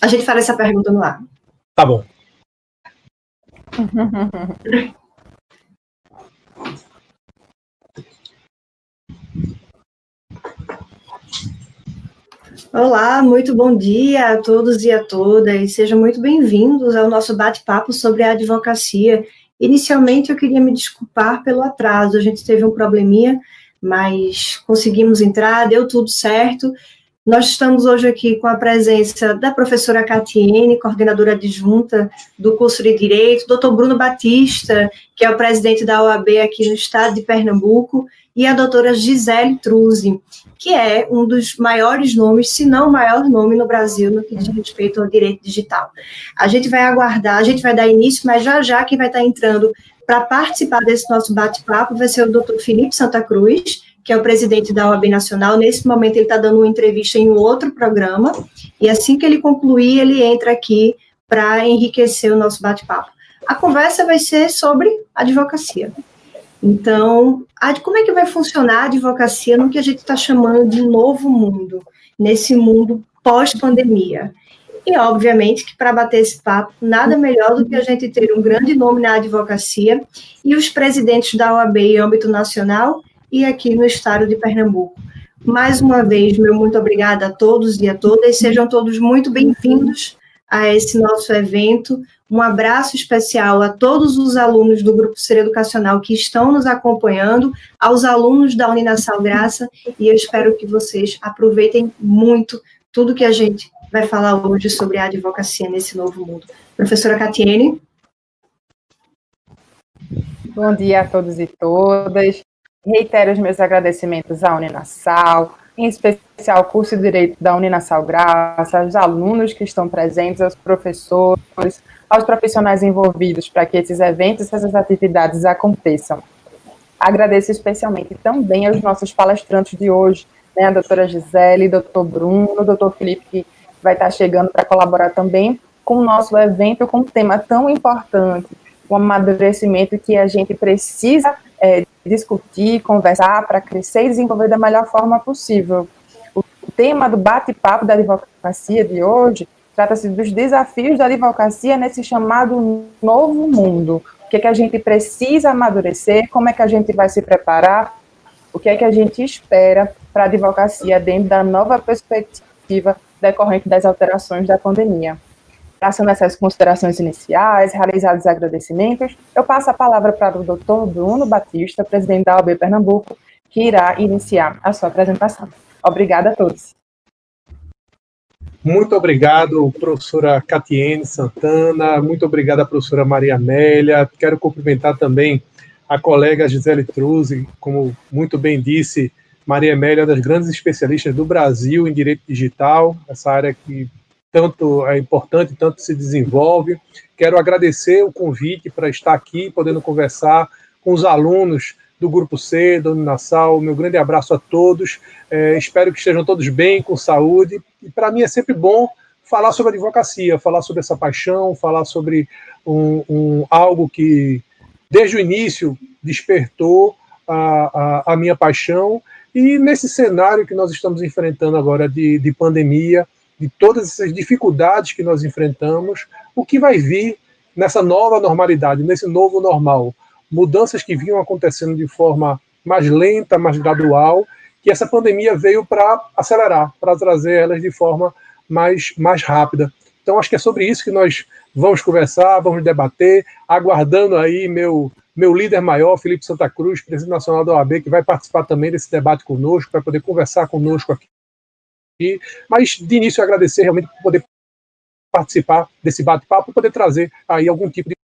A gente faz essa pergunta no ar. Tá bom. Olá, muito bom dia a todos e a todas. Sejam muito bem-vindos ao nosso bate-papo sobre a advocacia. Inicialmente, eu queria me desculpar pelo atraso. A gente teve um probleminha, mas conseguimos entrar, deu tudo certo. Nós estamos hoje aqui com a presença da professora Catiene, coordenadora adjunta do curso de Direito, doutor Bruno Batista, que é o presidente da OAB aqui no estado de Pernambuco, e a doutora Gisele Truzzi, que é um dos maiores nomes, se não o maior nome no Brasil no que diz respeito ao direito digital. A gente vai aguardar, a gente vai dar início, mas já já quem vai estar entrando para participar desse nosso bate-papo vai ser o doutor Felipe Santa Cruz, que é o presidente da OAB Nacional. Nesse momento, ele está dando uma entrevista em um outro programa, e assim que ele concluir, ele entra aqui para enriquecer o nosso bate-papo. A conversa vai ser sobre advocacia. Então, como é que vai funcionar a advocacia no que a gente está chamando de novo mundo, nesse mundo pós-pandemia? E, obviamente, que para bater esse papo, nada melhor do que a gente ter um grande nome na advocacia e os presidentes da OAB em âmbito nacional e aqui no estado de Pernambuco. Mais uma vez, meu muito obrigada a todos e a todas, sejam todos muito bem-vindos a esse nosso evento. Um abraço especial a todos os alunos do Grupo Ser Educacional que estão nos acompanhando, aos alunos da Uninassal Graça, e eu espero que vocês aproveitem muito tudo que a gente vai falar hoje sobre a advocacia nesse novo mundo. Professora Catiene. Bom dia a todos e todas. Reitero os meus agradecimentos à Uninassal, em especial ao curso de Direito da Uninassal Graça, aos alunos que estão presentes, aos professores, aos profissionais envolvidos para que esses eventos, essas atividades aconteçam. Agradeço especialmente também aos nossos palestrantes de hoje, né, a doutora Gisele, doutor Bruno, doutor Felipe, que vai estar chegando para colaborar também com o nosso evento, com um tema tão importante, o amadurecimento que a gente precisa é, discutir, conversar para crescer e desenvolver da melhor forma possível. O tema do bate-papo da advocacia de hoje trata-se dos desafios da advocacia nesse chamado novo mundo. O que é que a gente precisa amadurecer, como é que a gente vai se preparar, o que é que a gente espera para a advocacia dentro da nova perspectiva decorrente das alterações da pandemia. Passando essas considerações iniciais, realizados os agradecimentos, eu passo a palavra para o Dr. Bruno Batista, presidente da OAB Pernambuco, que irá iniciar a sua apresentação. Obrigada a todos. Muito obrigado, professora Catiene Santana, muito obrigada, professora Maria Amélia. Quero cumprimentar também a colega Gisele Truzzi, como muito bem disse, Maria Amélia é uma das grandes especialistas do Brasil em direito digital, essa área que tanto é importante, tanto se desenvolve. Quero agradecer o convite para estar aqui, podendo conversar com os alunos do Grupo C, da Uninasal. Meu grande abraço a todos. É, espero que estejam todos bem, com saúde. E para mim é sempre bom falar sobre advocacia, falar sobre essa paixão, falar sobre um, um algo que, desde o início, despertou a, a, a, minha paixão. E nesse cenário que nós estamos enfrentando agora de, de pandemia, de todas essas dificuldades que nós enfrentamos, o que vai vir nessa nova normalidade, nesse novo normal. Mudanças que vinham acontecendo de forma mais lenta, mais gradual, que essa pandemia veio para acelerar, para trazer elas de forma mais, mais rápida. Então, acho que é sobre isso que nós vamos conversar, vamos debater, aguardando aí meu, meu líder maior, Felipe Santa Cruz, presidente nacional da OAB, que vai participar também desse debate conosco, vai poder conversar conosco aqui Mas, de início, agradecer realmente por poder participar desse bate-papo, poder trazer aí algum tipo de.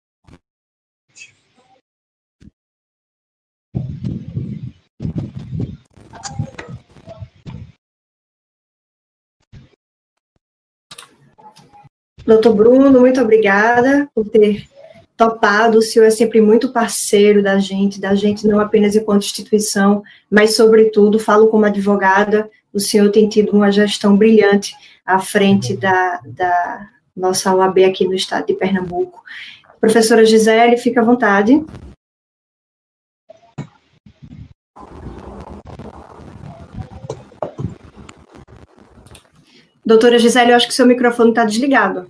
Doutor Bruno, muito obrigada por ter topado. O senhor é sempre muito parceiro da gente, da gente não apenas enquanto instituição, mas, sobretudo, falo como advogada, o senhor tem tido uma gestão brilhante à frente da, da nossa OAB aqui no estado de Pernambuco. Professora Gisele, fica à vontade. Doutora Gisele, eu acho que seu microfone está desligado.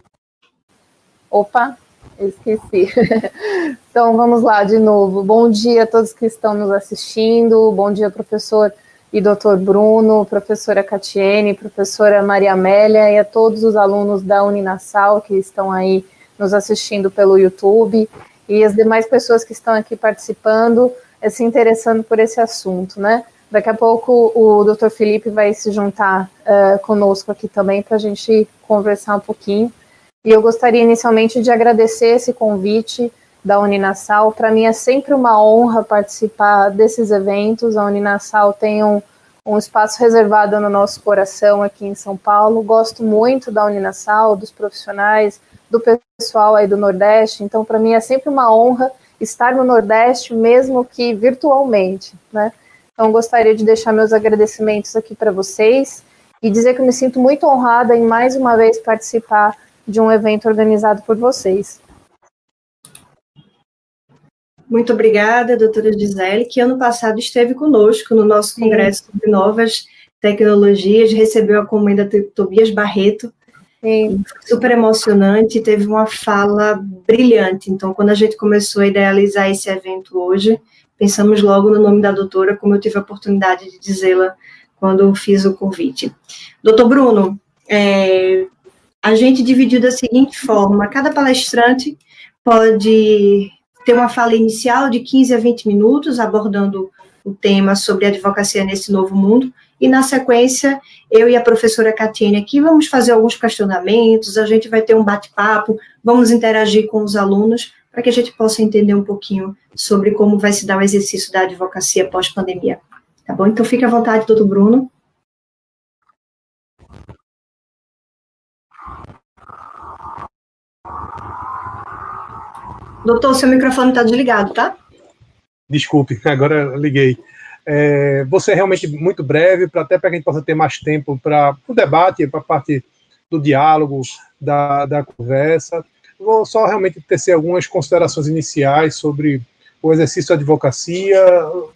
Opa, esqueci. então vamos lá de novo. Bom dia a todos que estão nos assistindo. Bom dia, professor e doutor Bruno, professora Catiene, professora Maria Amélia e a todos os alunos da Uninasal que estão aí nos assistindo pelo YouTube e as demais pessoas que estão aqui participando, eh, se interessando por esse assunto, né? Daqui a pouco o doutor Felipe vai se juntar uh, conosco aqui também para a gente conversar um pouquinho. E eu gostaria inicialmente de agradecer esse convite da Uninasal. Para mim é sempre uma honra participar desses eventos. A Uninasal tem um, um espaço reservado no nosso coração aqui em São Paulo. Gosto muito da Uninasal, dos profissionais, do pessoal aí do Nordeste. Então, para mim é sempre uma honra estar no Nordeste, mesmo que virtualmente, né? Então, gostaria de deixar meus agradecimentos aqui para vocês e dizer que me sinto muito honrada em mais uma vez participar de um evento organizado por vocês. Muito obrigada, doutora Gisele, que ano passado esteve conosco no nosso congresso Sim. sobre novas tecnologias, recebeu a comenda Tobias Barreto, Sim. super emocionante, teve uma fala brilhante. Então, quando a gente começou a idealizar esse evento hoje, pensamos logo no nome da doutora, como eu tive a oportunidade de dizê-la quando fiz o convite. Doutor Bruno, é, a gente dividiu da seguinte forma: cada palestrante pode ter uma fala inicial de 15 a 20 minutos, abordando o tema sobre advocacia nesse novo mundo, e na sequência, eu e a professora Catiene aqui vamos fazer alguns questionamentos, a gente vai ter um bate-papo, vamos interagir com os alunos, para que a gente possa entender um pouquinho sobre como vai se dar o exercício da advocacia pós-pandemia. Tá bom? Então, fique à vontade, doutor Bruno. Doutor, seu microfone está desligado, tá? Desculpe, agora liguei. É, você é realmente muito breve, para até para que a gente possa ter mais tempo para o debate, para a parte do diálogo, da, da conversa. Vou só realmente tecer algumas considerações iniciais sobre o exercício da advocacia,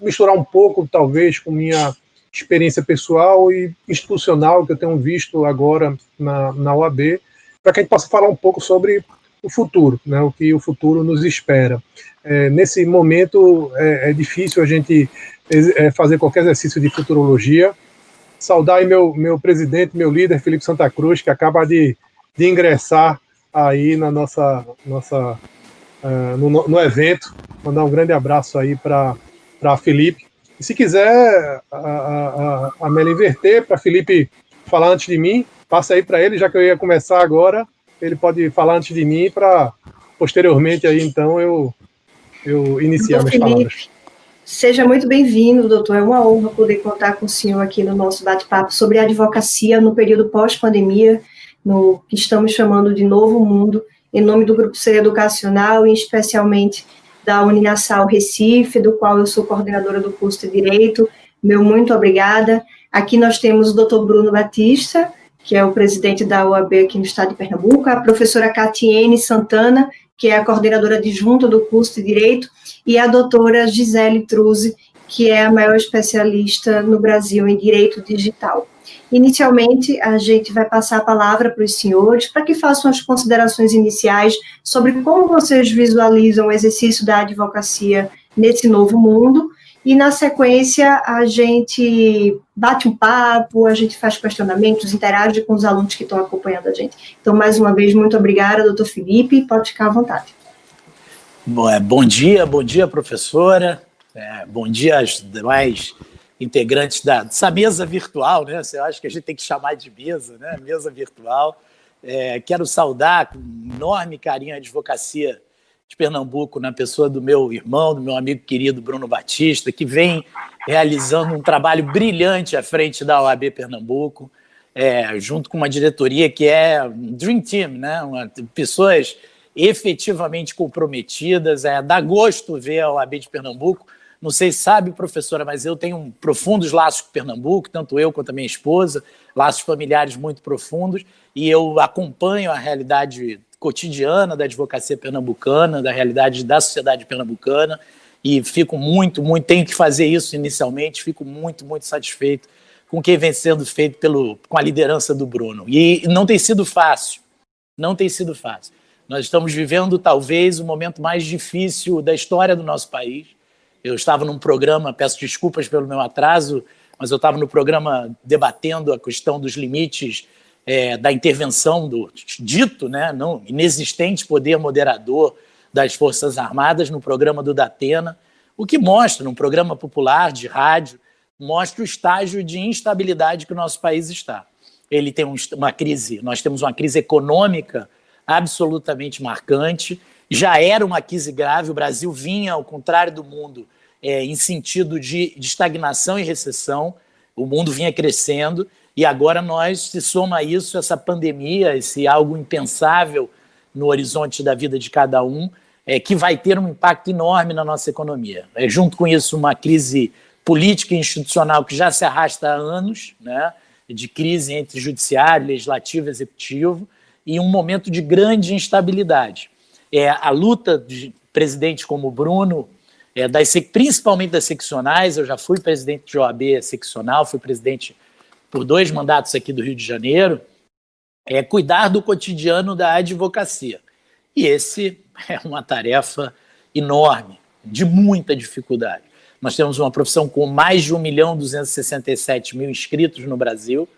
misturar um pouco, talvez, com minha experiência pessoal e institucional que eu tenho visto agora na, na OAB, para que a gente possa falar um pouco sobre o futuro, né, o que o futuro nos espera. É, nesse momento é, é, difícil a gente é, fazer qualquer exercício de futurologia. Saudar aí meu, meu presidente, meu líder, Felipe Santa Cruz, que acaba de, de ingressar aí na nossa, nossa uh, no, no, evento. Mandar um grande abraço aí para Felipe. E se quiser a, a, a Amélia inverter para Felipe falar antes de mim, passa aí para ele, já que eu ia começar agora ele pode falar antes de mim para posteriormente aí então eu eu iniciar doutor minhas Felipe, palavras. Seja muito bem-vindo, doutor. É uma honra poder contar com o senhor aqui no nosso bate-papo sobre advocacia no período pós-pandemia, no que estamos chamando de novo mundo, em nome do Grupo C Educacional e especialmente da Uninasal Recife, do qual eu sou coordenadora do curso de Direito. Meu muito obrigada. Aqui nós temos o doutor Bruno Batista, que é o presidente da OAB aqui no estado de Pernambuco, a professora Catiene Santana, que é a coordenadora adjunta do curso de Direito, e a doutora Gisele Truzzi, que é a maior especialista no Brasil em Direito Digital. Inicialmente, a gente vai passar a palavra para os senhores para que façam as considerações iniciais sobre como vocês visualizam o exercício da advocacia nesse novo mundo e na sequência a gente bate um papo, a gente faz questionamentos, interage com os alunos que estão acompanhando a gente. Então, mais uma vez, muito obrigada, doutor Felipe, pode ficar à vontade. Bom, é, dia, bom dia, professora, é, bom dia às demais integrantes da, dessa mesa virtual, né? Eu acho que a gente tem que chamar de mesa, né? Mesa virtual. É, quero saudar com enorme carinho a advocacia de Pernambuco, na pessoa do meu irmão, do meu amigo querido Bruno Batista, que vem realizando um trabalho brilhante à frente da OAB Pernambuco, é, junto com uma diretoria que é um Dream Team, né? Uma, pessoas efetivamente comprometidas. É, dá gosto ver a OAB de Pernambuco. Não sei se sabe, professora, mas eu tenho profundos laços com Pernambuco, tanto eu quanto a minha esposa, laços familiares muito profundos, e eu acompanho a realidade cotidiana da advocacia pernambucana, da realidade da sociedade pernambucana, e fico muito, muito, tenho que fazer isso inicialmente, fico muito, muito satisfeito com o que vem sendo feito pelo, com a liderança do Bruno. E não tem sido fácil. Não tem sido fácil. Nós estamos vivendo talvez o momento mais difícil da história do nosso país. Eu estava num programa, peço desculpas pelo meu atraso, mas eu estava no programa debatendo a questão dos limites é, da intervenção do dito, né, não inexistente poder moderador das Forças Armadas no programa do Datena, o que mostra, num programa popular de rádio, mostra o estágio de instabilidade que o nosso país está. Ele tem um, uma crise, nós temos uma crise econômica absolutamente marcante, já era uma crise grave, o Brasil vinha, ao contrário do mundo, é, em sentido de, de estagnação e recessão, o mundo vinha crescendo, e agora nós se soma isso essa pandemia, esse algo impensável no horizonte da vida de cada um, é, que vai ter um impacto enorme na nossa economia. É, junto com isso, uma crise política e institucional que já se arrasta há anos, né, de crise entre judiciário, legislativo executivo, e um momento de grande instabilidade. É, a luta de presidentes como Bruno, é, das, principalmente das seccionais, eu já fui presidente de OAB seccional, fui presidente por dois mandatos aqui do Rio de Janeiro, é cuidar do cotidiano da advocacia. E esse é uma tarefa enorme, de muita dificuldade. Nós temos uma profissão com mais de 1 milhão 267 mil inscritos no Brasil,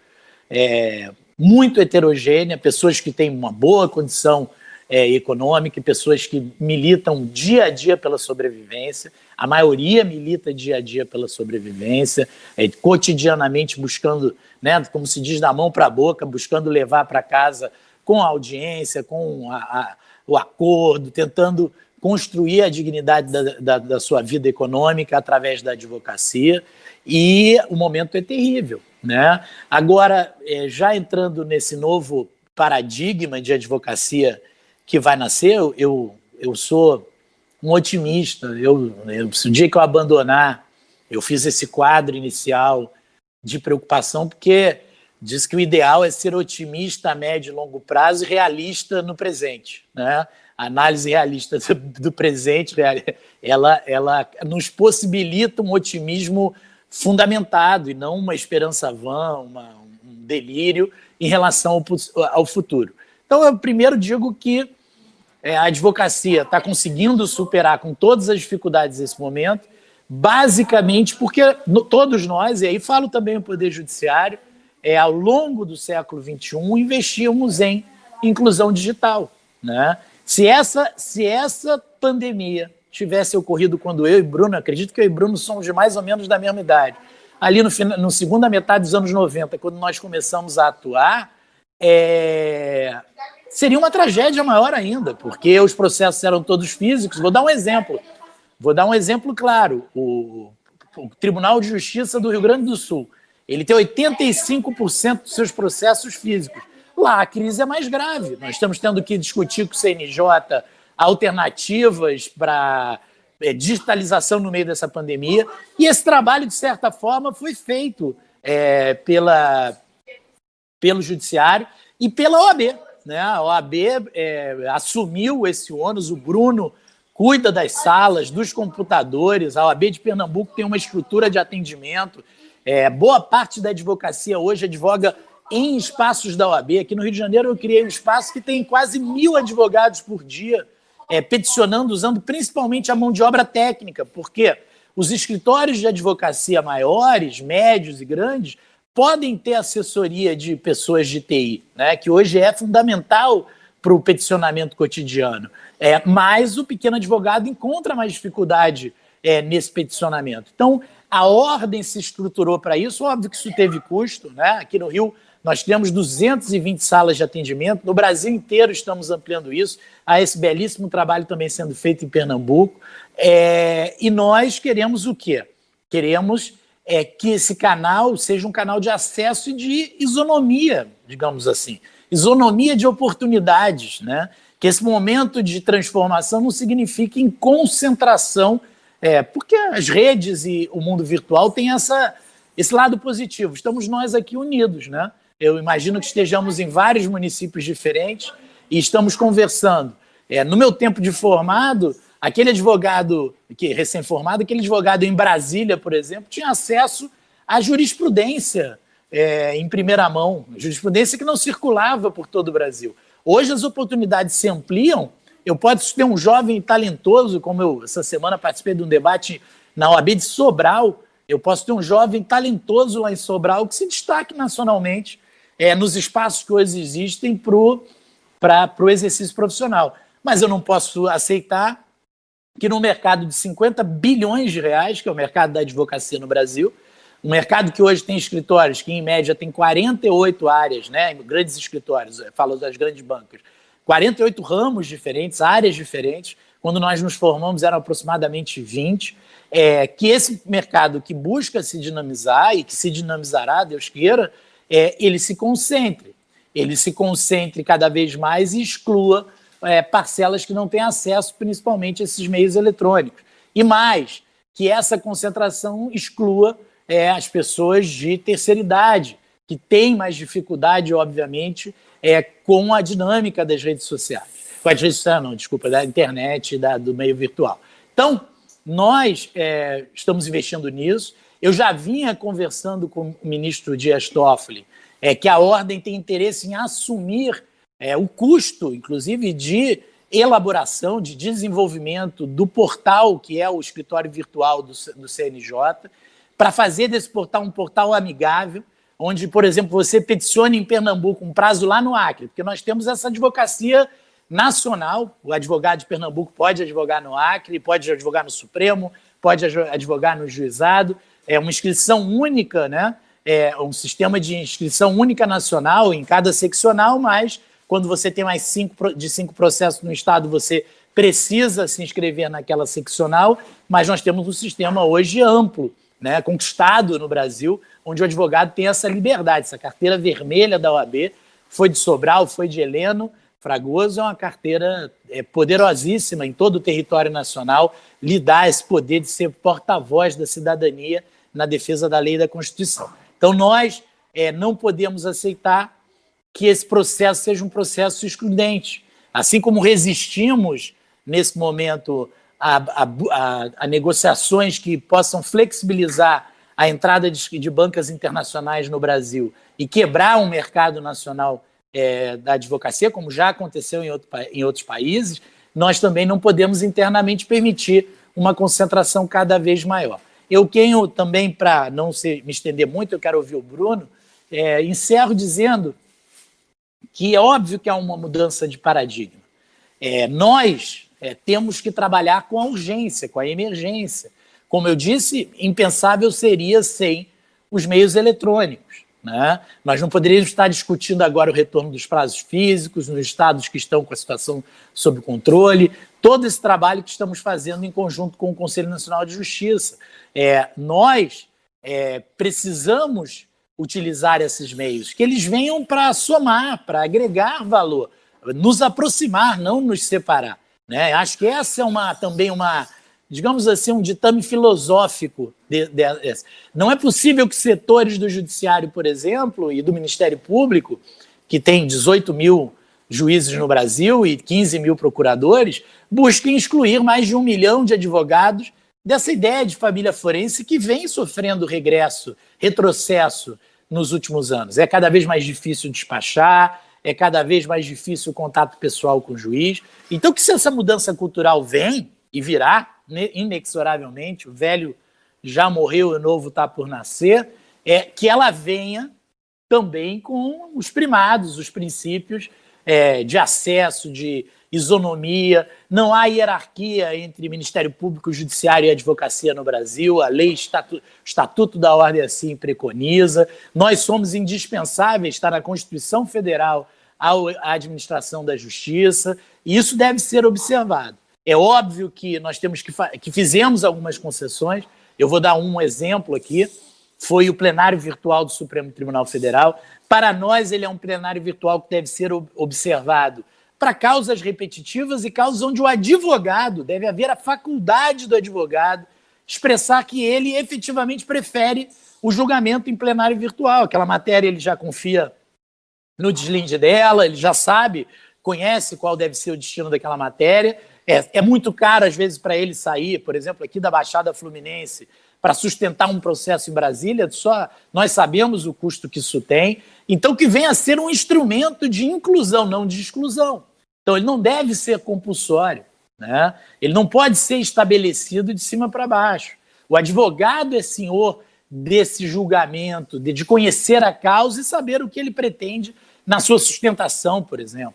é, muito heterogênea, pessoas que têm uma boa condição é, econômica, pessoas que militam dia a dia pela sobrevivência. A maioria milita dia a dia pela sobrevivência, é, cotidianamente buscando, né, como se diz, da mão para a boca, buscando levar para casa com a audiência, com a, a, o acordo, tentando construir a dignidade da, da, da, sua vida econômica através da advocacia. E o momento é terrível. Né? Agora, é, já entrando nesse novo paradigma de advocacia que vai nascer, eu, eu sou um otimista. Eu, eu, o dia que eu abandonar, eu fiz esse quadro inicial de preocupação, porque diz que o ideal é ser otimista a médio e longo prazo e realista no presente. Né? A análise realista do, do presente, ela, ela nos possibilita um otimismo fundamentado e não uma esperança vã, uma, um delírio em relação ao, ao futuro. Então, eu primeiro digo que é, a advocacia está conseguindo superar com todas as dificuldades esse momento, basicamente porque no, todos nós, e aí falo também o Poder Judiciário, é, ao longo do século XXI, investimos em inclusão digital. Né? Se, essa, se essa pandemia tivesse ocorrido quando eu e Bruno, acredito que eu e Bruno somos de mais ou menos da mesma idade, ali no, no segunda metade dos anos 90, quando nós começamos a atuar, é, seria uma tragédia maior ainda, porque os processos eram todos físicos. Vou dar um exemplo. Vou dar um exemplo claro. O, o Tribunal de Justiça do Rio Grande do Sul, ele tem 85% dos seus processos físicos. Lá a crise é mais grave. Nós estamos tendo que discutir com o CNJ alternativas para é, digitalização no meio dessa pandemia. E esse trabalho, de certa forma, foi feito é, pela, pelo Judiciário e pela OAB. Né? A OAB é, assumiu esse ônus, o Bruno cuida das salas, dos computadores. A OAB de Pernambuco tem uma estrutura de atendimento. É, boa parte da advocacia hoje advoga em espaços da OAB. Aqui no Rio de Janeiro eu criei um espaço que tem quase mil advogados por dia é, peticionando, usando principalmente a mão de obra técnica, porque os escritórios de advocacia maiores, médios e grandes podem ter assessoria de pessoas de TI, né, que hoje é fundamental para o peticionamento cotidiano. É, mas o pequeno advogado encontra mais dificuldade é, nesse peticionamento. Então, a ordem se estruturou para isso, óbvio que isso teve custo. Né? Aqui no Rio, nós temos 220 salas de atendimento, no Brasil inteiro estamos ampliando isso. Há esse belíssimo trabalho também sendo feito em Pernambuco. É, e nós queremos o quê? Queremos é, que esse canal seja um canal de acesso e de isonomia, digamos assim. Isonomia de oportunidades, né? Que esse momento de transformação não signifique em concentração, é, porque as redes e o mundo virtual têm essa, esse lado positivo. Estamos nós aqui unidos, né? Eu imagino que estejamos em vários municípios diferentes e estamos conversando. É, no meu tempo de formado, aquele advogado que recém-formado, aquele advogado em Brasília, por exemplo, tinha acesso à jurisprudência é, em primeira mão, jurisprudência que não circulava por todo o Brasil. Hoje as oportunidades se ampliam. Eu posso ter um jovem talentoso, como eu essa semana participei de um debate na OAB de Sobral. Eu posso ter um jovem talentoso lá em Sobral que se destaque nacionalmente é, nos espaços que hoje existem para o exercício profissional. Mas eu não posso aceitar que no mercado de 50 bilhões de reais, que é o mercado da advocacia no Brasil, um mercado que hoje tem escritórios que, em média, tem 48 áreas, né? grandes escritórios, falo das grandes bancas, 48 ramos diferentes, áreas diferentes. Quando nós nos formamos, eram aproximadamente 20. É, que esse mercado que busca se dinamizar e que se dinamizará, Deus queira, é, ele se concentre. Ele se concentre cada vez mais e exclua é, parcelas que não têm acesso, principalmente a esses meios eletrônicos. E mais, que essa concentração exclua é, as pessoas de terceira idade, que têm mais dificuldade, obviamente, é, com a dinâmica das redes sociais. Com as redes sociais, não, desculpa, da internet, da, do meio virtual. Então, nós é, estamos investindo nisso. Eu já vinha conversando com o ministro Dias Toffoli é, que a ordem tem interesse em assumir é, o custo, inclusive, de elaboração, de desenvolvimento do portal, que é o escritório virtual do, do CNJ, para fazer desse portal um portal amigável, onde, por exemplo, você peticione em Pernambuco um prazo lá no Acre, porque nós temos essa advocacia nacional. O advogado de Pernambuco pode advogar no Acre, pode advogar no Supremo, pode advogar no juizado. É uma inscrição única, né? É um sistema de inscrição única nacional em cada seccional, mas quando você tem mais cinco, de cinco processos no Estado, você precisa se inscrever naquela seccional, mas nós temos um sistema hoje amplo, né, conquistado no Brasil, onde o advogado tem essa liberdade, essa carteira vermelha da OAB, foi de Sobral, foi de Heleno, Fragoso é uma carteira é, poderosíssima em todo o território nacional, lhe dá esse poder de ser porta-voz da cidadania na defesa da lei e da Constituição. Então, nós é, não podemos aceitar que esse processo seja um processo excludente. Assim como resistimos, nesse momento, a, a, a, a negociações que possam flexibilizar a entrada de, de, bancas internacionais no Brasil e quebrar um mercado nacional é, da advocacia, como já aconteceu em, outro, em outros países, nós também não podemos internamente permitir uma concentração cada vez maior. Eu tenho também, para não se, me estender muito, eu quero ouvir o Bruno, é, encerro dizendo que é óbvio que há uma mudança de paradigma. É, nós é, temos que trabalhar com a urgência, com a emergência. Como eu disse, impensável seria sem os meios eletrônicos. Né? Nós não poderíamos estar discutindo agora o retorno dos prazos físicos nos estados que estão com a situação sob controle, todo esse trabalho que estamos fazendo em conjunto com o Conselho Nacional de Justiça. É, nós é, precisamos utilizar esses meios, que eles venham para somar, para agregar valor, nos aproximar, não nos separar. Né? Acho que essa é uma também uma, digamos assim, um ditame filosófico. De, de, não é possível que setores do judiciário, por exemplo, e do Ministério Público, que tem 18 mil juízes no Brasil e 15 mil procuradores, busquem excluir mais de um milhão de advogados dessa ideia de família forense que vem sofrendo regresso, retrocesso nos últimos anos. É cada vez mais difícil despachar, é cada vez mais difícil o contato pessoal com o juiz. Então, que se essa mudança cultural vem e virá, inexoravelmente, o velho já morreu o novo está por nascer, é que ela venha também com os primados, os princípios é, de acesso, de isonomia, não há hierarquia entre Ministério Público, Judiciário e Advocacia no Brasil, a lei, estatu, Estatuto da Ordem assim preconiza. Nós somos indispensáveis, está na Constituição Federal a administração da justiça, e isso deve ser observado. É óbvio que nós temos que, que fizemos algumas concessões, eu vou dar um exemplo aqui, foi o plenário virtual do Supremo Tribunal Federal. Para nós, ele é um plenário virtual que deve ser observado para causas repetitivas e causas onde o advogado, deve haver a faculdade do advogado expressar que ele efetivamente prefere o julgamento em plenário virtual. Aquela matéria ele já confia no deslinde dela, ele já sabe, conhece qual deve ser o destino daquela matéria. É, é muito caro, às vezes, para ele sair, por exemplo, aqui da Baixada Fluminense, para sustentar um processo em Brasília, só nós sabemos o custo que isso tem. Então, que venha a ser um instrumento de inclusão, não de exclusão. Então, ele não deve ser compulsório, né? ele não pode ser estabelecido de cima para baixo. O advogado é senhor desse julgamento, de, conhecer a causa e saber o que ele pretende na sua sustentação, por exemplo.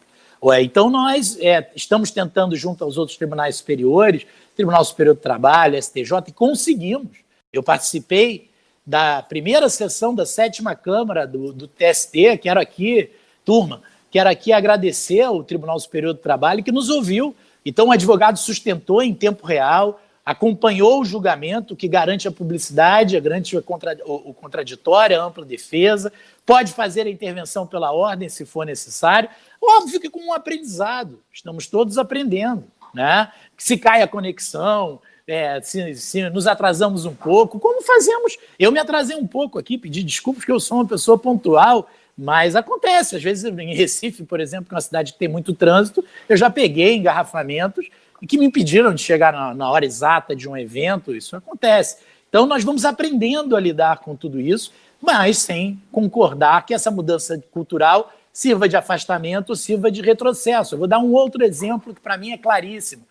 Então, nós é, estamos tentando, junto aos outros tribunais superiores, Tribunal Superior do Trabalho, STJ, e conseguimos. Eu participei da primeira sessão da sétima Câmara do, do TST, quero aqui, turma, quero aqui agradecer ao Tribunal Superior do Trabalho que nos ouviu. Então, o advogado sustentou em tempo real, acompanhou o julgamento, que garante a publicidade, garante o, contra, o, o contraditório, a ampla defesa, pode fazer a intervenção pela ordem se for necessário. Óbvio que com um aprendizado, estamos todos aprendendo. Né? Se cai a conexão, é, se, se, nos atrasamos um pouco, como fazemos? Eu me atrasei um pouco aqui, pedi desculpas, porque eu sou uma pessoa pontual, mas acontece. Às vezes, em Recife, por exemplo, que é uma cidade que tem muito trânsito, eu já peguei engarrafamentos que me impediram de chegar na, na hora exata de um evento. Isso acontece. Então, nós vamos aprendendo a lidar com tudo isso, mas sem concordar que essa mudança cultural sirva de afastamento, sirva de retrocesso. Eu vou dar um outro exemplo que, para mim, é claríssimo.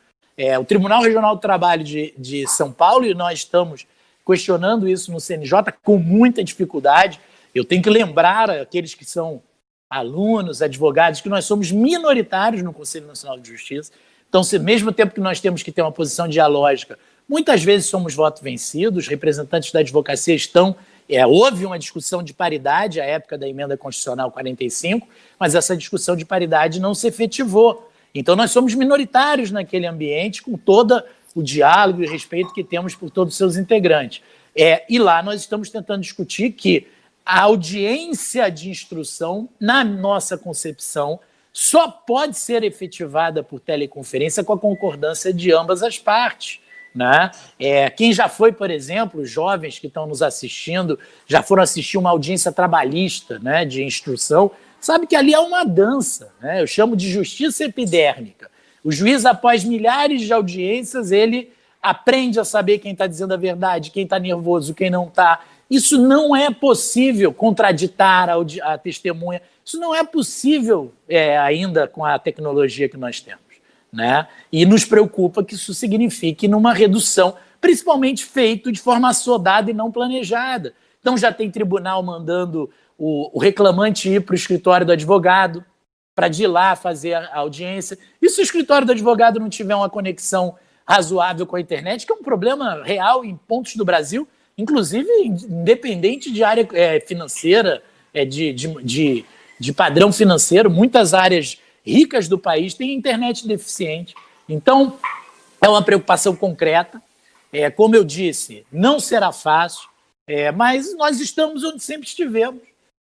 É, o Tribunal Regional do Trabalho de, de São Paulo, e nós estamos questionando isso no CNJ com muita dificuldade. Eu tenho que lembrar aqueles que são alunos, advogados, que nós somos minoritários no Conselho Nacional de Justiça. Então, se mesmo tempo que nós temos que ter uma posição dialógica, muitas vezes somos voto vencidos, representantes da advocacia estão. É, houve uma discussão de paridade à época da emenda constitucional 45, mas essa discussão de paridade não se efetivou. Então, nós somos minoritários naquele ambiente, com todo o diálogo e respeito que temos por todos os seus integrantes. É, e lá nós estamos tentando discutir que a audiência de instrução, na nossa concepção, só pode ser efetivada por teleconferência com a concordância de ambas as partes. Né? É, quem já foi, por exemplo, os jovens que estão nos assistindo, já foram assistir uma audiência trabalhista né, de instrução, sabe que ali é uma dança, né? eu chamo de justiça epidérmica. O juiz, após milhares de audiências, ele aprende a saber quem está dizendo a verdade, quem está nervoso, quem não está. Isso não é possível contraditar a, a testemunha. Isso não é possível é, ainda com a tecnologia que nós temos. Né? E nos preocupa que isso signifique numa redução, principalmente feito de forma assodada e não planejada. Então já tem tribunal mandando o, o reclamante ir para o escritório do advogado para de lá fazer a audiência. E se o escritório do advogado não tiver uma conexão razoável com a internet, que é um problema real em pontos do Brasil, inclusive independente de área é, financeira, é, de, de, de, de padrão financeiro, muitas áreas ricas do país têm internet deficiente. Então, é uma preocupação concreta. É, como eu disse, não será fácil, é, mas nós estamos onde sempre estivemos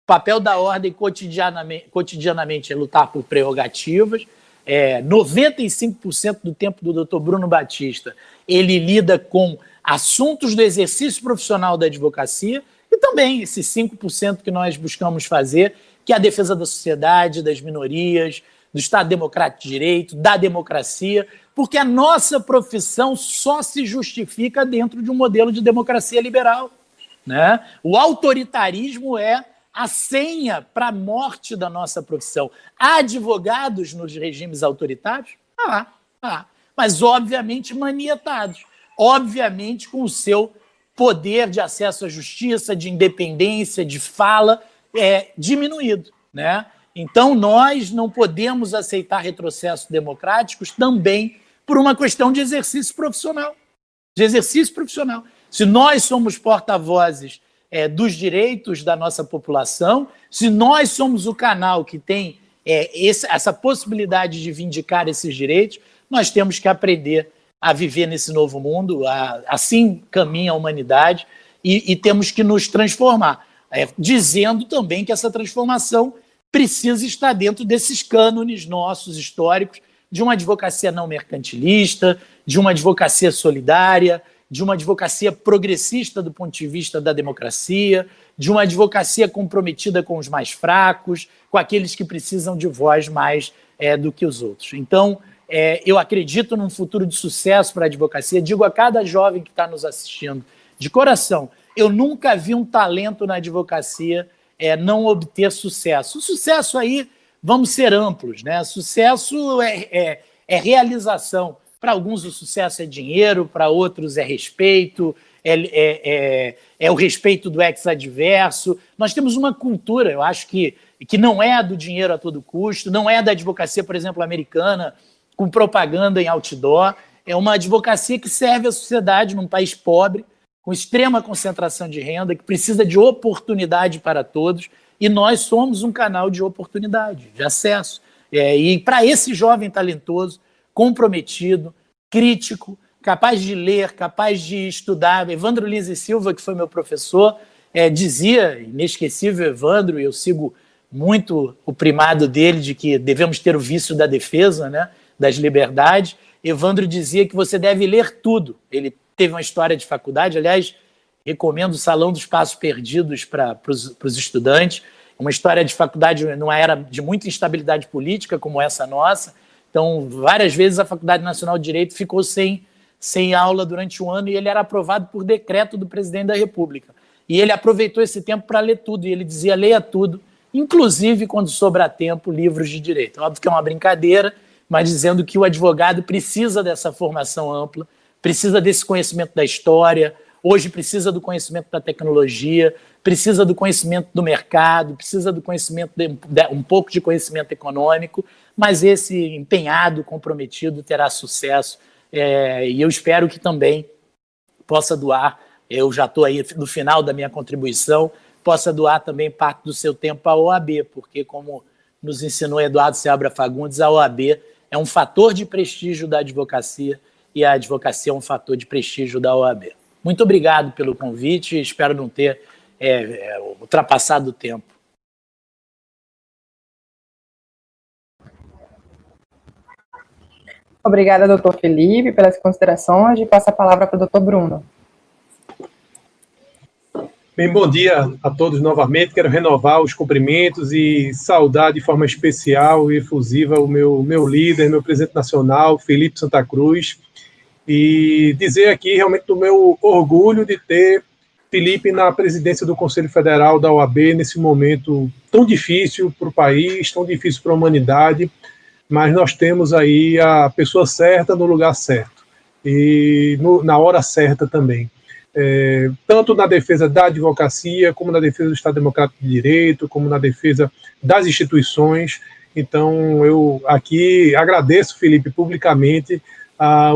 papel da ordem cotidianamente, cotidianamente é lutar por prerrogativas. É, 95% do tempo do Dr. Bruno Batista ele lida com assuntos do exercício profissional da advocacia e também esses 5% que nós buscamos fazer, que é a defesa da sociedade, das minorias, do Estado Democrático de Direito, da democracia, porque a nossa profissão só se justifica dentro de um modelo de democracia liberal. Né? O autoritarismo é a senha para a morte da nossa profissão. Há advogados nos regimes autoritários? Ah, ah, mas obviamente manietados, obviamente com o seu poder de acesso à justiça, de independência, de fala é, diminuído, né? Então nós não podemos aceitar retrocessos democráticos também por uma questão de exercício profissional, de exercício profissional. Se nós somos porta-vozes é, dos direitos da nossa população, se nós somos o canal que tem é, esse, essa possibilidade de vindicar esses direitos, nós temos que aprender a viver nesse novo mundo, a, assim caminha a humanidade, e, e temos que nos transformar, é, dizendo também que essa transformação precisa estar dentro desses cânones nossos históricos de uma advocacia não mercantilista, de uma advocacia solidária, de uma advocacia progressista do ponto de vista da democracia, de uma advocacia comprometida com os mais fracos, com aqueles que precisam de voz mais é, do que os outros. Então, é, eu acredito num futuro de sucesso para a advocacia. Digo a cada jovem que está nos assistindo: de coração, eu nunca vi um talento na advocacia é, não obter sucesso. O sucesso aí, vamos ser amplos, né? Sucesso é, é, é realização. Para alguns o sucesso é dinheiro, para outros é respeito, é, é, é, é o respeito do ex-adverso. Nós temos uma cultura, eu acho que, que não é do dinheiro a todo custo, não é da advocacia, por exemplo, americana, com propaganda em outdoor. É uma advocacia que serve à sociedade num país pobre, com extrema concentração de renda, que precisa de oportunidade para todos, e nós somos um canal de oportunidade, de acesso. É, e para esse jovem talentoso, comprometido, crítico, capaz de ler, capaz de estudar. Evandro Lins e Silva, que foi meu professor, é, dizia, inesquecível Evandro, e eu sigo muito o primado dele de que devemos ter o vício da defesa, né, das liberdades. Evandro dizia que você deve ler tudo. Ele teve uma história de faculdade, aliás, recomendo o Salão dos Passos Perdidos para os estudantes. Uma história de faculdade numa era de muita instabilidade política, como essa nossa. Então, várias vezes a Faculdade Nacional de Direito ficou sem, sem aula durante um ano e ele era aprovado por decreto do presidente da República. E ele aproveitou esse tempo para ler tudo, e ele dizia: leia tudo, inclusive quando sobrar tempo, livros de direito. Óbvio que é uma brincadeira, mas dizendo que o advogado precisa dessa formação ampla, precisa desse conhecimento da história, hoje precisa do conhecimento da tecnologia, precisa do conhecimento do mercado, precisa do conhecimento de, de, um pouco de conhecimento econômico, mas esse empenhado, comprometido terá sucesso é, e eu espero que também possa doar. Eu já estou aí no final da minha contribuição, possa doar também parte do seu tempo à OAB, porque como nos ensinou Eduardo Seabra Fagundes, a OAB é um fator de prestígio da advocacia e a advocacia é um fator de prestígio da OAB. Muito obrigado pelo convite, espero não ter é, é, ultrapassado o tempo. Obrigada, doutor Felipe, pelas considerações e passo a palavra para o doutor Bruno. Bem, bom dia a todos novamente. Quero renovar os cumprimentos e saudar de forma especial e efusiva o meu, meu líder, meu presidente nacional, Felipe Santa Cruz, e dizer aqui realmente do meu orgulho de ter Felipe na presidência do Conselho Federal da OAB nesse momento tão difícil para o país, tão difícil para a humanidade, mas nós temos aí a pessoa certa no lugar certo e no, na hora certa também. É, tanto na defesa da advocacia, como na defesa do Estado Democrático de Direito, como na defesa das instituições. Então, eu aqui agradeço, Felipe, publicamente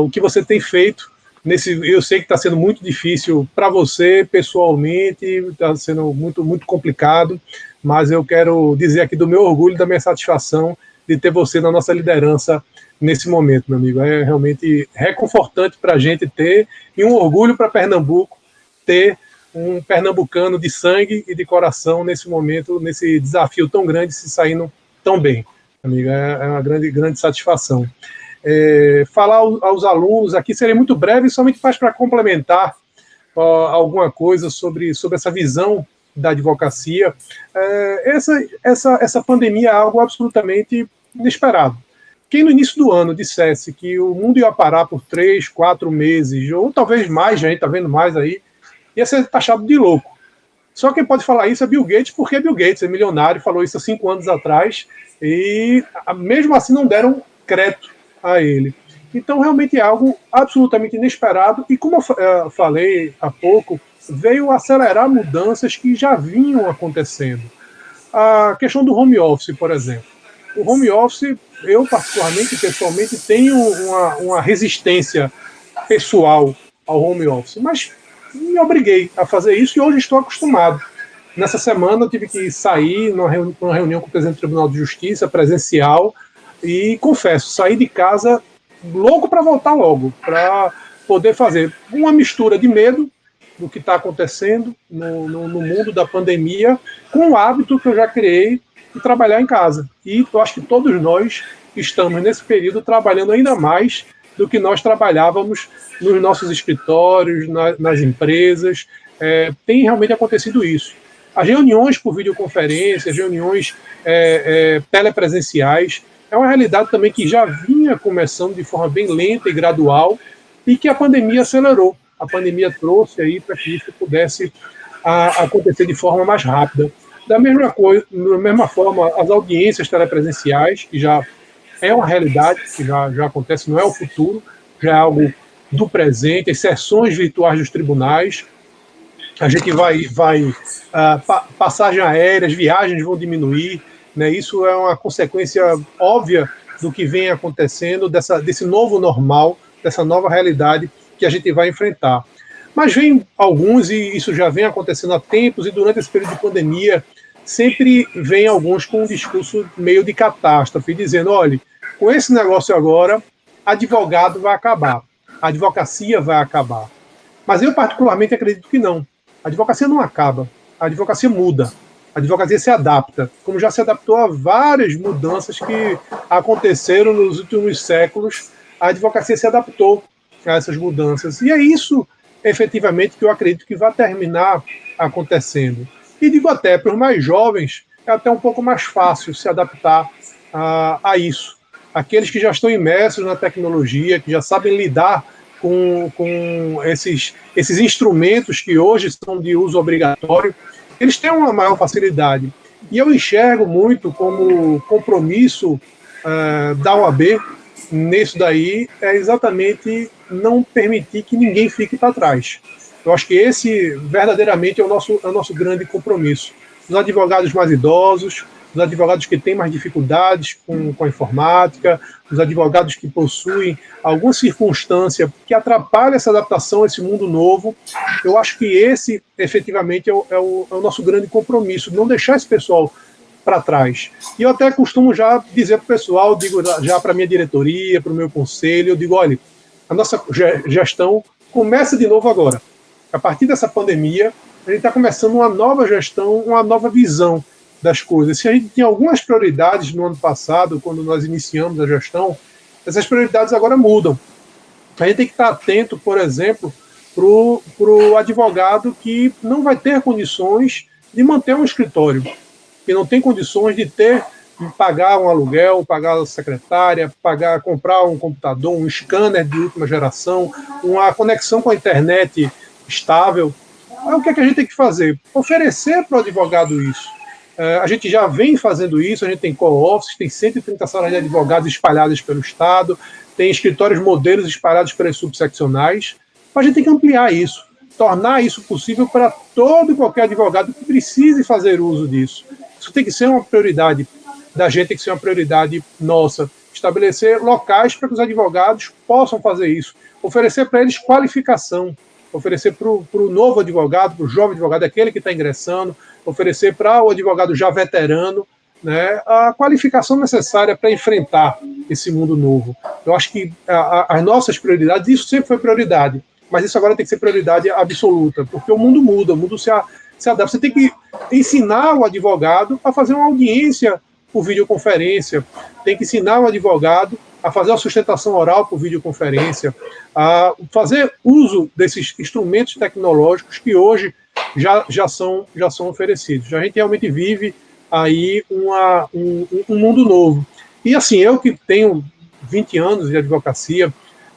o que você tem feito nesse. Eu sei que está sendo muito difícil para você pessoalmente, está sendo muito muito complicado, mas eu quero dizer aqui do meu orgulho, da minha satisfação de ter você na nossa liderança nesse momento, meu amigo. É realmente reconfortante para a gente ter e um orgulho para Pernambuco ter um pernambucano de sangue e de coração nesse momento, nesse desafio tão grande, se saindo tão bem, amigo. É, é uma grande, grande satisfação é, falar aos, alunos aqui, seria muito breve, somente mais para complementar ó, alguma coisa sobre, sobre essa visão da advocacia. É, essa, essa, essa pandemia é algo absolutamente inesperado. Quem no início do ano dissesse que o mundo ia parar por três, quatro meses, ou talvez mais, gente está vendo mais aí, ia ser taxado de louco. Só quem pode falar isso é Bill Gates, porque Bill Gates é milionário, falou isso há cinco anos atrás, e mesmo assim não deram crédito a ele. Então, realmente é algo absolutamente inesperado e, como eu falei há pouco, veio acelerar mudanças que já vinham acontecendo. A questão do home office, por exemplo. O home office, eu particularmente, pessoalmente, tenho uma, uma resistência pessoal ao home office, mas me obriguei a fazer isso e hoje estou acostumado. Nessa semana eu tive que sair numa reunião, numa reunião com o presidente do Tribunal de Justiça, presencial, e confesso, saí de casa louco para voltar logo, para poder fazer uma mistura de medo do que está acontecendo no, no, no, mundo da pandemia com o hábito que eu já criei de trabalhar em casa. E eu acho que todos nós estamos nesse período trabalhando ainda mais do que nós trabalhávamos nos nossos escritórios, na, nas empresas. É, tem realmente acontecido isso. As reuniões por videoconferência, as reuniões é, é, telepresenciais, é uma realidade também que já vinha começando de forma bem lenta e gradual e que a pandemia acelerou. A pandemia trouxe aí para que isso pudesse a, acontecer de forma mais rápida. Da mesma, coisa, da mesma forma, as audiências telepresenciais, que já é uma realidade, que já, já acontece, não é o futuro, já é algo do presente, as sessões virtuais dos tribunais, a gente vai, vai uh, pa passagem aéreas, viagens vão diminuir, né? Isso é uma consequência óbvia do que vem acontecendo dessa, desse novo normal, dessa nova realidade que a gente vai enfrentar. Mas vem alguns e isso já vem acontecendo há tempos e durante esse período de pandemia sempre vem alguns com um discurso meio de catástrofe, dizendo, olha, com esse negócio agora, advogado vai acabar, a advocacia vai acabar. Mas eu particularmente acredito que não. A advocacia não acaba, a advocacia muda, a advocacia se adapta, como já se adaptou a várias mudanças que aconteceram nos últimos séculos, a advocacia se adaptou a essas mudanças. E é isso, efetivamente, que eu acredito que vai terminar acontecendo. E digo até, para os mais jovens, é até um pouco mais fácil se adaptar a, a isso. Aqueles que já estão imersos na tecnologia, que já sabem lidar com, com esses, esses instrumentos que hoje são de uso obrigatório, eles têm uma maior facilidade. E eu enxergo muito como compromisso uh, da OAB nisso daí é exatamente não permitir que ninguém fique para trás. Eu acho que esse verdadeiramente é o nosso, é o nosso grande compromisso. Os advogados mais idosos, os advogados que têm mais dificuldades com, com a informática, os advogados que possuem alguma circunstância que atrapalha essa adaptação a esse mundo novo. Eu acho que esse, efetivamente, é o, é o, é o nosso grande compromisso, não deixar esse pessoal para trás. E eu até costumo já dizer para o pessoal, digo já para minha diretoria, para o meu conselho, eu digo, olha, a nossa gestão começa de novo agora. A partir dessa pandemia, a gente está começando uma nova gestão, uma nova visão das coisas. Se a gente tinha algumas prioridades no ano passado, quando nós iniciamos a gestão, essas prioridades agora mudam. A gente tem que estar atento, por exemplo, para o advogado que não vai ter condições de manter um escritório, que não tem condições de ter de pagar um aluguel, pagar a secretária, pagar, comprar um computador, um scanner de última geração, uma conexão com a internet estável. Aí o que, é que a gente tem que fazer? Oferecer para o advogado isso. É, a gente já vem fazendo isso, a gente tem co-offices, tem 130 salas de advogados espalhadas pelo Estado, tem escritórios modelos espalhados pelas subseccionais, mas a gente tem que ampliar isso, tornar isso possível para todo e qualquer advogado que precise fazer uso disso. Isso tem que ser uma prioridade da gente, tem que ser uma prioridade nossa. Estabelecer locais para que os advogados possam fazer isso, oferecer para eles qualificação, oferecer para o novo advogado, para o jovem advogado, aquele que está ingressando, oferecer para o advogado já veterano né, a qualificação necessária para enfrentar esse mundo novo. Eu acho que a, a, as nossas prioridades, isso sempre foi prioridade, mas isso agora tem que ser prioridade absoluta, porque o mundo muda, o mundo se, a, se adapta. Você tem que ensinar o advogado a fazer uma audiência por videoconferência, tem que ensinar o advogado a fazer a sustentação oral por videoconferência, a fazer uso desses instrumentos tecnológicos que hoje já, já, são, já são oferecidos. A gente realmente vive aí uma, um, um mundo novo. E assim, eu que tenho 20 anos de advocacia,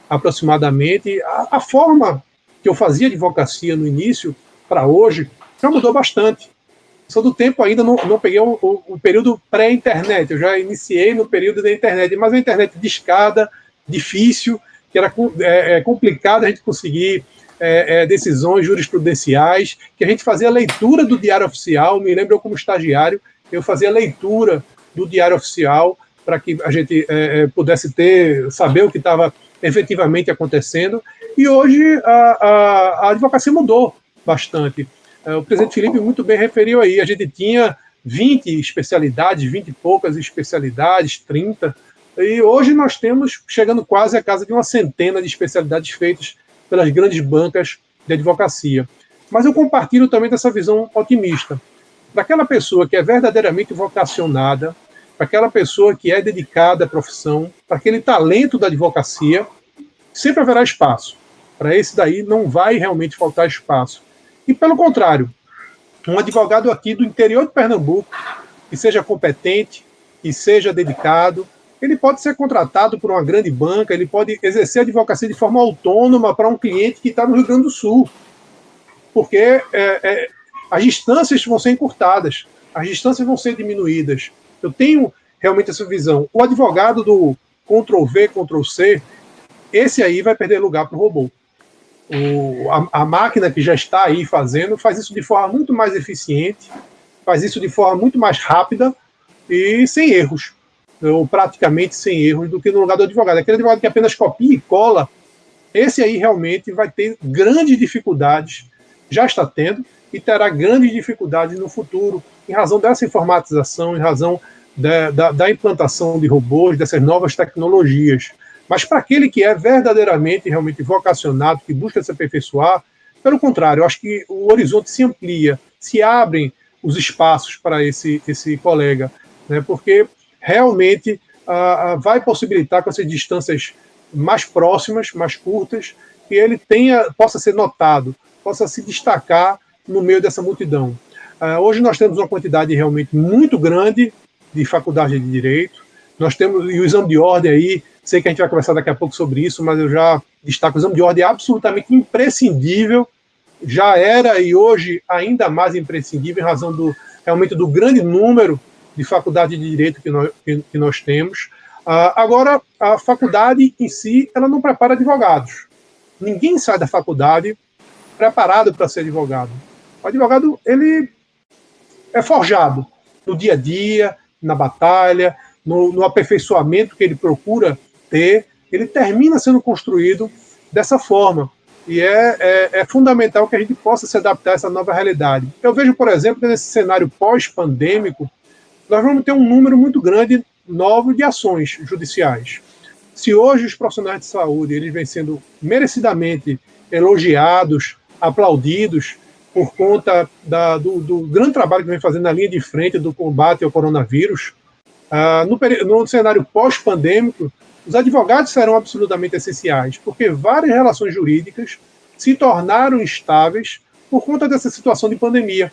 aproximadamente, a, a forma que eu fazia advocacia no início para hoje já mudou bastante. Sou do tempo ainda, não, não peguei o, o, o período pré-internet, eu já iniciei no período da internet, mas a internet de escada, difícil, que era é, é complicado a gente conseguir é, é, decisões jurisprudenciais, que a gente fazia leitura do diário oficial, me lembro eu como estagiário, eu fazia leitura do diário oficial para que a gente é, é, pudesse ter, saber o que estava efetivamente acontecendo, e hoje a, a, a advocacia mudou bastante. É, o presidente Felipe muito bem referiu aí, a gente tinha 20 especialidades, 20 e poucas especialidades, 30, e hoje nós temos chegando quase a casa de uma centena de especialidades feitas pelas grandes bancas de advocacia. Mas eu compartilho também dessa visão otimista. Para aquela pessoa que é verdadeiramente vocacionada, para aquela pessoa que é dedicada à profissão, para aquele talento da advocacia, sempre haverá espaço. Para esse daí não vai realmente faltar espaço. E pelo contrário, um advogado aqui do interior de Pernambuco, que seja competente, que seja dedicado, ele pode ser contratado por uma grande banca, ele pode exercer a advocacia de forma autônoma para um cliente que está no Rio Grande do Sul. Porque é, é, as distâncias vão ser encurtadas, as distâncias vão ser diminuídas. Eu tenho realmente essa visão. O advogado do Ctrl V, Ctrl C, esse aí vai perder lugar para o robô. O, a, a, máquina que já está aí fazendo faz isso de forma muito mais eficiente, faz isso de forma muito mais rápida e sem erros, ou praticamente sem erros, do que no lugar do advogado. Aquele advogado que apenas copia e cola, esse aí realmente vai ter grandes dificuldades, já está tendo, e terá grandes dificuldades no futuro, em razão dessa informatização, em razão da, da, da implantação de robôs, dessas novas tecnologias. Mas para aquele que é verdadeiramente, realmente vocacionado, que busca se aperfeiçoar, pelo contrário, eu acho que o horizonte se amplia, se abrem os espaços para esse, esse colega, né, porque realmente ah, vai possibilitar com essas distâncias mais próximas, mais curtas, que ele tenha, possa ser notado, possa se destacar no meio dessa multidão. Ah, hoje nós temos uma quantidade realmente muito grande de faculdade de direito, nós temos e o exame de ordem aí Sei que a gente vai conversar daqui a pouco sobre isso, mas eu já destaco o exame de ordem é absolutamente imprescindível, já era e hoje ainda mais imprescindível em razão do realmente do grande número de faculdade de direito que nós, que, que nós temos. Uh, agora, a faculdade em si, ela não prepara advogados. Ninguém sai da faculdade preparado para ser advogado. O advogado, ele é forjado no dia a dia, na batalha, no, no aperfeiçoamento que ele procura ter, ele termina sendo construído dessa forma. E é, é, é, fundamental que a gente possa se adaptar a essa nova realidade. Eu vejo, por exemplo, que nesse cenário pós-pandêmico, nós vamos ter um número muito grande novo de ações judiciais. Se hoje os profissionais de saúde eles vêm sendo merecidamente elogiados, aplaudidos por conta da, do, do, grande trabalho que vem fazendo na linha de frente do combate ao coronavírus, ah, no, no cenário pós-pandêmico, os advogados serão absolutamente essenciais, porque várias relações jurídicas se tornaram instáveis por conta dessa situação de pandemia.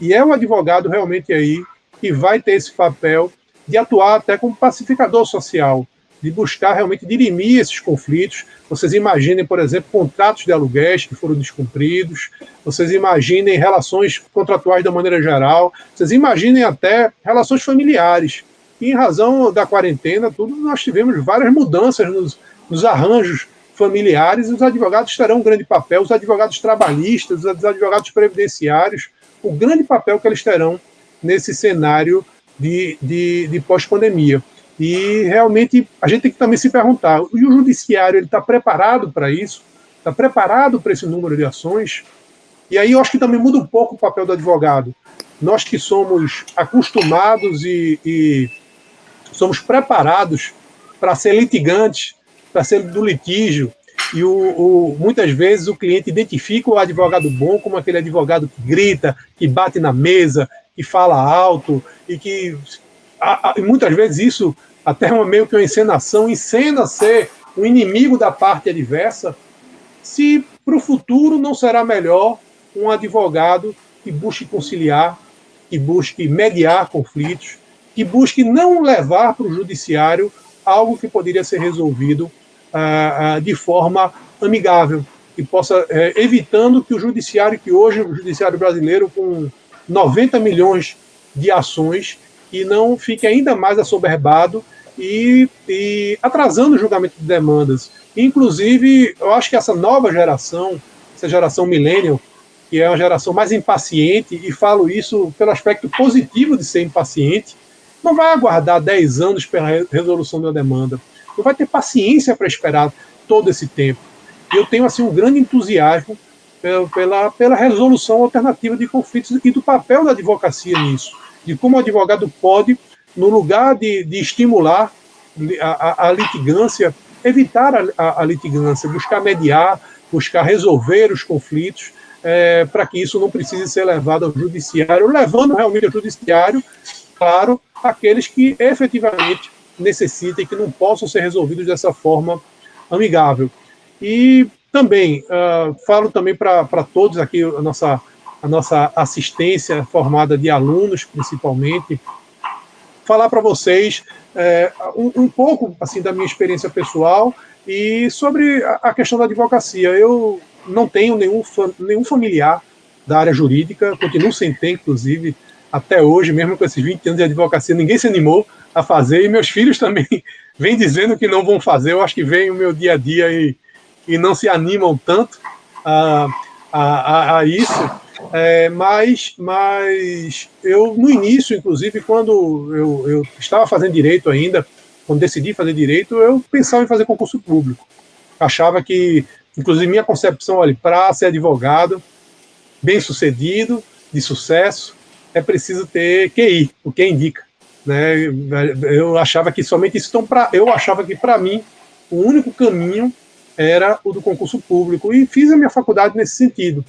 E é o advogado realmente aí que vai ter esse papel de atuar até como pacificador social, de buscar realmente dirimir esses conflitos. Vocês imaginem, por exemplo, contratos de aluguéis que foram descumpridos, vocês imaginem relações contratuais da maneira geral, vocês imaginem até relações familiares e em razão da quarentena, tudo, nós tivemos várias mudanças nos, nos arranjos familiares, os advogados terão um grande papel, os advogados trabalhistas, os advogados previdenciários, o grande papel que eles terão nesse cenário de, de, de pós-pandemia. E realmente a gente tem que também se perguntar: e o judiciário está preparado para isso? Está preparado para esse número de ações? E aí eu acho que também muda um pouco o papel do advogado. Nós que somos acostumados e, e somos preparados para ser litigantes, para ser do litígio. E o, o, muitas vezes o cliente identifica o advogado bom como aquele advogado que grita, que bate na mesa, que fala alto e que a, a, muitas vezes isso até uma, meio que uma encenação, encena ser o inimigo da parte adversa. Se para o futuro não será melhor um advogado que busque conciliar, que busque mediar conflitos, que busque não levar para o judiciário algo que poderia ser resolvido ah, ah, de forma amigável, e possa, eh, evitando que o judiciário, que hoje o judiciário brasileiro, com 90 milhões de ações, e não fique ainda mais assoberbado e, e atrasando o julgamento de demandas. Inclusive, eu acho que essa nova geração, essa geração millennial, que é uma geração mais impaciente, e falo isso pelo aspecto positivo de ser impaciente, não vai aguardar 10 anos pela resolução da demanda, não vai ter paciência para esperar todo esse tempo. Eu tenho assim um grande entusiasmo pela, pela resolução alternativa de conflitos e do papel da advocacia nisso, de como o advogado pode, no lugar de, de estimular a, a, a litigância, evitar a, a, a, litigância, buscar mediar, buscar resolver os conflitos, é, para que isso não precise ser levado ao judiciário, levando realmente ao judiciário, claro, aqueles que efetivamente necessitem, que não possam ser resolvidos dessa forma amigável. E também, uh, falo também para todos aqui, a nossa, a nossa assistência formada de alunos, principalmente, falar para vocês é, um, um, pouco assim da minha experiência pessoal e sobre a, a, questão da advocacia. Eu não tenho nenhum, nenhum familiar da área jurídica, continuo sem ter, inclusive, até hoje, mesmo com esses 20 anos de advocacia, ninguém se animou a fazer, e meus filhos também vêm dizendo que não vão fazer, eu acho que vem o meu dia a dia e, e não se animam tanto a, a, a isso, é, mas, mas eu, no início, inclusive, quando eu, eu estava fazendo direito ainda, quando decidi fazer direito, eu pensava em fazer concurso público. Achava que, inclusive, minha concepção, olha, para ser advogado, bem sucedido, de sucesso, é preciso ter QI, o que indica. Né? Eu achava que somente isso. Então, pra, eu achava que, para mim, o único caminho era o do concurso público. E fiz a minha faculdade nesse sentido,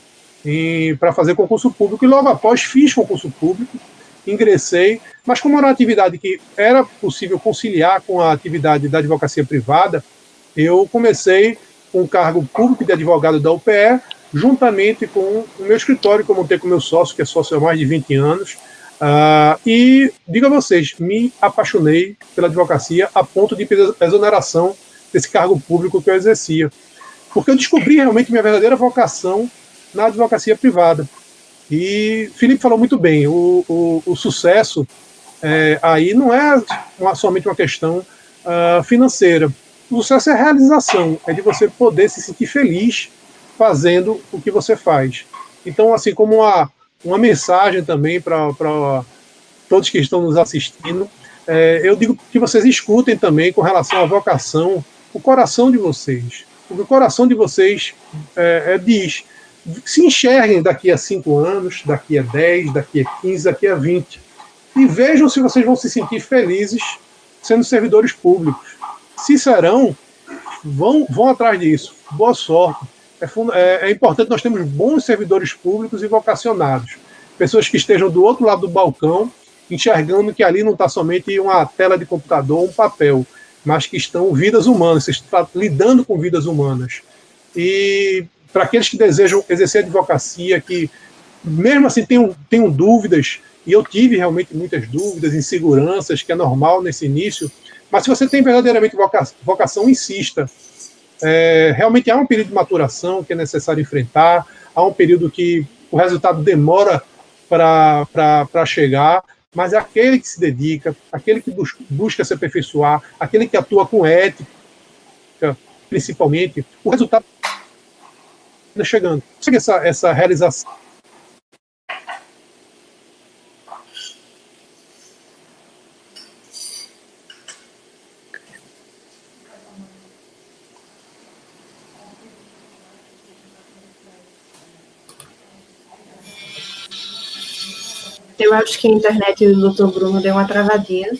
para fazer concurso público. E logo após fiz concurso público, ingressei, mas como era uma atividade que era possível conciliar com a atividade da advocacia privada, eu comecei com o cargo público de advogado da UPE, juntamente com o meu escritório que eu montei com meu sócio, que é sócio há mais de 20 anos, Uh, e digo a vocês, me apaixonei pela advocacia a ponto de exoneração desse cargo público que eu exercia. Porque eu descobri realmente minha verdadeira vocação na advocacia privada. E Felipe falou muito bem: o, o, o sucesso é, aí não é uma, somente uma questão uh, financeira. O sucesso é realização, é de você poder se sentir feliz fazendo o que você faz. Então, assim como uma, uma mensagem também para todos que estão nos assistindo. É, eu digo que vocês escutem também com relação à vocação, o coração de vocês. O coração de vocês é, é, diz. Se enxerguem daqui a cinco anos, daqui a 10, daqui a 15, daqui a 20. E vejam se vocês vão se sentir felizes sendo servidores públicos. Se serão, vão, vão atrás disso. Boa sorte. É, é, é importante nós temos bons servidores públicos e vocacionados. Pessoas que estejam do outro lado do balcão, enxergando que ali não está somente uma tela de computador, um papel, mas que estão vidas humanas, lidando com vidas humanas. E para aqueles que desejam exercer advocacia, que mesmo assim tenham, tenham dúvidas, e eu tive realmente muitas dúvidas, inseguranças, que é normal nesse início, mas se você tem verdadeiramente vocação, insista. É, realmente há um período de maturação que é necessário enfrentar, há um período que o resultado demora para chegar, mas é aquele que se dedica, aquele que bus busca se aperfeiçoar, aquele que atua com ética, principalmente, o resultado está chegando. Essa, essa realização Acho que a internet do Dr. Bruno deu uma travadinha.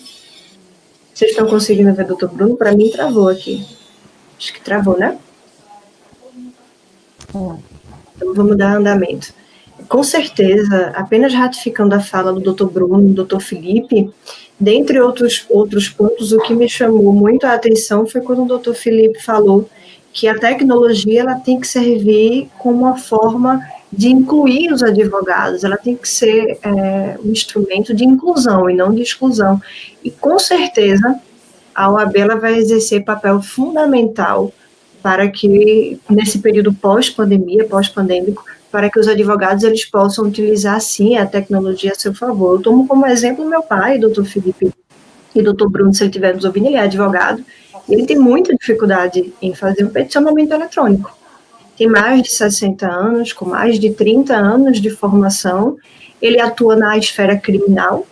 Vocês estão conseguindo ver o Dr. Bruno? Para mim, travou aqui. Acho que travou, né? Então, vamos dar andamento. Com certeza, apenas ratificando a fala do Dr. Bruno, do Dr. Felipe, dentre outros, outros pontos, o que me chamou muito a atenção foi quando o Dr. Felipe falou que a tecnologia ela tem que servir como uma forma de incluir os advogados, ela tem que ser é, um instrumento de inclusão e não de exclusão. E com certeza a OAB ela vai exercer papel fundamental para que nesse período pós-pandemia, pós-pandêmico, para que os advogados eles possam utilizar sim a tecnologia a seu favor. Eu tomo como exemplo meu pai, doutor Felipe e doutor Bruno, se ele estiver nos ouvindo, ele é advogado, ele tem muita dificuldade em fazer um peticionamento eletrônico tem mais de 60 anos, com mais de 30 anos de formação. Ele atua na esfera criminal,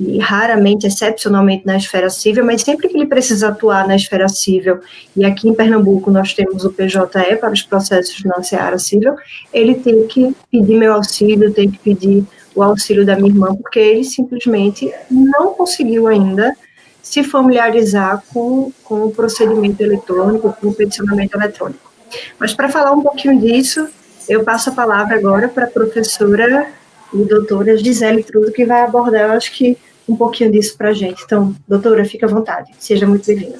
e raramente, excepcionalmente, na esfera civil, mas sempre que ele precisa atuar na esfera civil, e aqui em Pernambuco nós temos o PJE para os processos na seara civil, ele tem que pedir meu auxílio, tem que pedir o auxílio da minha irmã, porque ele simplesmente não conseguiu ainda se familiarizar com, com o procedimento eletrônico, com o peticionamento eletrônico. Mas para falar um pouquinho disso, eu passo a palavra agora para a professora e doutora Gisele Trudo, que vai abordar, eu acho que, um pouquinho disso para a gente. Então, doutora, fique à vontade. Seja muito bem-vinda.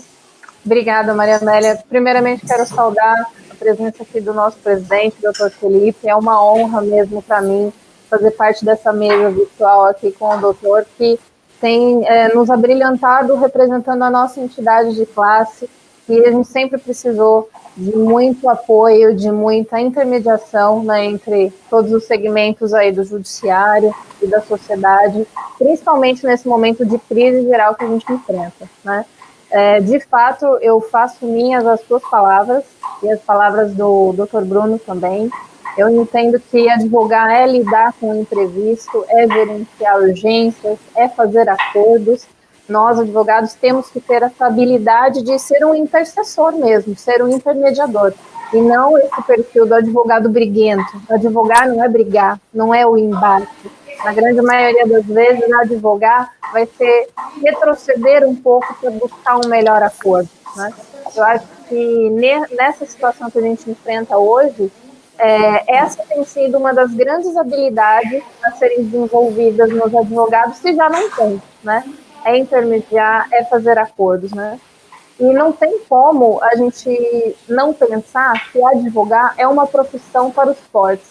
Obrigada, Maria Amélia. Primeiramente, quero saudar a presença aqui do nosso presidente, doutor Felipe. É uma honra mesmo para mim fazer parte dessa mesa virtual aqui com o doutor, que tem é, nos abrilhantado representando a nossa entidade de classe, e a gente sempre precisou de muito apoio, de muita intermediação né, entre todos os segmentos aí do judiciário e da sociedade, principalmente nesse momento de crise geral que a gente enfrenta. Né? É, de fato, eu faço minhas as suas palavras e as palavras do Dr. Bruno também. Eu entendo que advogar é lidar com o imprevisto, é gerenciar urgências, é fazer acordos. Nós, advogados, temos que ter essa habilidade de ser um intercessor mesmo, ser um intermediador. E não esse perfil do advogado briguento. Advogar não é brigar, não é o embate. Na grande maioria das vezes, advogar vai ser retroceder um pouco para buscar um melhor acordo. Né? Eu acho que nessa situação que a gente enfrenta hoje, é, essa tem sido uma das grandes habilidades a serem desenvolvidas nos advogados, se já não tem, né? É intermediar, é fazer acordos, né? E não tem como a gente não pensar que advogar é uma profissão para os fortes.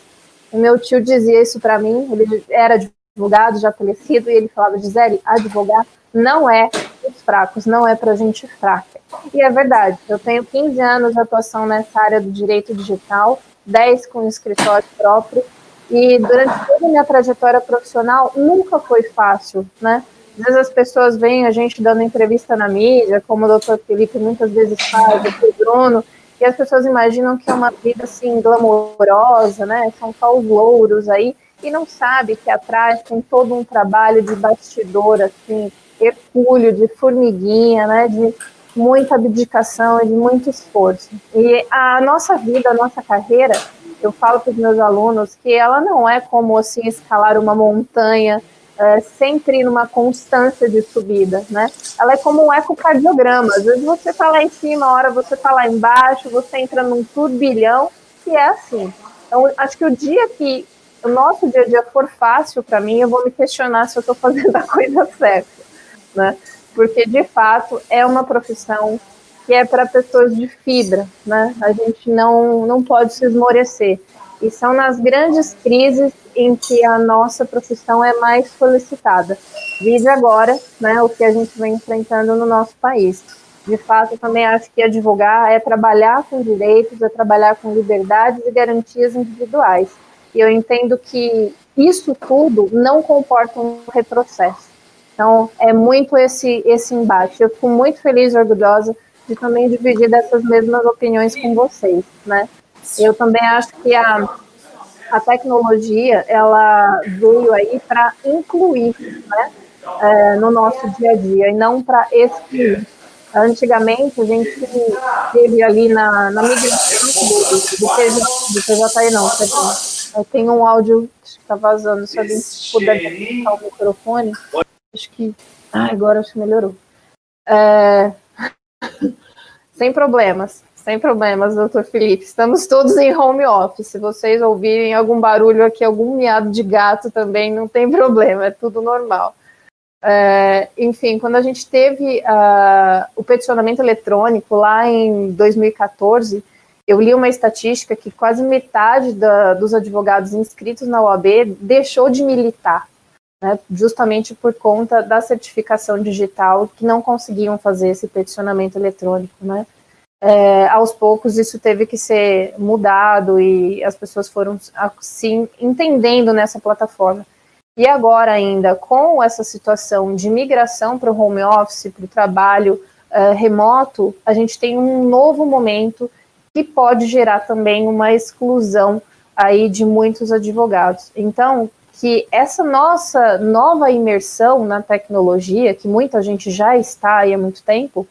O meu tio dizia isso para mim, ele era advogado, já falecido, e ele falava, Gisele, advogar não é os fracos, não é para gente fraca. E é verdade, eu tenho 15 anos de atuação nessa área do direito digital, 10 com escritório próprio, e durante toda a minha trajetória profissional nunca foi fácil, né? Às vezes as pessoas veem a gente dando entrevista na mídia, como o doutor Felipe muitas vezes faz, o Bruno, e as pessoas imaginam que é uma vida assim glamourosa, né? São só os louros aí, e não sabe que atrás tem todo um trabalho de bastidor, assim, hercúleo, de formiguinha, né? De muita abdicação e de muito esforço. E a nossa vida, a nossa carreira, eu falo para os meus alunos que ela não é como assim escalar uma montanha é, sempre numa constância de subida, né? Ela é como um ecocardiograma. Às vezes você está lá em cima, a hora você está lá embaixo, você entra num turbilhão, e é assim. Então, acho que o dia que o nosso dia a dia for fácil para mim, eu vou me questionar se eu estou fazendo a coisa certa, né? porque de fato é uma profissão que é para pessoas de fibra, né? A gente não, não pode se esmorecer. E são nas grandes crises em que a nossa profissão é mais solicitada. Vide agora né, o que a gente vem enfrentando no nosso país. De fato, eu também acho que advogar é trabalhar com direitos, é trabalhar com liberdades e garantias individuais. E eu entendo que isso tudo não comporta um retrocesso. Então, é muito esse, esse embate. Eu fico muito feliz e orgulhosa de também dividir dessas mesmas opiniões com vocês, né? Eu também acho que a, a tecnologia, ela veio aí para incluir, né, é, no nosso dia a dia, e não para excluir. Antigamente, a gente teve ali na, na migração do, do, PJ, PJI, não, perdão. Tem um áudio que está vazando, se alguém puder desligar o microfone. Acho que. Ah, agora acho que melhorou. É... sem problemas, sem problemas, doutor Felipe. Estamos todos em home office. Se vocês ouvirem algum barulho aqui, algum miado de gato também, não tem problema, é tudo normal. É, enfim, quando a gente teve uh, o peticionamento eletrônico lá em 2014, eu li uma estatística que quase metade da, dos advogados inscritos na OAB deixou de militar né, justamente por conta da certificação digital, que não conseguiam fazer esse peticionamento eletrônico, né. É, aos poucos isso teve que ser mudado e as pessoas foram assim entendendo nessa plataforma. E agora ainda com essa situação de migração para o home office, para o trabalho uh, remoto, a gente tem um novo momento que pode gerar também uma exclusão aí de muitos advogados. Então, que essa nossa nova imersão na tecnologia, que muita gente já está aí há muito tempo,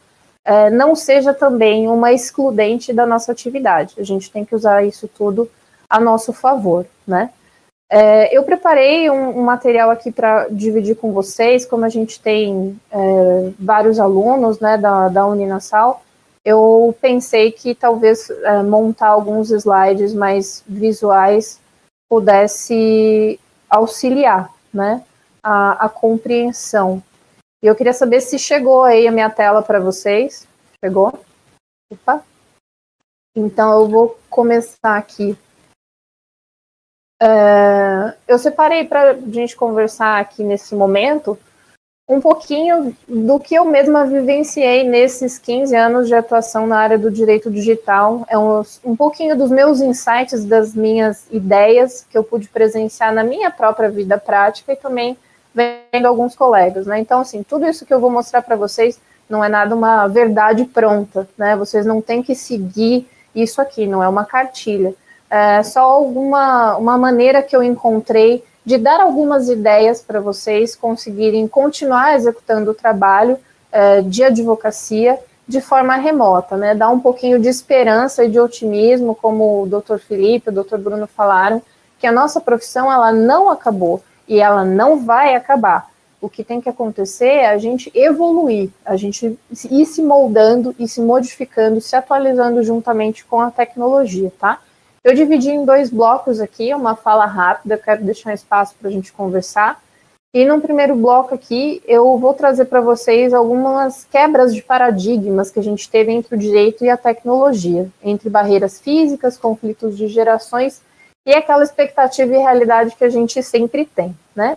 é, não seja também uma excludente da nossa atividade. A gente tem que usar isso tudo a nosso favor, né? É, eu preparei um, um material aqui para dividir com vocês, como a gente tem é, vários alunos né, da, da Uninasal, eu pensei que talvez é, montar alguns slides mais visuais pudesse auxiliar, né, a, a compreensão. E eu queria saber se chegou aí a minha tela para vocês. Chegou? Opa. Então eu vou começar aqui. É, eu separei para a gente conversar aqui nesse momento um pouquinho do que eu mesma vivenciei nesses 15 anos de atuação na área do direito digital. É um, um pouquinho dos meus insights, das minhas ideias que eu pude presenciar na minha própria vida prática e também vendo alguns colegas, né? Então, assim, tudo isso que eu vou mostrar para vocês não é nada uma verdade pronta, né? Vocês não têm que seguir isso aqui, não é uma cartilha. É só alguma uma maneira que eu encontrei de dar algumas ideias para vocês conseguirem continuar executando o trabalho é, de advocacia de forma remota, né? Dar um pouquinho de esperança e de otimismo, como o Dr. Felipe, o Dr. Bruno falaram, que a nossa profissão ela não acabou e ela não vai acabar. O que tem que acontecer é a gente evoluir, a gente ir se moldando e se modificando, se atualizando juntamente com a tecnologia, tá? Eu dividi em dois blocos aqui, uma fala rápida, quero deixar espaço para a gente conversar. E no primeiro bloco aqui, eu vou trazer para vocês algumas quebras de paradigmas que a gente teve entre o direito e a tecnologia, entre barreiras físicas, conflitos de gerações e aquela expectativa e realidade que a gente sempre tem, né?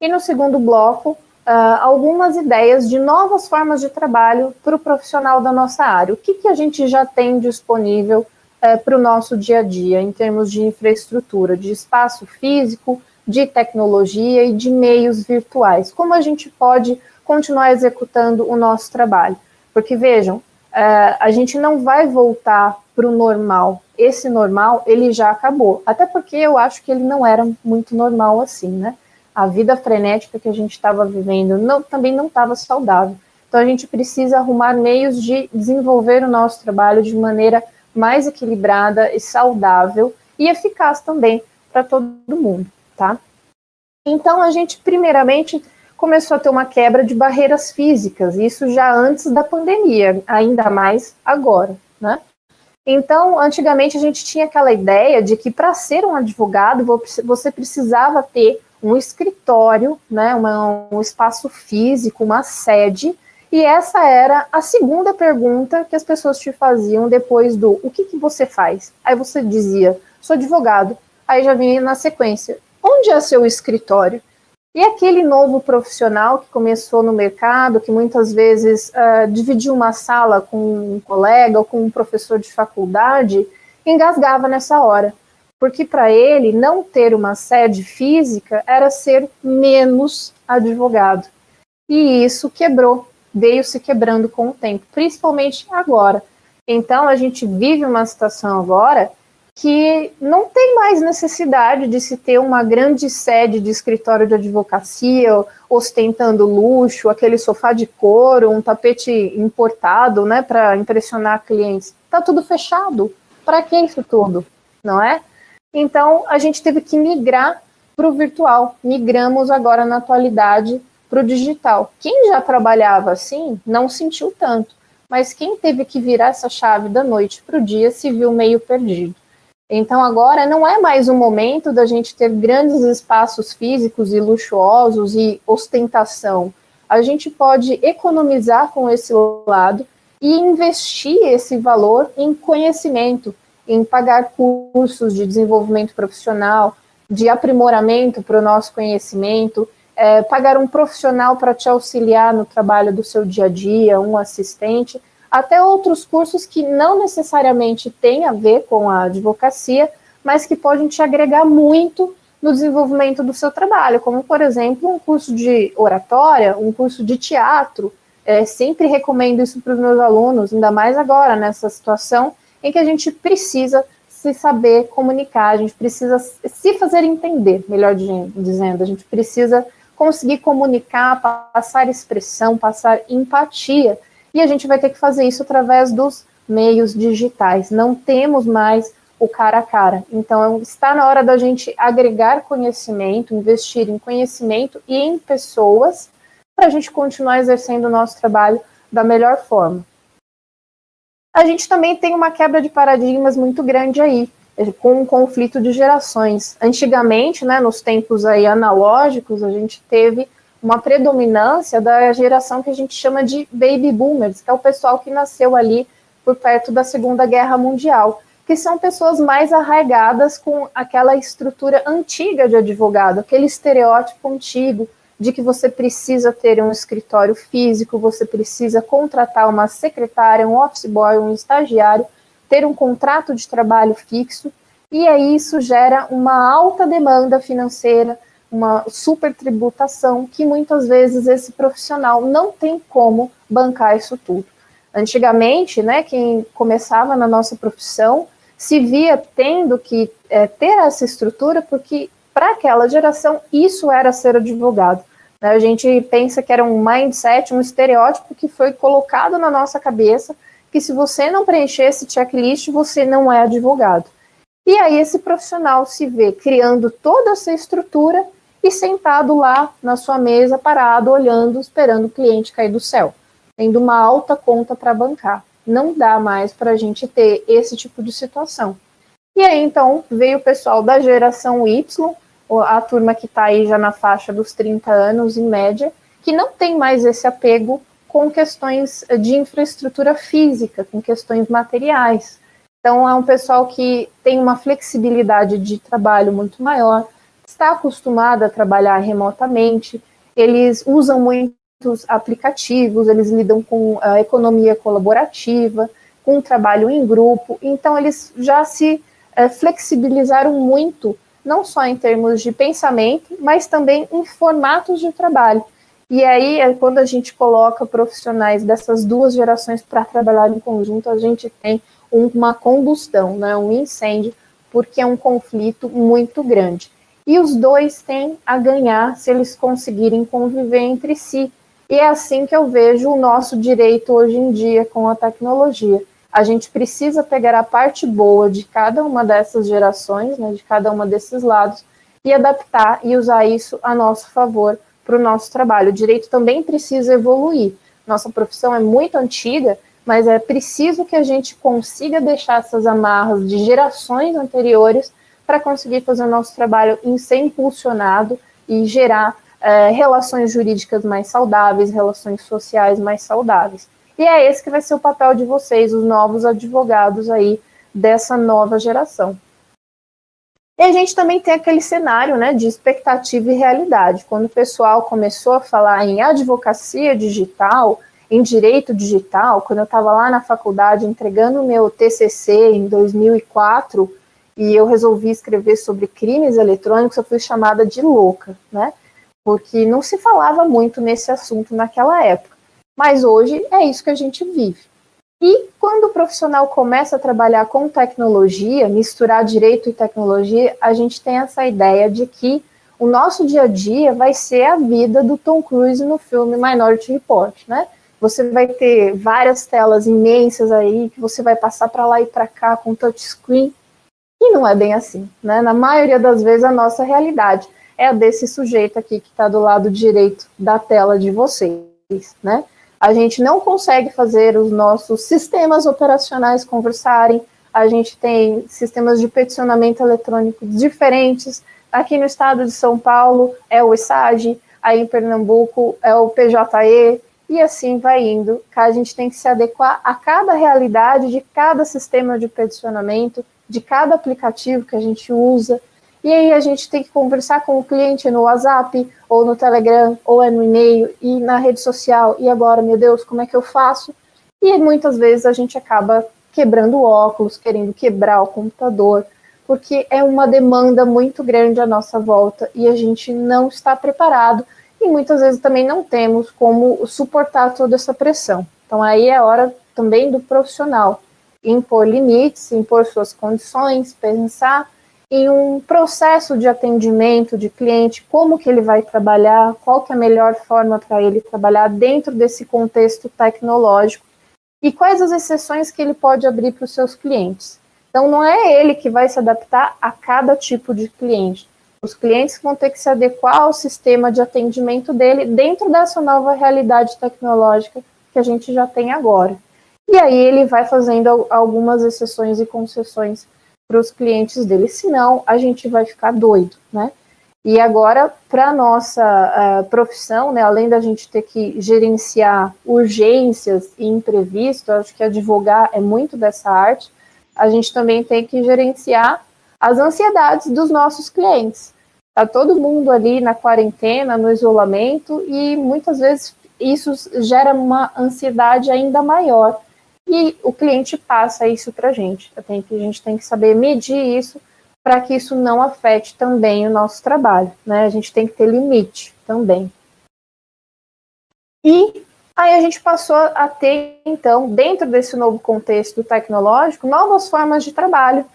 E no segundo bloco, uh, algumas ideias de novas formas de trabalho para o profissional da nossa área. O que, que a gente já tem disponível é, para o nosso dia a dia, em termos de infraestrutura, de espaço físico, de tecnologia e de meios virtuais. Como a gente pode continuar executando o nosso trabalho? Porque vejam, é, a gente não vai voltar para o normal. Esse normal, ele já acabou. Até porque eu acho que ele não era muito normal assim, né? A vida frenética que a gente estava vivendo não, também não estava saudável. Então a gente precisa arrumar meios de desenvolver o nosso trabalho de maneira mais equilibrada e saudável e eficaz também para todo mundo, tá? Então a gente primeiramente começou a ter uma quebra de barreiras físicas, isso já antes da pandemia, ainda mais agora, né? Então, antigamente a gente tinha aquela ideia de que para ser um advogado você precisava ter um escritório, né, uma, um espaço físico, uma sede e essa era a segunda pergunta que as pessoas te faziam depois do o que, que você faz? Aí você dizia, sou advogado. Aí já vinha na sequência, onde é seu escritório? E aquele novo profissional que começou no mercado, que muitas vezes uh, dividia uma sala com um colega ou com um professor de faculdade, engasgava nessa hora. Porque para ele, não ter uma sede física era ser menos advogado. E isso quebrou veio se quebrando com o tempo, principalmente agora. Então, a gente vive uma situação agora que não tem mais necessidade de se ter uma grande sede de escritório de advocacia, ostentando luxo, aquele sofá de couro, um tapete importado, né, para impressionar clientes. Tá tudo fechado. Para que isso tudo, não é? Então, a gente teve que migrar para o virtual. Migramos agora na atualidade para o digital. Quem já trabalhava assim não sentiu tanto, mas quem teve que virar essa chave da noite para o dia se viu meio perdido. Então agora não é mais o momento da gente ter grandes espaços físicos e luxuosos e ostentação. A gente pode economizar com esse lado e investir esse valor em conhecimento, em pagar cursos de desenvolvimento profissional, de aprimoramento para o nosso conhecimento, é, pagar um profissional para te auxiliar no trabalho do seu dia a dia, um assistente, até outros cursos que não necessariamente têm a ver com a advocacia, mas que podem te agregar muito no desenvolvimento do seu trabalho, como, por exemplo, um curso de oratória, um curso de teatro. É, sempre recomendo isso para os meus alunos, ainda mais agora, nessa situação em que a gente precisa se saber comunicar, a gente precisa se fazer entender, melhor dizendo, a gente precisa conseguir comunicar, passar expressão, passar empatia. E a gente vai ter que fazer isso através dos meios digitais. Não temos mais o cara a cara. Então, está na hora da gente agregar conhecimento, investir em conhecimento e em pessoas para a gente continuar exercendo o nosso trabalho da melhor forma. A gente também tem uma quebra de paradigmas muito grande aí com um conflito de gerações. Antigamente, né, nos tempos aí analógicos, a gente teve uma predominância da geração que a gente chama de baby boomers, que é o pessoal que nasceu ali por perto da Segunda Guerra Mundial, que são pessoas mais arraigadas com aquela estrutura antiga de advogado, aquele estereótipo antigo de que você precisa ter um escritório físico, você precisa contratar uma secretária, um office boy, um estagiário, ter um contrato de trabalho fixo, e aí isso gera uma alta demanda financeira, uma super tributação que muitas vezes esse profissional não tem como bancar isso tudo. Antigamente, né, quem começava na nossa profissão se via tendo que é, ter essa estrutura porque para aquela geração isso era ser advogado. Né? A gente pensa que era um mindset, um estereótipo que foi colocado na nossa cabeça que se você não preencher esse checklist, você não é advogado. E aí esse profissional se vê criando toda essa estrutura e sentado lá na sua mesa, parado, olhando, esperando o cliente cair do céu, tendo uma alta conta para bancar. Não dá mais para a gente ter esse tipo de situação. E aí então veio o pessoal da geração Y, a turma que está aí já na faixa dos 30 anos, em média, que não tem mais esse apego com questões de infraestrutura física, com questões materiais. Então, é um pessoal que tem uma flexibilidade de trabalho muito maior, está acostumado a trabalhar remotamente, eles usam muitos aplicativos, eles lidam com a economia colaborativa, com o trabalho em grupo, então eles já se é, flexibilizaram muito não só em termos de pensamento, mas também em formatos de trabalho. E aí, é quando a gente coloca profissionais dessas duas gerações para trabalhar em conjunto, a gente tem uma combustão, né, um incêndio, porque é um conflito muito grande. E os dois têm a ganhar se eles conseguirem conviver entre si. E é assim que eu vejo o nosso direito hoje em dia com a tecnologia a gente precisa pegar a parte boa de cada uma dessas gerações, né, de cada uma desses lados, e adaptar e usar isso a nosso favor para o nosso trabalho. O direito também precisa evoluir. Nossa profissão é muito antiga, mas é preciso que a gente consiga deixar essas amarras de gerações anteriores para conseguir fazer o nosso trabalho em ser impulsionado e gerar é, relações jurídicas mais saudáveis, relações sociais mais saudáveis. E é esse que vai ser o papel de vocês, os novos advogados aí dessa nova geração. E a gente também tem aquele cenário né, de expectativa e realidade. Quando o pessoal começou a falar em advocacia digital, em direito digital, quando eu estava lá na faculdade entregando o meu TCC em 2004 e eu resolvi escrever sobre crimes eletrônicos, eu fui chamada de louca, né? Porque não se falava muito nesse assunto naquela época. Mas hoje é isso que a gente vive. E quando o profissional começa a trabalhar com tecnologia, misturar direito e tecnologia, a gente tem essa ideia de que o nosso dia a dia vai ser a vida do Tom Cruise no filme Minority Report, né? Você vai ter várias telas imensas aí que você vai passar para lá e para cá com touchscreen. E não é bem assim, né? Na maioria das vezes a nossa realidade é a desse sujeito aqui que está do lado direito da tela de vocês, né? a gente não consegue fazer os nossos sistemas operacionais conversarem, a gente tem sistemas de peticionamento eletrônico diferentes. Aqui no estado de São Paulo é o ESAG, aí em Pernambuco é o PJE, e assim vai indo. A gente tem que se adequar a cada realidade de cada sistema de peticionamento, de cada aplicativo que a gente usa, e aí a gente tem que conversar com o cliente no WhatsApp, ou no Telegram, ou é no e-mail, e na rede social. E agora, meu Deus, como é que eu faço? E muitas vezes a gente acaba quebrando o óculos, querendo quebrar o computador, porque é uma demanda muito grande à nossa volta e a gente não está preparado e muitas vezes também não temos como suportar toda essa pressão. Então aí é hora também do profissional impor limites, impor suas condições, pensar em um processo de atendimento de cliente, como que ele vai trabalhar, qual que é a melhor forma para ele trabalhar dentro desse contexto tecnológico e quais as exceções que ele pode abrir para os seus clientes. Então, não é ele que vai se adaptar a cada tipo de cliente. Os clientes vão ter que se adequar ao sistema de atendimento dele dentro dessa nova realidade tecnológica que a gente já tem agora. E aí ele vai fazendo algumas exceções e concessões para os clientes dele, senão a gente vai ficar doido, né? E agora, para nossa uh, profissão, né, além da gente ter que gerenciar urgências e imprevistos, acho que advogar é muito dessa arte, a gente também tem que gerenciar as ansiedades dos nossos clientes. Tá todo mundo ali na quarentena, no isolamento, e muitas vezes isso gera uma ansiedade ainda maior. E o cliente passa isso para a gente. A gente tem que saber medir isso para que isso não afete também o nosso trabalho. Né? A gente tem que ter limite também. E aí a gente passou a ter, então, dentro desse novo contexto tecnológico, novas formas de trabalho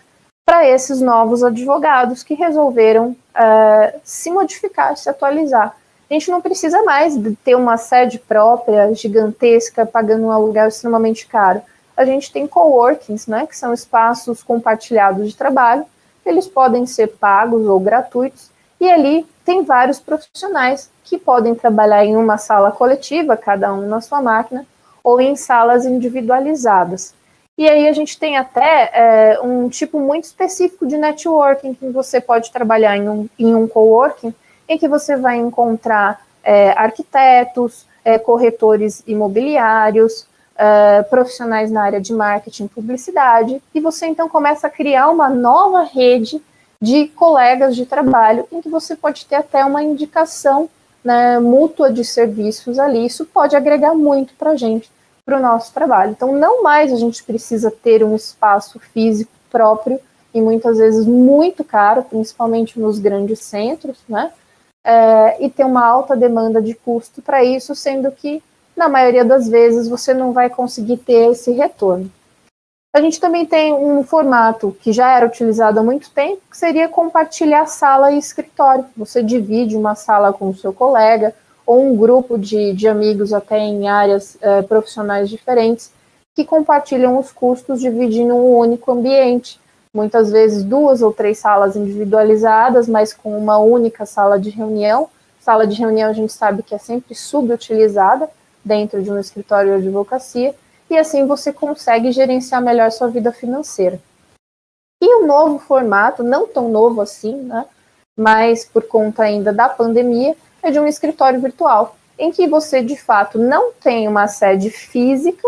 para esses novos advogados que resolveram uh, se modificar, se atualizar. A gente não precisa mais ter uma sede própria, gigantesca, pagando um aluguel extremamente caro. A gente tem coworkings, né, que são espaços compartilhados de trabalho, eles podem ser pagos ou gratuitos, e ali tem vários profissionais que podem trabalhar em uma sala coletiva, cada um na sua máquina, ou em salas individualizadas. E aí a gente tem até é, um tipo muito específico de networking que você pode trabalhar em um, em um coworking, em que você vai encontrar é, arquitetos, é, corretores imobiliários, é, profissionais na área de marketing e publicidade, e você então começa a criar uma nova rede de colegas de trabalho, em que você pode ter até uma indicação né, mútua de serviços ali. Isso pode agregar muito para a gente para o nosso trabalho. Então, não mais a gente precisa ter um espaço físico próprio e muitas vezes muito caro, principalmente nos grandes centros, né? É, e ter uma alta demanda de custo para isso, sendo que na maioria das vezes você não vai conseguir ter esse retorno. A gente também tem um formato que já era utilizado há muito tempo, que seria compartilhar sala e escritório. Você divide uma sala com o seu colega, ou um grupo de, de amigos até em áreas é, profissionais diferentes que compartilham os custos dividindo um único ambiente. Muitas vezes duas ou três salas individualizadas, mas com uma única sala de reunião. Sala de reunião a gente sabe que é sempre subutilizada dentro de um escritório de advocacia, e assim você consegue gerenciar melhor sua vida financeira. E o um novo formato, não tão novo assim, né, mas por conta ainda da pandemia, é de um escritório virtual, em que você de fato não tem uma sede física,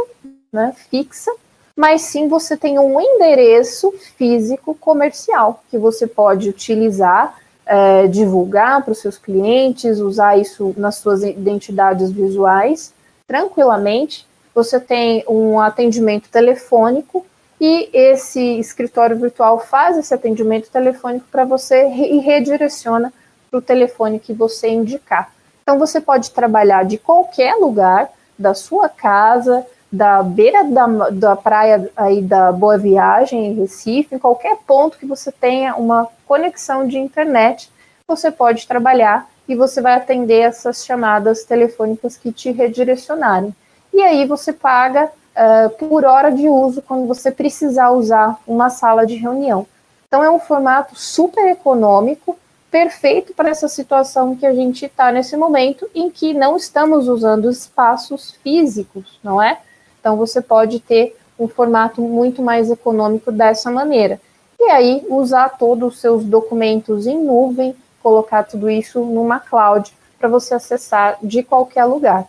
né, fixa, mas sim você tem um endereço físico comercial que você pode utilizar, é, divulgar para os seus clientes, usar isso nas suas identidades visuais tranquilamente. Você tem um atendimento telefônico e esse escritório virtual faz esse atendimento telefônico para você e redireciona para o telefone que você indicar. Então você pode trabalhar de qualquer lugar, da sua casa, da beira da, da praia aí da Boa Viagem, em Recife, em qualquer ponto que você tenha uma conexão de internet, você pode trabalhar e você vai atender essas chamadas telefônicas que te redirecionarem. E aí você paga uh, por hora de uso quando você precisar usar uma sala de reunião. Então é um formato super econômico, perfeito para essa situação que a gente está nesse momento, em que não estamos usando espaços físicos, não é? Então você pode ter um formato muito mais econômico dessa maneira. E aí usar todos os seus documentos em nuvem, colocar tudo isso numa cloud para você acessar de qualquer lugar.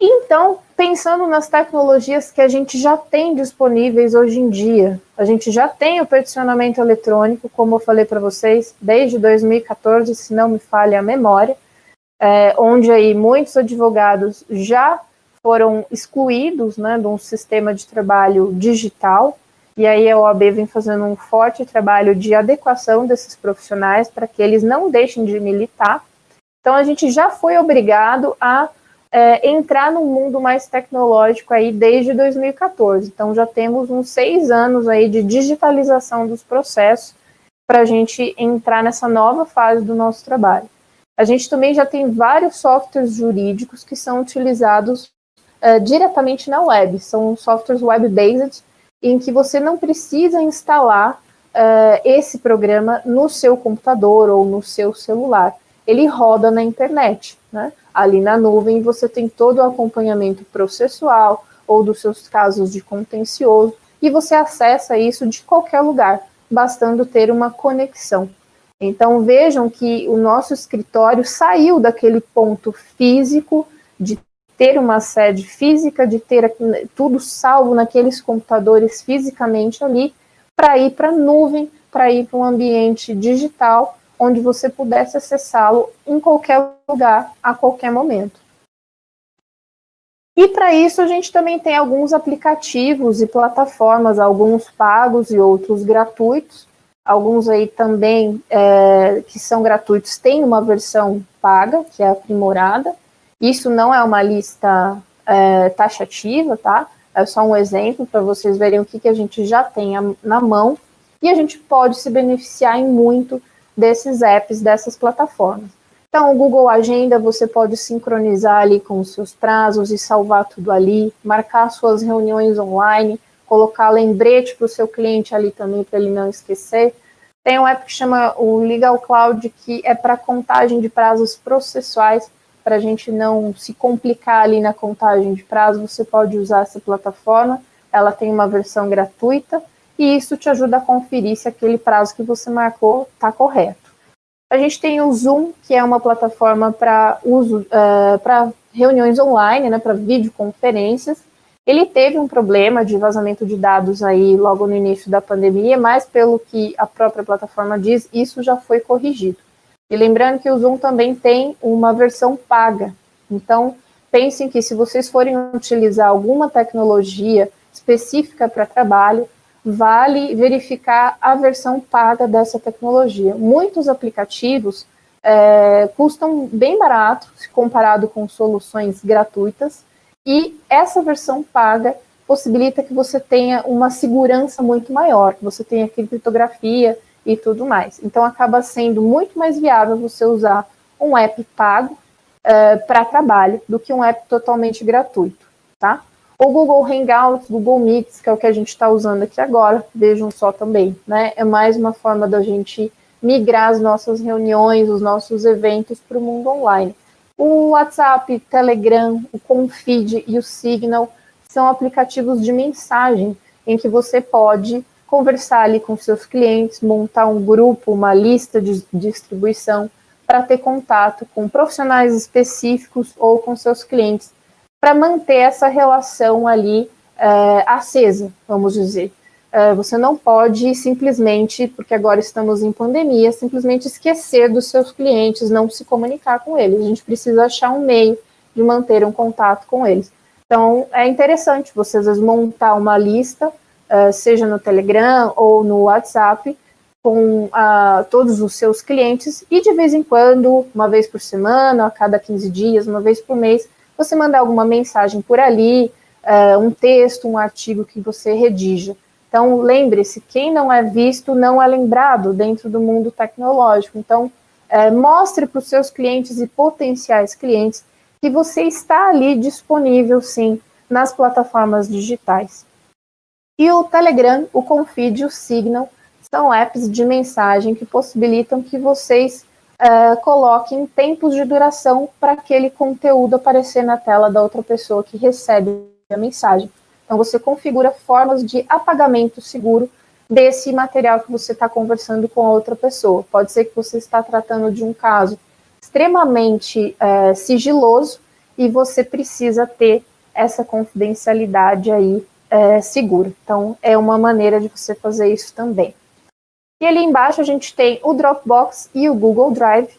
Então, pensando nas tecnologias que a gente já tem disponíveis hoje em dia, a gente já tem o peticionamento eletrônico, como eu falei para vocês, desde 2014, se não me falha a memória, é, onde aí muitos advogados já foram excluídos né, de um sistema de trabalho digital, e aí a OAB vem fazendo um forte trabalho de adequação desses profissionais para que eles não deixem de militar. Então a gente já foi obrigado a é, entrar no mundo mais tecnológico aí desde 2014. Então já temos uns seis anos aí de digitalização dos processos para a gente entrar nessa nova fase do nosso trabalho. A gente também já tem vários softwares jurídicos que são utilizados é, diretamente na web. São softwares web-based em que você não precisa instalar é, esse programa no seu computador ou no seu celular. Ele roda na internet, né? ali na nuvem você tem todo o acompanhamento processual ou dos seus casos de contencioso e você acessa isso de qualquer lugar, bastando ter uma conexão. Então vejam que o nosso escritório saiu daquele ponto físico de ter uma sede física, de ter tudo salvo naqueles computadores fisicamente ali, para ir para a nuvem, para ir para um ambiente digital onde você pudesse acessá-lo em qualquer lugar, a qualquer momento. E para isso a gente também tem alguns aplicativos e plataformas, alguns pagos e outros gratuitos. Alguns aí também é, que são gratuitos têm uma versão paga, que é aprimorada. Isso não é uma lista é, taxativa, tá? É só um exemplo para vocês verem o que, que a gente já tem na mão e a gente pode se beneficiar em muito desses apps, dessas plataformas. Então, o Google Agenda você pode sincronizar ali com os seus prazos e salvar tudo ali, marcar suas reuniões online, colocar lembrete para o seu cliente ali também para ele não esquecer. Tem um app que chama o Legal Cloud, que é para contagem de prazos processuais, para a gente não se complicar ali na contagem de prazo, você pode usar essa plataforma. Ela tem uma versão gratuita e isso te ajuda a conferir se aquele prazo que você marcou está correto. A gente tem o Zoom, que é uma plataforma para uso uh, para reuniões online, né, para videoconferências. Ele teve um problema de vazamento de dados aí logo no início da pandemia, mas pelo que a própria plataforma diz, isso já foi corrigido. E lembrando que o Zoom também tem uma versão paga. Então, pensem que se vocês forem utilizar alguma tecnologia específica para trabalho, vale verificar a versão paga dessa tecnologia. Muitos aplicativos é, custam bem barato se comparado com soluções gratuitas, e essa versão paga possibilita que você tenha uma segurança muito maior, que você tenha criptografia e tudo mais. Então acaba sendo muito mais viável você usar um app pago é, para trabalho do que um app totalmente gratuito, tá? O Google Hangouts, Google Meets, que é o que a gente está usando aqui agora, vejam só também, né? É mais uma forma da gente migrar as nossas reuniões, os nossos eventos para o mundo online. O WhatsApp, Telegram, o Confid e o Signal são aplicativos de mensagem em que você pode conversar ali com seus clientes, montar um grupo, uma lista de distribuição para ter contato com profissionais específicos ou com seus clientes para manter essa relação ali é, acesa, vamos dizer. É, você não pode simplesmente, porque agora estamos em pandemia, simplesmente esquecer dos seus clientes, não se comunicar com eles. A gente precisa achar um meio de manter um contato com eles. Então, é interessante você, às vezes, montar uma lista, é, seja no Telegram ou no WhatsApp, com uh, todos os seus clientes e, de vez em quando, uma vez por semana, a cada 15 dias, uma vez por mês, você mandar alguma mensagem por ali, uh, um texto, um artigo que você redija. Então, lembre-se, quem não é visto não é lembrado dentro do mundo tecnológico. Então, uh, mostre para os seus clientes e potenciais clientes que você está ali disponível, sim, nas plataformas digitais. E o Telegram, o Confid e o Signal são apps de mensagem que possibilitam que vocês uh, coloquem tempos de duração para aquele conteúdo aparecer na tela da outra pessoa que recebe a mensagem. Então, você configura formas de apagamento seguro desse material que você está conversando com a outra pessoa. Pode ser que você está tratando de um caso extremamente uh, sigiloso e você precisa ter essa confidencialidade aí uh, segura. Então, é uma maneira de você fazer isso também. E ali embaixo a gente tem o Dropbox e o Google Drive,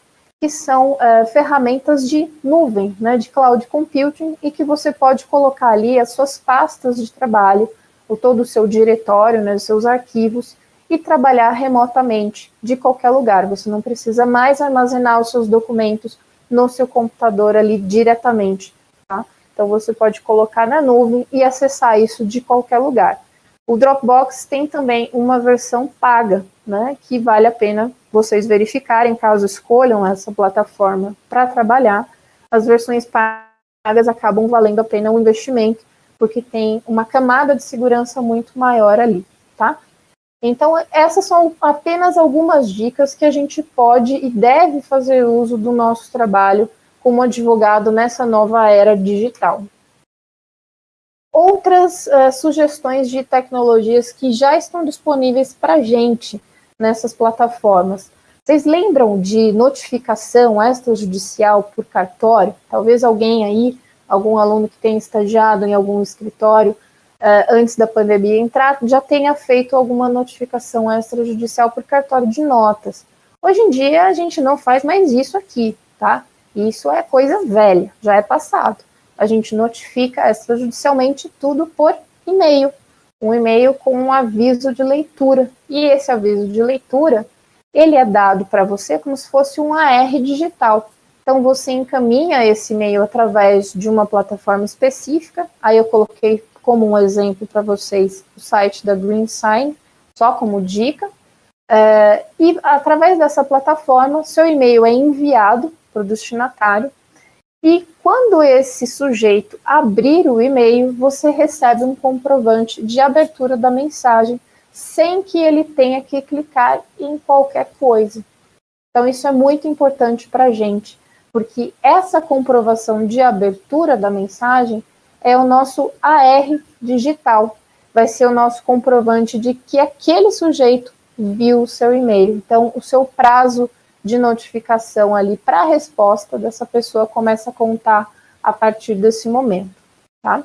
que são uh, ferramentas de nuvem, né, de cloud computing, e que você pode colocar ali as suas pastas de trabalho, ou todo o seu diretório, né, os seus arquivos, e trabalhar remotamente, de qualquer lugar. Você não precisa mais armazenar os seus documentos no seu computador ali diretamente. Tá? Então você pode colocar na nuvem e acessar isso de qualquer lugar. O Dropbox tem também uma versão paga, né, que vale a pena vocês verificarem caso escolham essa plataforma para trabalhar. As versões pagas acabam valendo a pena o investimento, porque tem uma camada de segurança muito maior ali, tá? Então, essas são apenas algumas dicas que a gente pode e deve fazer uso do nosso trabalho como advogado nessa nova era digital outras uh, sugestões de tecnologias que já estão disponíveis para a gente nessas plataformas. Vocês lembram de notificação extrajudicial por cartório? Talvez alguém aí, algum aluno que tenha estagiado em algum escritório uh, antes da pandemia entrar, já tenha feito alguma notificação extrajudicial por cartório de notas. Hoje em dia a gente não faz mais isso aqui, tá? Isso é coisa velha, já é passado. A gente notifica extrajudicialmente tudo por e-mail. Um e-mail com um aviso de leitura. E esse aviso de leitura, ele é dado para você como se fosse um AR digital. Então você encaminha esse e-mail através de uma plataforma específica. Aí eu coloquei como um exemplo para vocês o site da Green Sign, só como dica. É, e através dessa plataforma, seu e-mail é enviado para o destinatário. E quando esse sujeito abrir o e-mail, você recebe um comprovante de abertura da mensagem, sem que ele tenha que clicar em qualquer coisa. Então, isso é muito importante para a gente, porque essa comprovação de abertura da mensagem é o nosso AR digital. Vai ser o nosso comprovante de que aquele sujeito viu o seu e-mail. Então, o seu prazo de notificação ali para a resposta dessa pessoa começa a contar a partir desse momento, tá?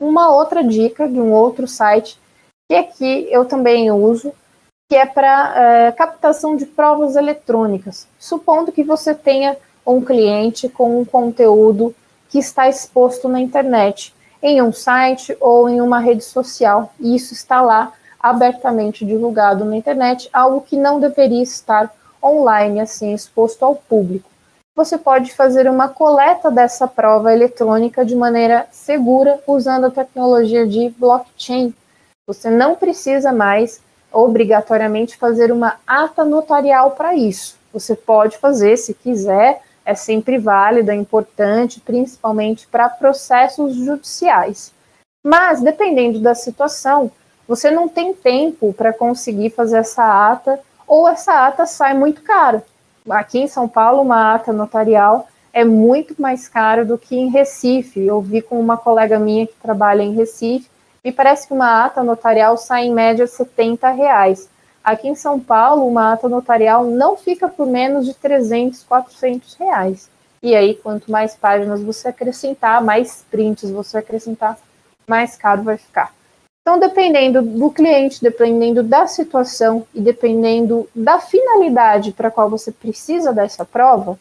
Uma outra dica de um outro site que aqui eu também uso, que é para é, captação de provas eletrônicas. Supondo que você tenha um cliente com um conteúdo que está exposto na internet, em um site ou em uma rede social, e isso está lá abertamente divulgado na internet, algo que não deveria estar online, assim, exposto ao público. Você pode fazer uma coleta dessa prova eletrônica de maneira segura usando a tecnologia de blockchain. Você não precisa mais obrigatoriamente fazer uma ata notarial para isso. Você pode fazer, se quiser, é sempre válida, é importante, principalmente para processos judiciais. Mas, dependendo da situação, você não tem tempo para conseguir fazer essa ata ou essa ata sai muito cara. Aqui em São Paulo, uma ata notarial é muito mais cara do que em Recife. Eu vi com uma colega minha que trabalha em Recife, e parece que uma ata notarial sai em média 70 reais. Aqui em São Paulo, uma ata notarial não fica por menos de 300, 400 reais. E aí, quanto mais páginas você acrescentar, mais prints você acrescentar, mais caro vai ficar. Então, dependendo do cliente, dependendo da situação e dependendo da finalidade para qual você precisa dessa prova,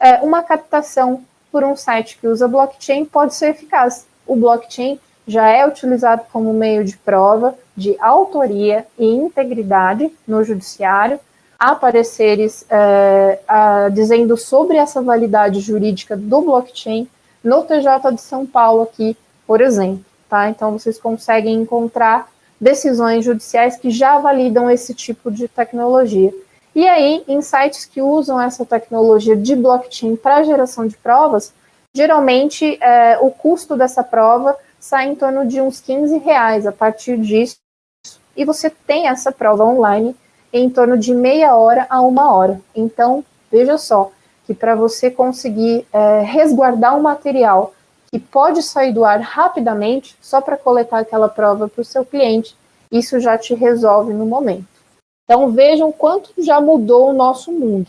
é, uma captação por um site que usa blockchain pode ser eficaz. O blockchain já é utilizado como meio de prova de autoria e integridade no judiciário. Há pareceres é, a, dizendo sobre essa validade jurídica do blockchain no TJ de São Paulo aqui, por exemplo tá? Então vocês conseguem encontrar decisões judiciais que já validam esse tipo de tecnologia. E aí, em sites que usam essa tecnologia de blockchain para geração de provas, geralmente é, o custo dessa prova sai em torno de uns 15 reais a partir disso, e você tem essa prova online em torno de meia hora a uma hora. Então, veja só, que para você conseguir é, resguardar o material que pode sair do ar rapidamente só para coletar aquela prova para o seu cliente. Isso já te resolve no momento. Então vejam quanto já mudou o nosso mundo.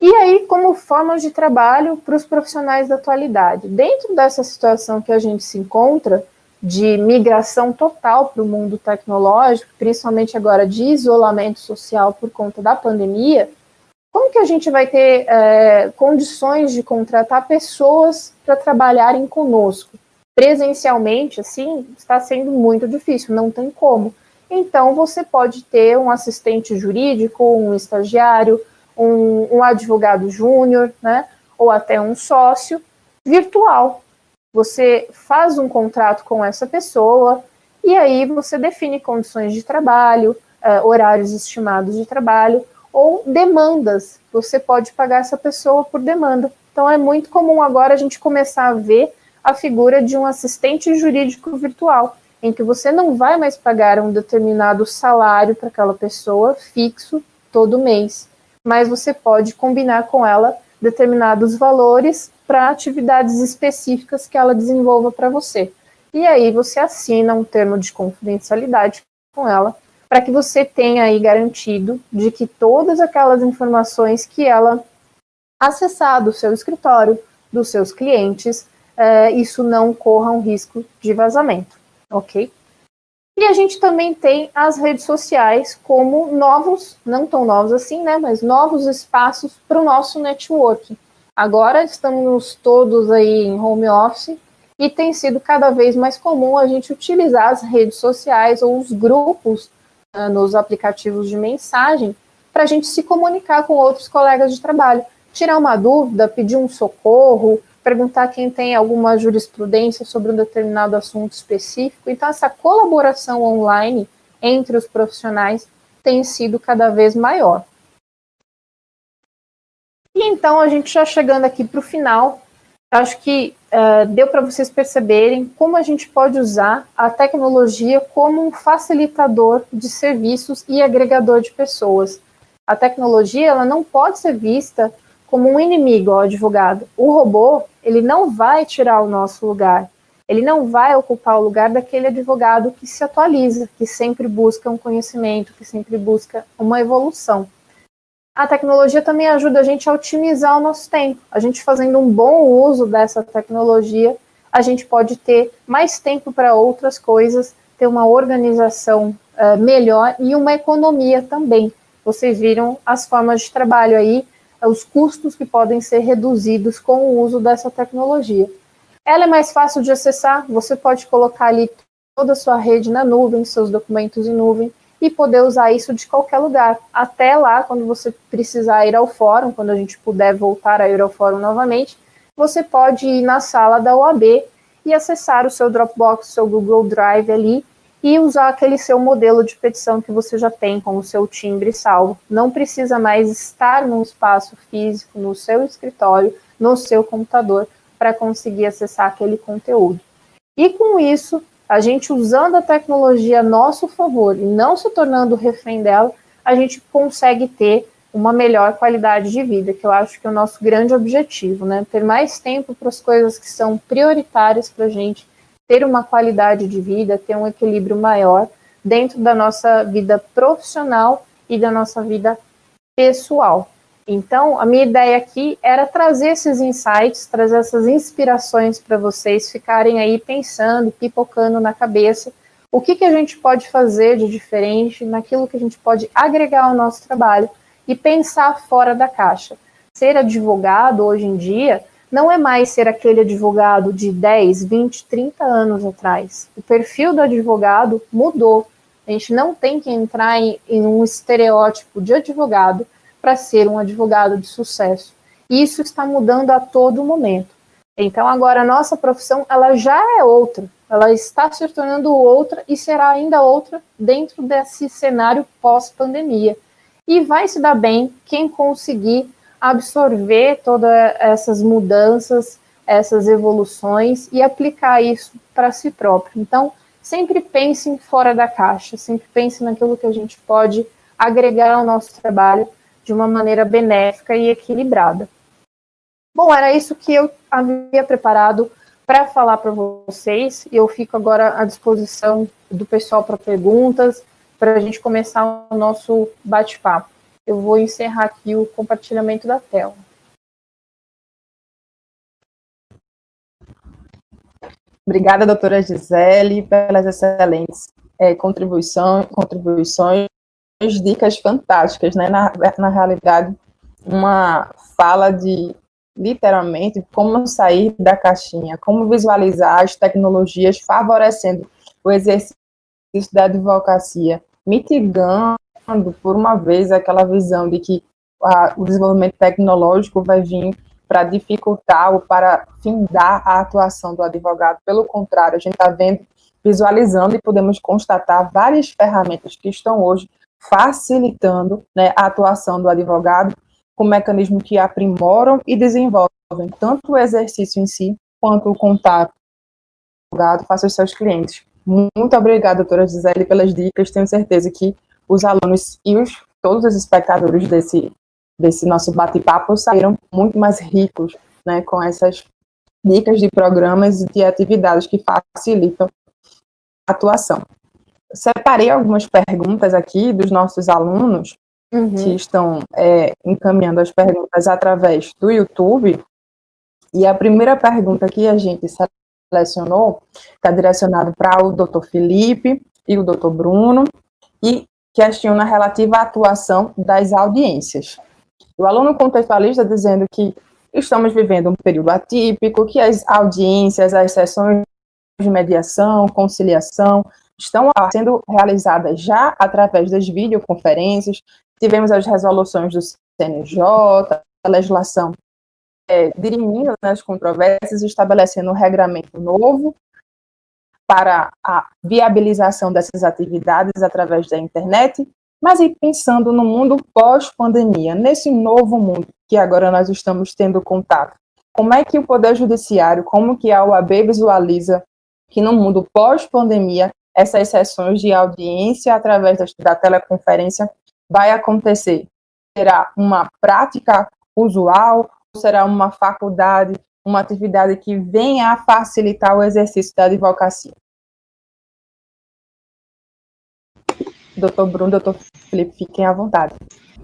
E aí, como formas de trabalho para os profissionais da atualidade? Dentro dessa situação que a gente se encontra, de migração total para o mundo tecnológico, principalmente agora de isolamento social por conta da pandemia, como que a gente vai ter é, condições de contratar pessoas para trabalharem conosco? Presencialmente, assim, está sendo muito difícil, não tem como. Então, você pode ter um assistente jurídico, um estagiário, um, um advogado júnior, né, ou até um sócio virtual. Você faz um contrato com essa pessoa e aí você define condições de trabalho, uh, horários estimados de trabalho, ou demandas. Você pode pagar essa pessoa por demanda. Então é muito comum agora a gente começar a ver a figura de um assistente jurídico virtual, em que você não vai mais pagar um determinado salário para aquela pessoa fixo todo mês, mas você pode combinar com ela determinados valores para atividades específicas que ela desenvolva para você. E aí você assina um termo de confidencialidade com ela para que você tenha aí garantido de que todas aquelas informações que ela acessar do seu escritório, dos seus clientes, é, isso não corra um risco de vazamento, ok? E a gente também tem as redes sociais como novos, não tão novos assim, né, mas novos espaços para o nosso networking. Agora estamos todos aí em home office e tem sido cada vez mais comum a gente utilizar as redes sociais ou os grupos nos aplicativos de mensagem para a gente se comunicar com outros colegas de trabalho, tirar uma dúvida, pedir um socorro, perguntar quem tem alguma jurisprudência sobre um determinado assunto específico. Então, essa colaboração online entre os profissionais tem sido cada vez maior. E então, a gente já chegando aqui para o final, acho que uh, deu para vocês perceberem como a gente pode usar a tecnologia como um facilitador de serviços e agregador de pessoas. A tecnologia ela não pode ser vista como um inimigo ao advogado. O robô ele não vai tirar o nosso lugar. Ele não vai ocupar o lugar daquele advogado que se atualiza, que sempre busca um conhecimento, que sempre busca uma evolução a tecnologia também ajuda a gente a otimizar o nosso tempo. A gente fazendo um bom uso dessa tecnologia, a gente pode ter mais tempo para outras coisas, ter uma organização uh, melhor e uma economia também. Vocês viram as formas de trabalho aí, os custos que podem ser reduzidos com o uso dessa tecnologia. Ela é mais fácil de acessar, você pode colocar ali toda a sua rede na nuvem, seus documentos em nuvem, e poder usar isso de qualquer lugar. Até lá, quando você precisar ir ao fórum, quando a gente puder voltar a ir ao fórum novamente, você pode ir na sala da OAB e acessar o seu Dropbox, o seu Google Drive ali e usar aquele seu modelo de petição que você já tem com o seu timbre salvo. Não precisa mais estar num espaço físico, no seu escritório, no seu computador, para conseguir acessar aquele conteúdo. E com isso, a gente usando a tecnologia a nosso favor e não se tornando refém dela, a gente consegue ter uma melhor qualidade de vida, que eu acho que é o nosso grande objetivo, né? Ter mais tempo para as coisas que são prioritárias para a gente, ter uma qualidade de vida, ter um equilíbrio maior dentro da nossa vida profissional e da nossa vida pessoal. Então, a minha ideia aqui era trazer esses insights, trazer essas inspirações para vocês ficarem aí pensando, pipocando na cabeça, o que, que a gente pode fazer de diferente, naquilo que a gente pode agregar ao nosso trabalho e pensar fora da caixa. Ser advogado hoje em dia não é mais ser aquele advogado de 10, 20, 30 anos atrás. O perfil do advogado mudou. A gente não tem que entrar em, em um estereótipo de advogado para ser um advogado de sucesso. Isso está mudando a todo momento. Então agora a nossa profissão ela já é outra, ela está se tornando outra e será ainda outra dentro desse cenário pós-pandemia. E vai se dar bem quem conseguir absorver todas essas mudanças, essas evoluções e aplicar isso para si próprio. Então, sempre pense fora da caixa, sempre pense naquilo que a gente pode agregar ao nosso trabalho de uma maneira benéfica e equilibrada. Bom, era isso que eu havia preparado para falar para vocês, e eu fico agora à disposição do pessoal para perguntas, para a gente começar o nosso bate-papo. Eu vou encerrar aqui o compartilhamento da tela. Obrigada, doutora Gisele, pelas excelentes é, contribuições, contribuições dicas fantásticas, né? Na, na realidade, uma fala de literalmente como sair da caixinha, como visualizar as tecnologias favorecendo o exercício da advocacia, mitigando por uma vez aquela visão de que a, o desenvolvimento tecnológico vai vir para dificultar ou para findar a atuação do advogado. Pelo contrário, a gente está vendo, visualizando e podemos constatar várias ferramentas que estão hoje facilitando né, a atuação do advogado com mecanismos que aprimoram e desenvolvem tanto o exercício em si quanto o contato o advogado os seus clientes. Muito obrigada, doutora Gisele, pelas dicas. Tenho certeza que os alunos e os, todos os espectadores desse, desse nosso bate-papo saíram muito mais ricos né, com essas dicas de programas e de atividades que facilitam a atuação separei algumas perguntas aqui dos nossos alunos uhum. que estão é, encaminhando as perguntas através do YouTube. E a primeira pergunta que a gente selecionou está direcionada para o Dr. Felipe, e o doutor Bruno, e questiona relativa à atuação das audiências. O aluno contextualiza dizendo que estamos vivendo um período atípico, que as audiências, as sessões de mediação, conciliação, estão sendo realizadas já através das videoconferências. Tivemos as resoluções do CNJ, a legislação é, dirimindo as controvérsias, estabelecendo um regramento novo para a viabilização dessas atividades através da internet, mas e pensando no mundo pós-pandemia, nesse novo mundo que agora nós estamos tendo contato, como é que o Poder Judiciário, como que a OAB visualiza que no mundo pós-pandemia essas sessões de audiência através da teleconferência vai acontecer? Será uma prática usual será uma faculdade, uma atividade que venha a facilitar o exercício da advocacia? Doutor Bruno, doutor Felipe, fiquem à vontade.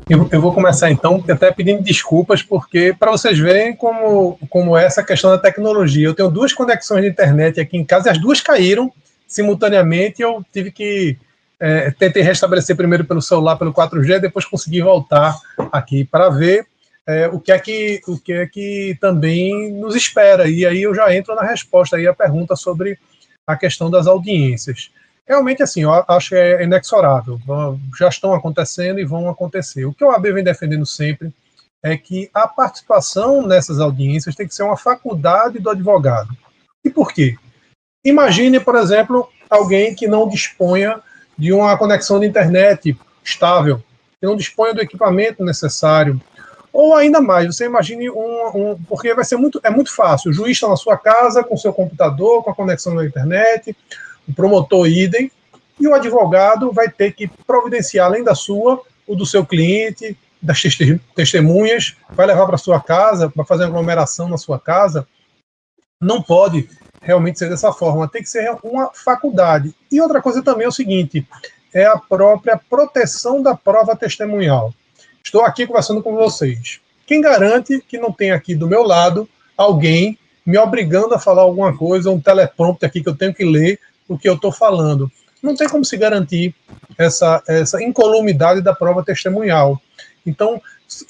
Eu, eu, vou começar então, até pedindo desculpas, porque para vocês verem como, como é essa questão da tecnologia. Eu tenho duas conexões de internet aqui em casa, e as duas caíram simultaneamente. Eu tive que é, tentei restabelecer primeiro pelo celular, pelo 4G, depois consegui voltar aqui para ver é, o que é que o que é que também nos espera. E aí eu já entro na resposta aí a pergunta sobre a questão das audiências realmente assim, eu acho que é inexorável. Já estão acontecendo e vão acontecer. O que o AB vem defendendo sempre é que a participação nessas audiências tem que ser uma faculdade do advogado. E por quê? Imagine, por exemplo, alguém que não disponha de uma conexão de internet estável, que não disponha do equipamento necessário. Ou ainda mais, você imagine um, um porque vai ser muito, é muito fácil. O juiz está na sua casa com seu computador, com a conexão na internet, o promotor idem, e o advogado vai ter que providenciar, além da sua, o do seu cliente, das testemunhas, vai levar para sua casa, para fazer aglomeração na sua casa. Não pode realmente ser dessa forma, tem que ser uma faculdade. E outra coisa também é o seguinte: é a própria proteção da prova testemunhal. Estou aqui conversando com vocês. Quem garante que não tem aqui do meu lado alguém me obrigando a falar alguma coisa, um teleprompter aqui que eu tenho que ler o que eu estou falando. Não tem como se garantir essa, essa incolumidade da prova testemunhal. Então,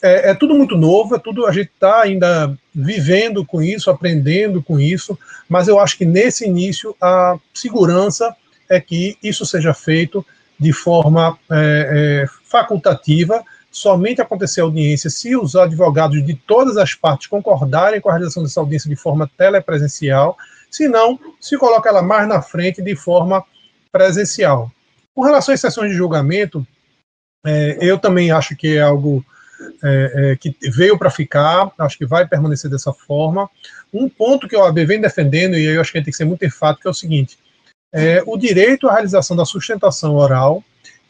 é, é tudo muito novo, é tudo a gente está ainda vivendo com isso, aprendendo com isso, mas eu acho que nesse início a segurança é que isso seja feito de forma é, é, facultativa, somente acontecer audiência se os advogados de todas as partes concordarem com a realização dessa audiência de forma telepresencial, se não, se coloca ela mais na frente de forma presencial. Com relação às sessões de julgamento, é, eu também acho que é algo é, é, que veio para ficar, acho que vai permanecer dessa forma. Um ponto que a OAB vem defendendo, e eu acho que tem que ser muito enfático, é o seguinte: é o direito à realização da sustentação oral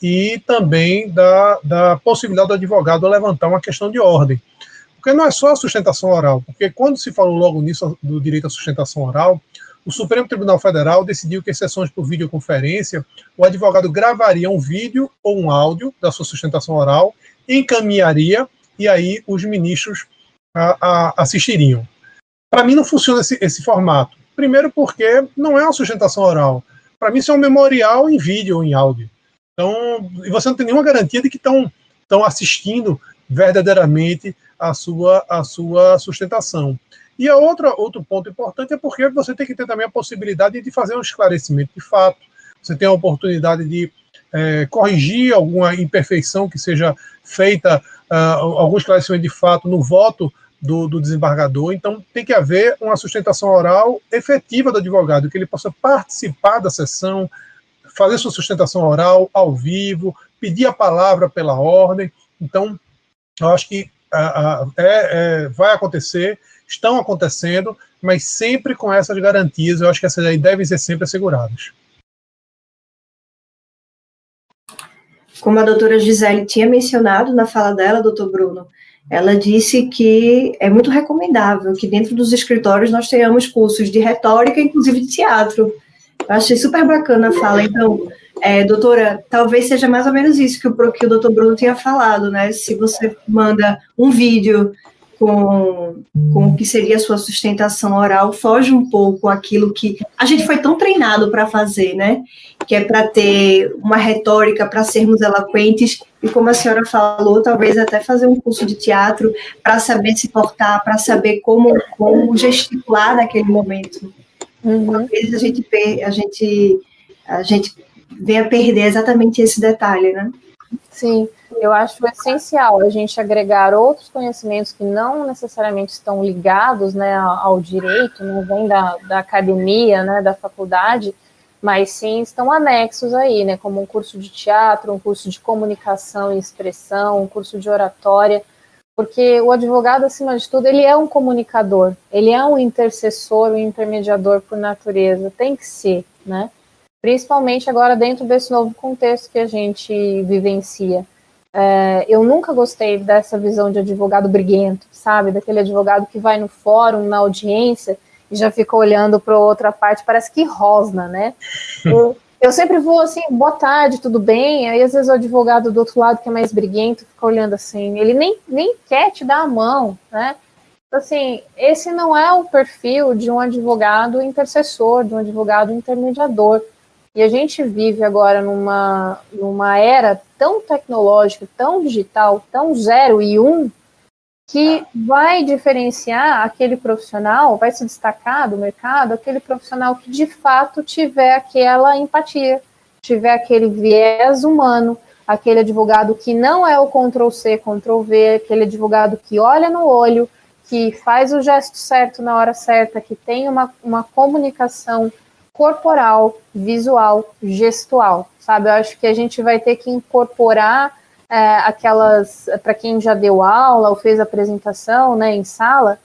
e também da, da possibilidade do advogado levantar uma questão de ordem. Porque não é só a sustentação oral, porque quando se falou logo nisso do direito à sustentação oral, o Supremo Tribunal Federal decidiu que em sessões por videoconferência, o advogado gravaria um vídeo ou um áudio da sua sustentação oral, encaminharia e aí os ministros a, a, assistiriam. Para mim não funciona esse, esse formato. Primeiro porque não é uma sustentação oral. Para mim isso é um memorial em vídeo ou em áudio. Então, e você não tem nenhuma garantia de que estão assistindo verdadeiramente a sua, a sua sustentação. E a outra, outro ponto importante é porque você tem que ter também a possibilidade de fazer um esclarecimento de fato, você tem a oportunidade de é, corrigir alguma imperfeição que seja feita, uh, algum esclarecimento de fato no voto do, do, desembargador. Então, tem que haver uma sustentação oral efetiva do advogado, que ele possa participar da sessão, fazer sua sustentação oral ao vivo, pedir a palavra pela ordem. Então, eu acho que uh, uh, é, é, vai acontecer estão acontecendo, mas sempre com essas garantias. Eu acho que essas aí devem ser sempre asseguradas. Como a doutora Gisele tinha mencionado na fala dela, doutor Bruno, ela disse que é muito recomendável que dentro dos escritórios nós tenhamos cursos de retórica, inclusive de teatro. Eu achei super bacana a fala. Então, é, doutora, talvez seja mais ou menos isso que o, que o doutor Bruno tinha falado, né? Se você manda um vídeo com, com o que seria a sua sustentação oral, foge um pouco aquilo que a gente foi tão treinado para fazer, né? que é para ter uma retórica, para sermos eloquentes, e como a senhora falou, talvez até fazer um curso de teatro para saber se portar, para saber como, como gesticular naquele momento. Uhum. Vezes a gente, a gente, a gente vem a perder exatamente esse detalhe, né? Sim, eu acho essencial a gente agregar outros conhecimentos que não necessariamente estão ligados né, ao direito, não vem da, da academia, né, da faculdade, mas sim estão anexos aí, né, como um curso de teatro, um curso de comunicação e expressão, um curso de oratória, porque o advogado, acima de tudo, ele é um comunicador, ele é um intercessor, um intermediador por natureza, tem que ser, né, principalmente agora dentro desse novo contexto que a gente vivencia. É, eu nunca gostei dessa visão de advogado briguento, sabe, daquele advogado que vai no fórum, na audiência, e já fica olhando para outra parte, parece que rosna, né? Eu, eu sempre vou assim, boa tarde, tudo bem? Aí às vezes o advogado do outro lado, que é mais briguento, fica olhando assim, ele nem, nem quer te dar a mão, né? Assim, esse não é o perfil de um advogado intercessor, de um advogado intermediador. E a gente vive agora numa, numa era tão tecnológica, tão digital, tão zero e um, que vai diferenciar aquele profissional, vai se destacar do mercado, aquele profissional que de fato tiver aquela empatia, tiver aquele viés humano, aquele advogado que não é o Ctrl C, Ctrl V, aquele advogado que olha no olho, que faz o gesto certo na hora certa, que tem uma, uma comunicação corporal, visual, gestual, sabe? Eu acho que a gente vai ter que incorporar é, aquelas, para quem já deu aula ou fez apresentação, né, em sala,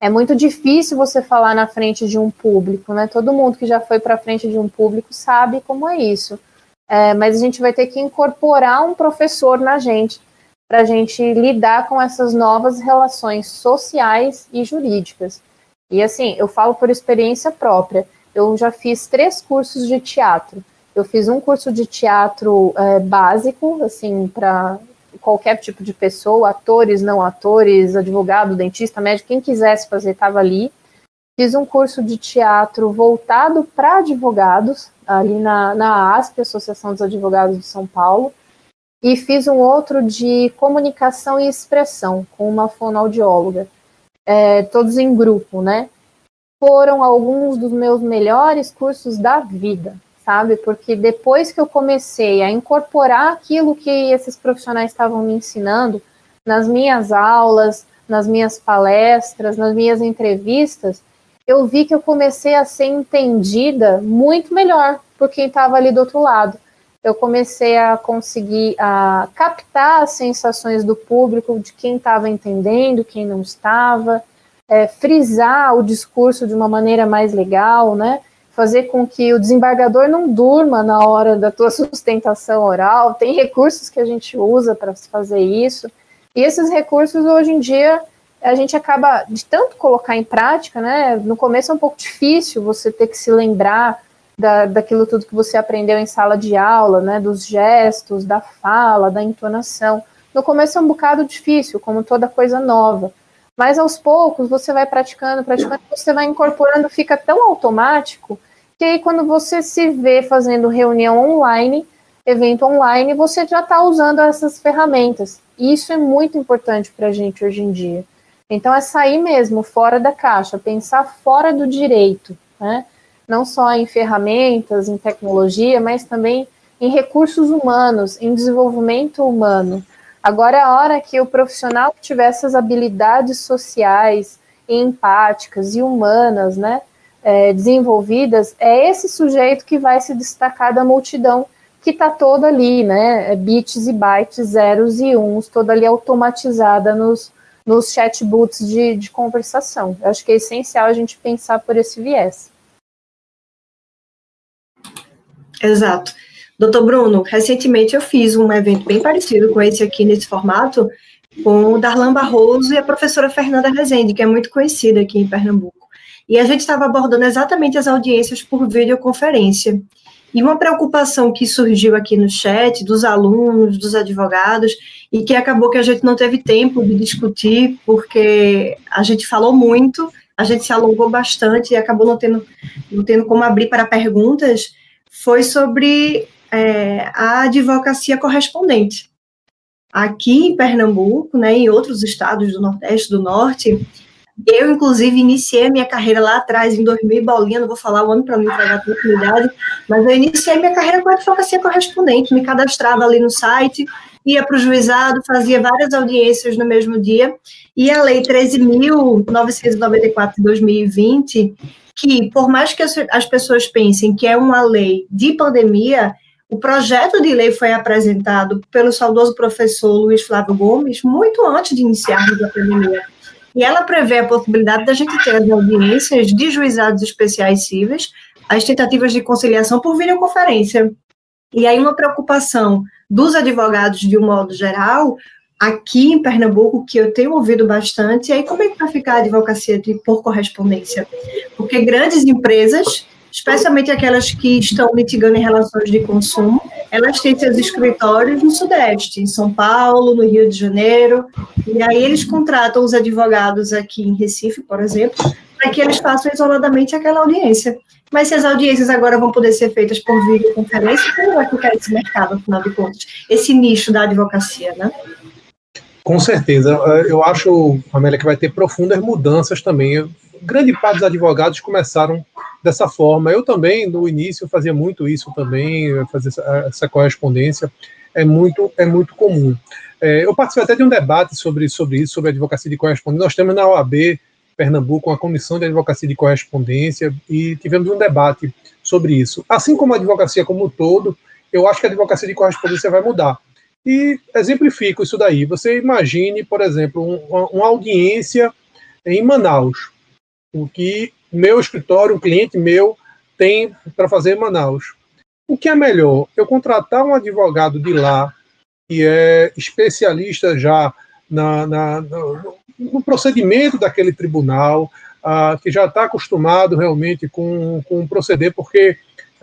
é muito difícil você falar na frente de um público, né? Todo mundo que já foi para frente de um público sabe como é isso. É, mas a gente vai ter que incorporar um professor na gente para a gente lidar com essas novas relações sociais e jurídicas. E assim, eu falo por experiência própria. Eu já fiz três cursos de teatro. Eu fiz um curso de teatro é, básico, assim, para qualquer tipo de pessoa, atores, não atores, advogado, dentista, médico, quem quisesse fazer estava ali. Fiz um curso de teatro voltado para advogados, ali na, na ASP, Associação dos Advogados de São Paulo, e fiz um outro de comunicação e expressão, com uma fonoaudióloga, é, todos em grupo, né? Foram alguns dos meus melhores cursos da vida, sabe? Porque depois que eu comecei a incorporar aquilo que esses profissionais estavam me ensinando nas minhas aulas, nas minhas palestras, nas minhas entrevistas, eu vi que eu comecei a ser entendida muito melhor por quem estava ali do outro lado. Eu comecei a conseguir a captar as sensações do público, de quem estava entendendo, quem não estava, é, frisar o discurso de uma maneira mais legal, né? fazer com que o desembargador não durma na hora da tua sustentação oral. Tem recursos que a gente usa para fazer isso. E esses recursos, hoje em dia, a gente acaba de tanto colocar em prática, né? No começo é um pouco difícil você ter que se lembrar da, daquilo tudo que você aprendeu em sala de aula, né? Dos gestos, da fala, da entonação. No começo é um bocado difícil, como toda coisa nova. Mas aos poucos você vai praticando, praticando, você vai incorporando, fica tão automático que aí quando você se vê fazendo reunião online, evento online, você já está usando essas ferramentas. E isso é muito importante para a gente hoje em dia. Então é sair mesmo fora da caixa, pensar fora do direito, né? Não só em ferramentas, em tecnologia, mas também em recursos humanos, em desenvolvimento humano. Agora é a hora que o profissional que tiver essas habilidades sociais, empáticas e humanas, né, é, desenvolvidas, é esse sujeito que vai se destacar da multidão que está toda ali, né, é bits e bytes, zeros e uns, toda ali automatizada nos, nos chatbots de, de conversação. Eu acho que é essencial a gente pensar por esse viés. Exato. Doutor Bruno, recentemente eu fiz um evento bem parecido com esse aqui nesse formato, com o Darlan Barroso e a professora Fernanda Rezende, que é muito conhecida aqui em Pernambuco. E a gente estava abordando exatamente as audiências por videoconferência. E uma preocupação que surgiu aqui no chat dos alunos, dos advogados, e que acabou que a gente não teve tempo de discutir, porque a gente falou muito, a gente se alongou bastante e acabou não tendo, não tendo como abrir para perguntas, foi sobre é, a advocacia correspondente. Aqui em Pernambuco, né, em outros estados do Nordeste, do Norte, eu, inclusive, iniciei minha carreira lá atrás, em 2000 bolinha, não vou falar o ano para não entregar a oportunidade, mas eu iniciei minha carreira com advocacia correspondente, me cadastrava ali no site, ia para o juizado, fazia várias audiências no mesmo dia, e a Lei 13.994 de 2020, que, por mais que as pessoas pensem que é uma lei de pandemia, o projeto de lei foi apresentado pelo saudoso professor Luiz Flávio Gomes muito antes de iniciarmos a pandemia. E ela prevê a possibilidade da gente ter as audiências de juizados especiais cíveis, as tentativas de conciliação por videoconferência. E aí uma preocupação dos advogados de um modo geral, aqui em Pernambuco, que eu tenho ouvido bastante, é aí como é que vai ficar a advocacia de, por correspondência? Porque grandes empresas especialmente aquelas que estão litigando em relações de consumo, elas têm seus escritórios no Sudeste, em São Paulo, no Rio de Janeiro, e aí eles contratam os advogados aqui em Recife, por exemplo, para que eles façam isoladamente aquela audiência. Mas se as audiências agora vão poder ser feitas por videoconferência, como vai ficar esse mercado, afinal de contas? Esse nicho da advocacia, né? Com certeza. Eu acho, Amélia, que vai ter profundas mudanças também. Grande parte dos advogados começaram dessa forma. Eu também, no início, fazia muito isso também, fazer essa, essa correspondência. É muito, é muito comum. É, eu participei até de um debate sobre, sobre isso, sobre advocacia de correspondência. Nós temos na OAB Pernambuco uma comissão de advocacia de correspondência e tivemos um debate sobre isso. Assim como a advocacia como um todo, eu acho que a advocacia de correspondência vai mudar. E exemplifico isso daí. Você imagine, por exemplo, uma, uma audiência em Manaus, o que meu escritório, um cliente meu, tem para fazer em Manaus. O que é melhor? Eu contratar um advogado de lá, que é especialista já na, na no, no, procedimento daquele tribunal, uh, que já está acostumado realmente com, com o proceder, porque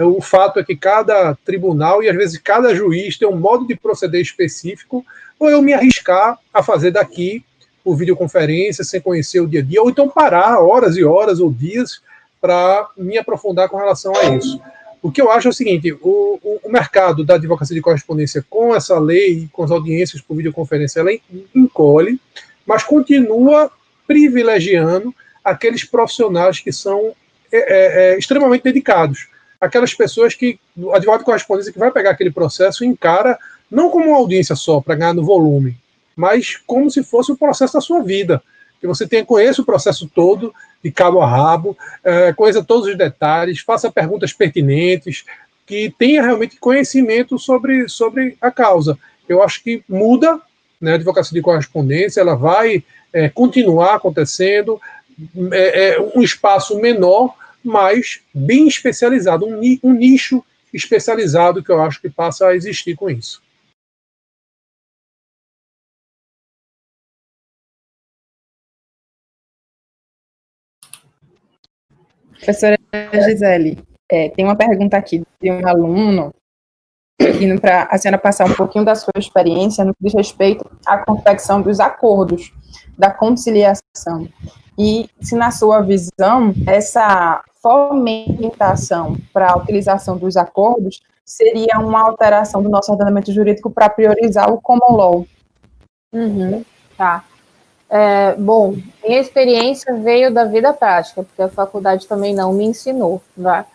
o fato é que cada tribunal e às vezes cada juiz tem um modo de proceder específico, ou eu me arriscar a fazer daqui por videoconferência, sem conhecer o dia a dia, ou então parar horas e horas ou dias para me aprofundar com relação a isso. O que eu acho é o seguinte: o, o, o, mercado da advocacia de correspondência, com essa lei, com as audiências por videoconferência, ela encolhe, mas continua privilegiando aqueles profissionais que são é, é, é extremamente dedicados. Aquelas pessoas que, o advogado de correspondência que vai pegar aquele processo encara não como uma audiência só, para ganhar no volume, mas como se fosse o processo da sua vida. Que você tenha, conheça o processo todo, de cabo a rabo, é, conheça todos os detalhes, faça perguntas pertinentes, que tenha realmente conhecimento sobre, sobre a causa. Eu acho que muda, né, a advocacia de correspondência, ela vai é, continuar acontecendo, é, é, um espaço menor, mas bem especializado, um, um nicho especializado que eu acho que passa a existir com isso. Professora Gisele, é, tem uma pergunta aqui de um aluno pedindo para a senhora passar um pouquinho da sua experiência no que diz respeito à confecção dos acordos, da conciliação. E se, na sua visão, essa fomentação para a utilização dos acordos seria uma alteração do nosso ordenamento jurídico para priorizar o common law. Uhum, tá. É, bom, minha experiência veio da vida prática, porque a faculdade também não me ensinou, né?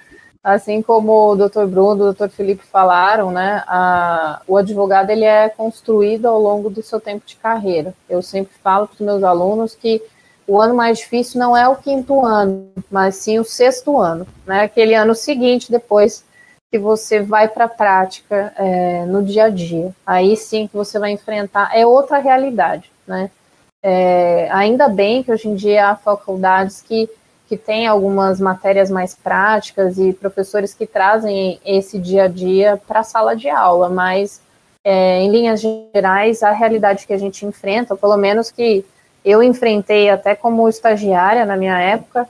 Assim como o Dr. Bruno, o Dr. Felipe falaram, né? A, o advogado ele é construído ao longo do seu tempo de carreira. Eu sempre falo para os meus alunos que o ano mais difícil não é o quinto ano, mas sim o sexto ano, né? Aquele ano seguinte, depois que você vai para a prática é, no dia a dia. Aí sim que você vai enfrentar, é outra realidade, né? É, ainda bem que hoje em dia há faculdades que, que têm algumas matérias mais práticas e professores que trazem esse dia a dia para a sala de aula, mas é, em linhas gerais, a realidade que a gente enfrenta, pelo menos que eu enfrentei até como estagiária na minha época,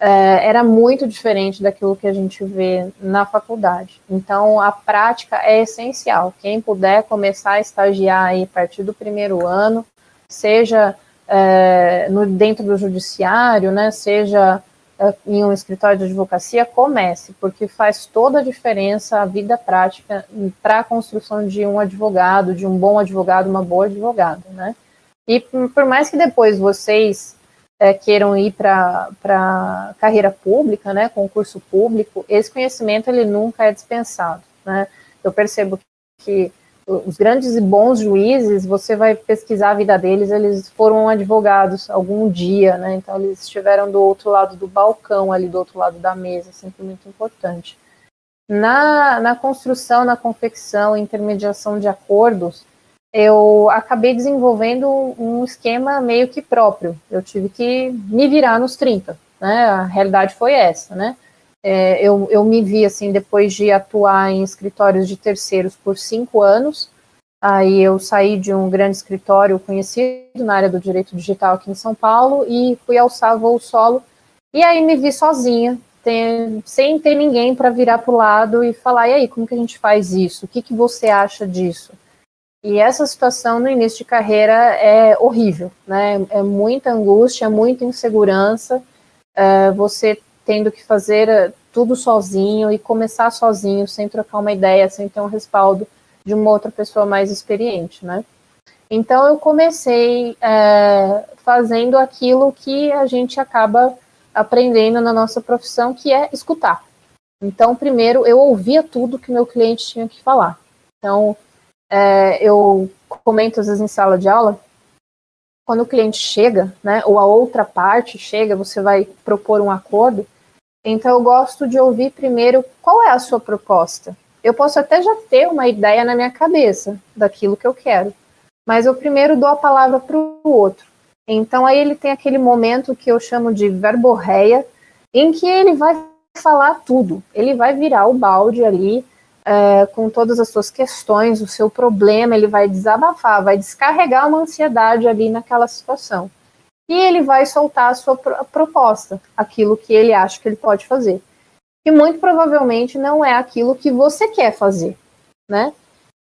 é, era muito diferente daquilo que a gente vê na faculdade. Então, a prática é essencial. Quem puder começar a estagiar aí a partir do primeiro ano, seja é, no, dentro do judiciário, né, seja uh, em um escritório de advocacia, comece, porque faz toda a diferença a vida prática para a construção de um advogado, de um bom advogado, uma boa advogada, né? E por mais que depois vocês é, queiram ir para carreira pública, né, concurso público, esse conhecimento ele nunca é dispensado, né? Eu percebo que os grandes e bons juízes, você vai pesquisar a vida deles, eles foram advogados algum dia, né? Então eles estiveram do outro lado do balcão, ali do outro lado da mesa, sempre muito importante. Na, na construção, na confecção, intermediação de acordos, eu acabei desenvolvendo um esquema meio que próprio. Eu tive que me virar nos 30, né? A realidade foi essa, né? É, eu, eu me vi assim depois de atuar em escritórios de terceiros por cinco anos. Aí eu saí de um grande escritório conhecido na área do direito digital aqui em São Paulo e fui alçar voo solo. E aí me vi sozinha, tem, sem ter ninguém para virar para o lado e falar: e aí, como que a gente faz isso? O que, que você acha disso? E essa situação no início de carreira é horrível, né? É muita angústia, muita insegurança. É, você tendo que fazer eh, tudo sozinho e começar sozinho, sem trocar uma ideia, sem ter um respaldo de uma outra pessoa mais experiente, né? Então eu comecei é, fazendo aquilo que a gente acaba aprendendo na nossa profissão, que é escutar. Então, primeiro, eu ouvia tudo que meu cliente tinha que falar. Então, é, eu comento às vezes em sala de aula, quando o cliente chega, né, ou a outra parte chega, você vai propor um acordo, então eu gosto de ouvir primeiro qual é a sua proposta. Eu posso até já ter uma ideia na minha cabeça daquilo que eu quero, mas eu primeiro dou a palavra para o outro. Então aí ele tem aquele momento que eu chamo de verborreia, em que ele vai falar tudo, ele vai virar o balde ali é, com todas as suas questões, o seu problema, ele vai desabafar, vai descarregar uma ansiedade ali naquela situação e ele vai soltar a sua proposta, aquilo que ele acha que ele pode fazer. E muito provavelmente não é aquilo que você quer fazer, né?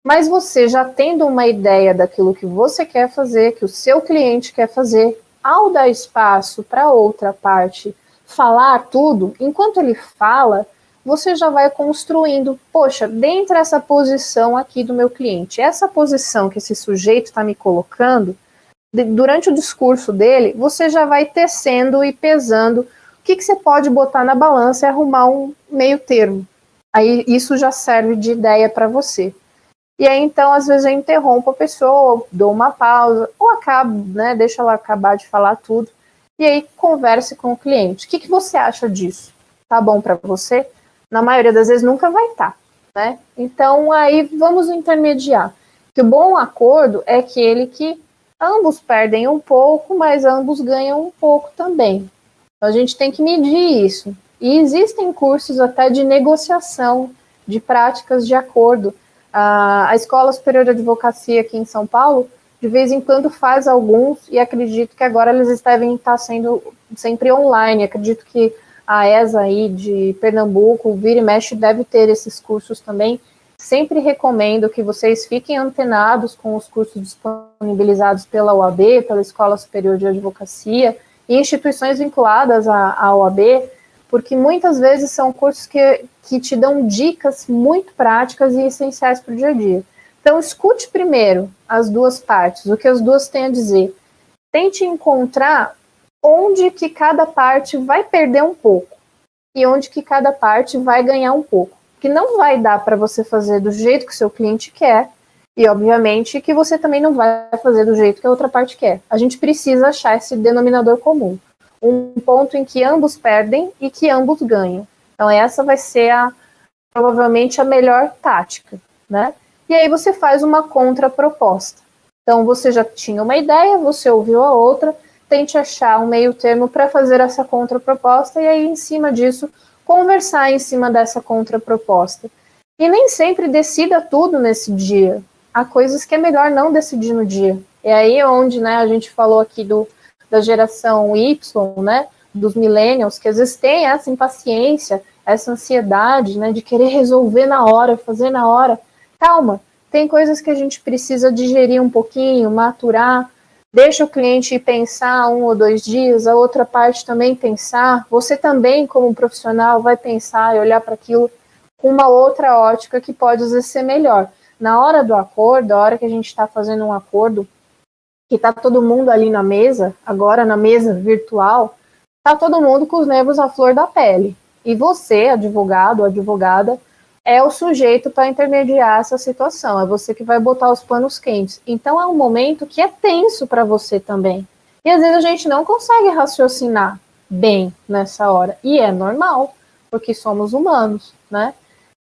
Mas você já tendo uma ideia daquilo que você quer fazer, que o seu cliente quer fazer, ao dar espaço para outra parte falar tudo, enquanto ele fala, você já vai construindo, poxa, dentro dessa posição aqui do meu cliente, essa posição que esse sujeito está me colocando, durante o discurso dele, você já vai tecendo e pesando o que, que você pode botar na balança e arrumar um meio termo. Aí isso já serve de ideia para você. E aí, então, às vezes eu interrompo a pessoa, dou uma pausa, ou acabo, né, deixa ela acabar de falar tudo, e aí converse com o cliente. O que, que você acha disso? Tá bom para você? Na maioria das vezes nunca vai estar, tá, né? Então, aí vamos intermediar. Que o bom acordo é aquele que ambos perdem um pouco, mas ambos ganham um pouco também. Então, a gente tem que medir isso. E existem cursos até de negociação, de práticas de acordo. A, Escola Superior de Advocacia aqui em São Paulo, de vez em quando faz alguns, e acredito que agora eles devem estar sendo sempre online. Acredito que a ESA aí de Pernambuco, Vira e Mexe, deve ter esses cursos também Sempre recomendo que vocês fiquem antenados com os cursos disponibilizados pela OAB, pela Escola Superior de Advocacia e instituições vinculadas à, à OAB, porque muitas vezes são cursos que, que te dão dicas muito práticas e essenciais para o dia a dia. Então, escute primeiro as duas partes, o que as duas têm a dizer. Tente encontrar onde que cada parte vai perder um pouco e onde que cada parte vai ganhar um pouco que não vai dar para você fazer do jeito que o seu cliente quer, e obviamente que você também não vai fazer do jeito que a outra parte quer. A gente precisa achar esse denominador comum, um ponto em que ambos perdem e que ambos ganham. Então essa vai ser a provavelmente a melhor tática, né? E aí você faz uma contraproposta. Então você já tinha uma ideia, você ouviu a outra, tente achar um meio termo para fazer essa contraproposta e aí em cima disso conversar em cima dessa contraproposta. E nem sempre decida tudo nesse dia. Há coisas que é melhor não decidir no dia. É aí onde né, a gente falou aqui do, da geração Y, né, dos millennials, que às vezes tem essa impaciência, essa ansiedade né, de querer resolver na hora, fazer na hora. Calma, tem coisas que a gente precisa digerir um pouquinho, maturar, deixa o cliente pensar um ou dois dias, a outra parte também pensar, você também, como profissional, vai pensar e olhar para aquilo com uma outra ótica que pode às vezes ser melhor. Na hora do acordo, a hora que a gente está fazendo um acordo, que está todo mundo ali na mesa, agora na mesa virtual, está todo mundo com os nervos à flor da pele. E você, advogado advogada, é o sujeito para intermediar essa situação, é você que vai botar os panos quentes. Então é um momento que é tenso para você também. E às vezes a gente não consegue raciocinar bem nessa hora, e é normal, porque somos humanos, né?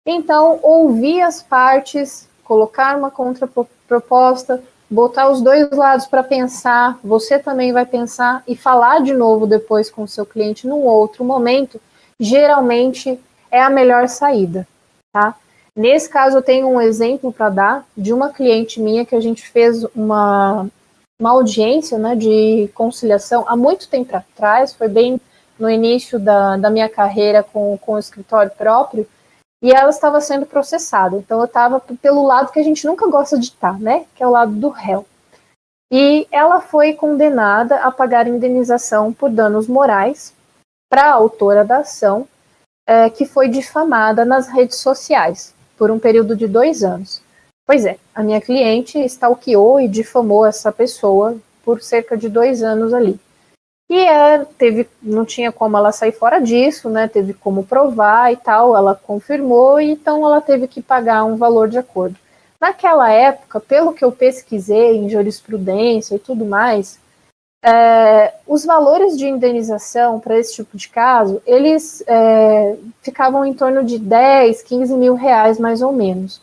Então, ouvir as partes, colocar uma contraproposta, botar os dois lados para pensar, você também vai pensar e falar de novo depois com o seu cliente num outro momento, geralmente é a melhor saída, tá? Nesse caso, eu tenho um exemplo para dar de uma cliente minha que a gente fez uma, uma audiência né, de conciliação há muito tempo atrás, foi bem no início da, da minha carreira com, com o escritório próprio, e ela estava sendo processada. Então eu estava pelo lado que a gente nunca gosta de estar, né? Que é o lado do réu. E ela foi condenada a pagar indenização por danos morais para a autora da ação, é, que foi difamada nas redes sociais por um período de dois anos. Pois é, a minha cliente stalkeou e difamou essa pessoa por cerca de dois anos ali. E é, teve, não tinha como ela sair fora disso, né? Teve como provar e tal. Ela confirmou, então ela teve que pagar um valor de acordo. Naquela época, pelo que eu pesquisei em jurisprudência e tudo mais, é, os valores de indenização para esse tipo de caso, eles é, ficavam em torno de 10, 15 mil reais, mais ou menos.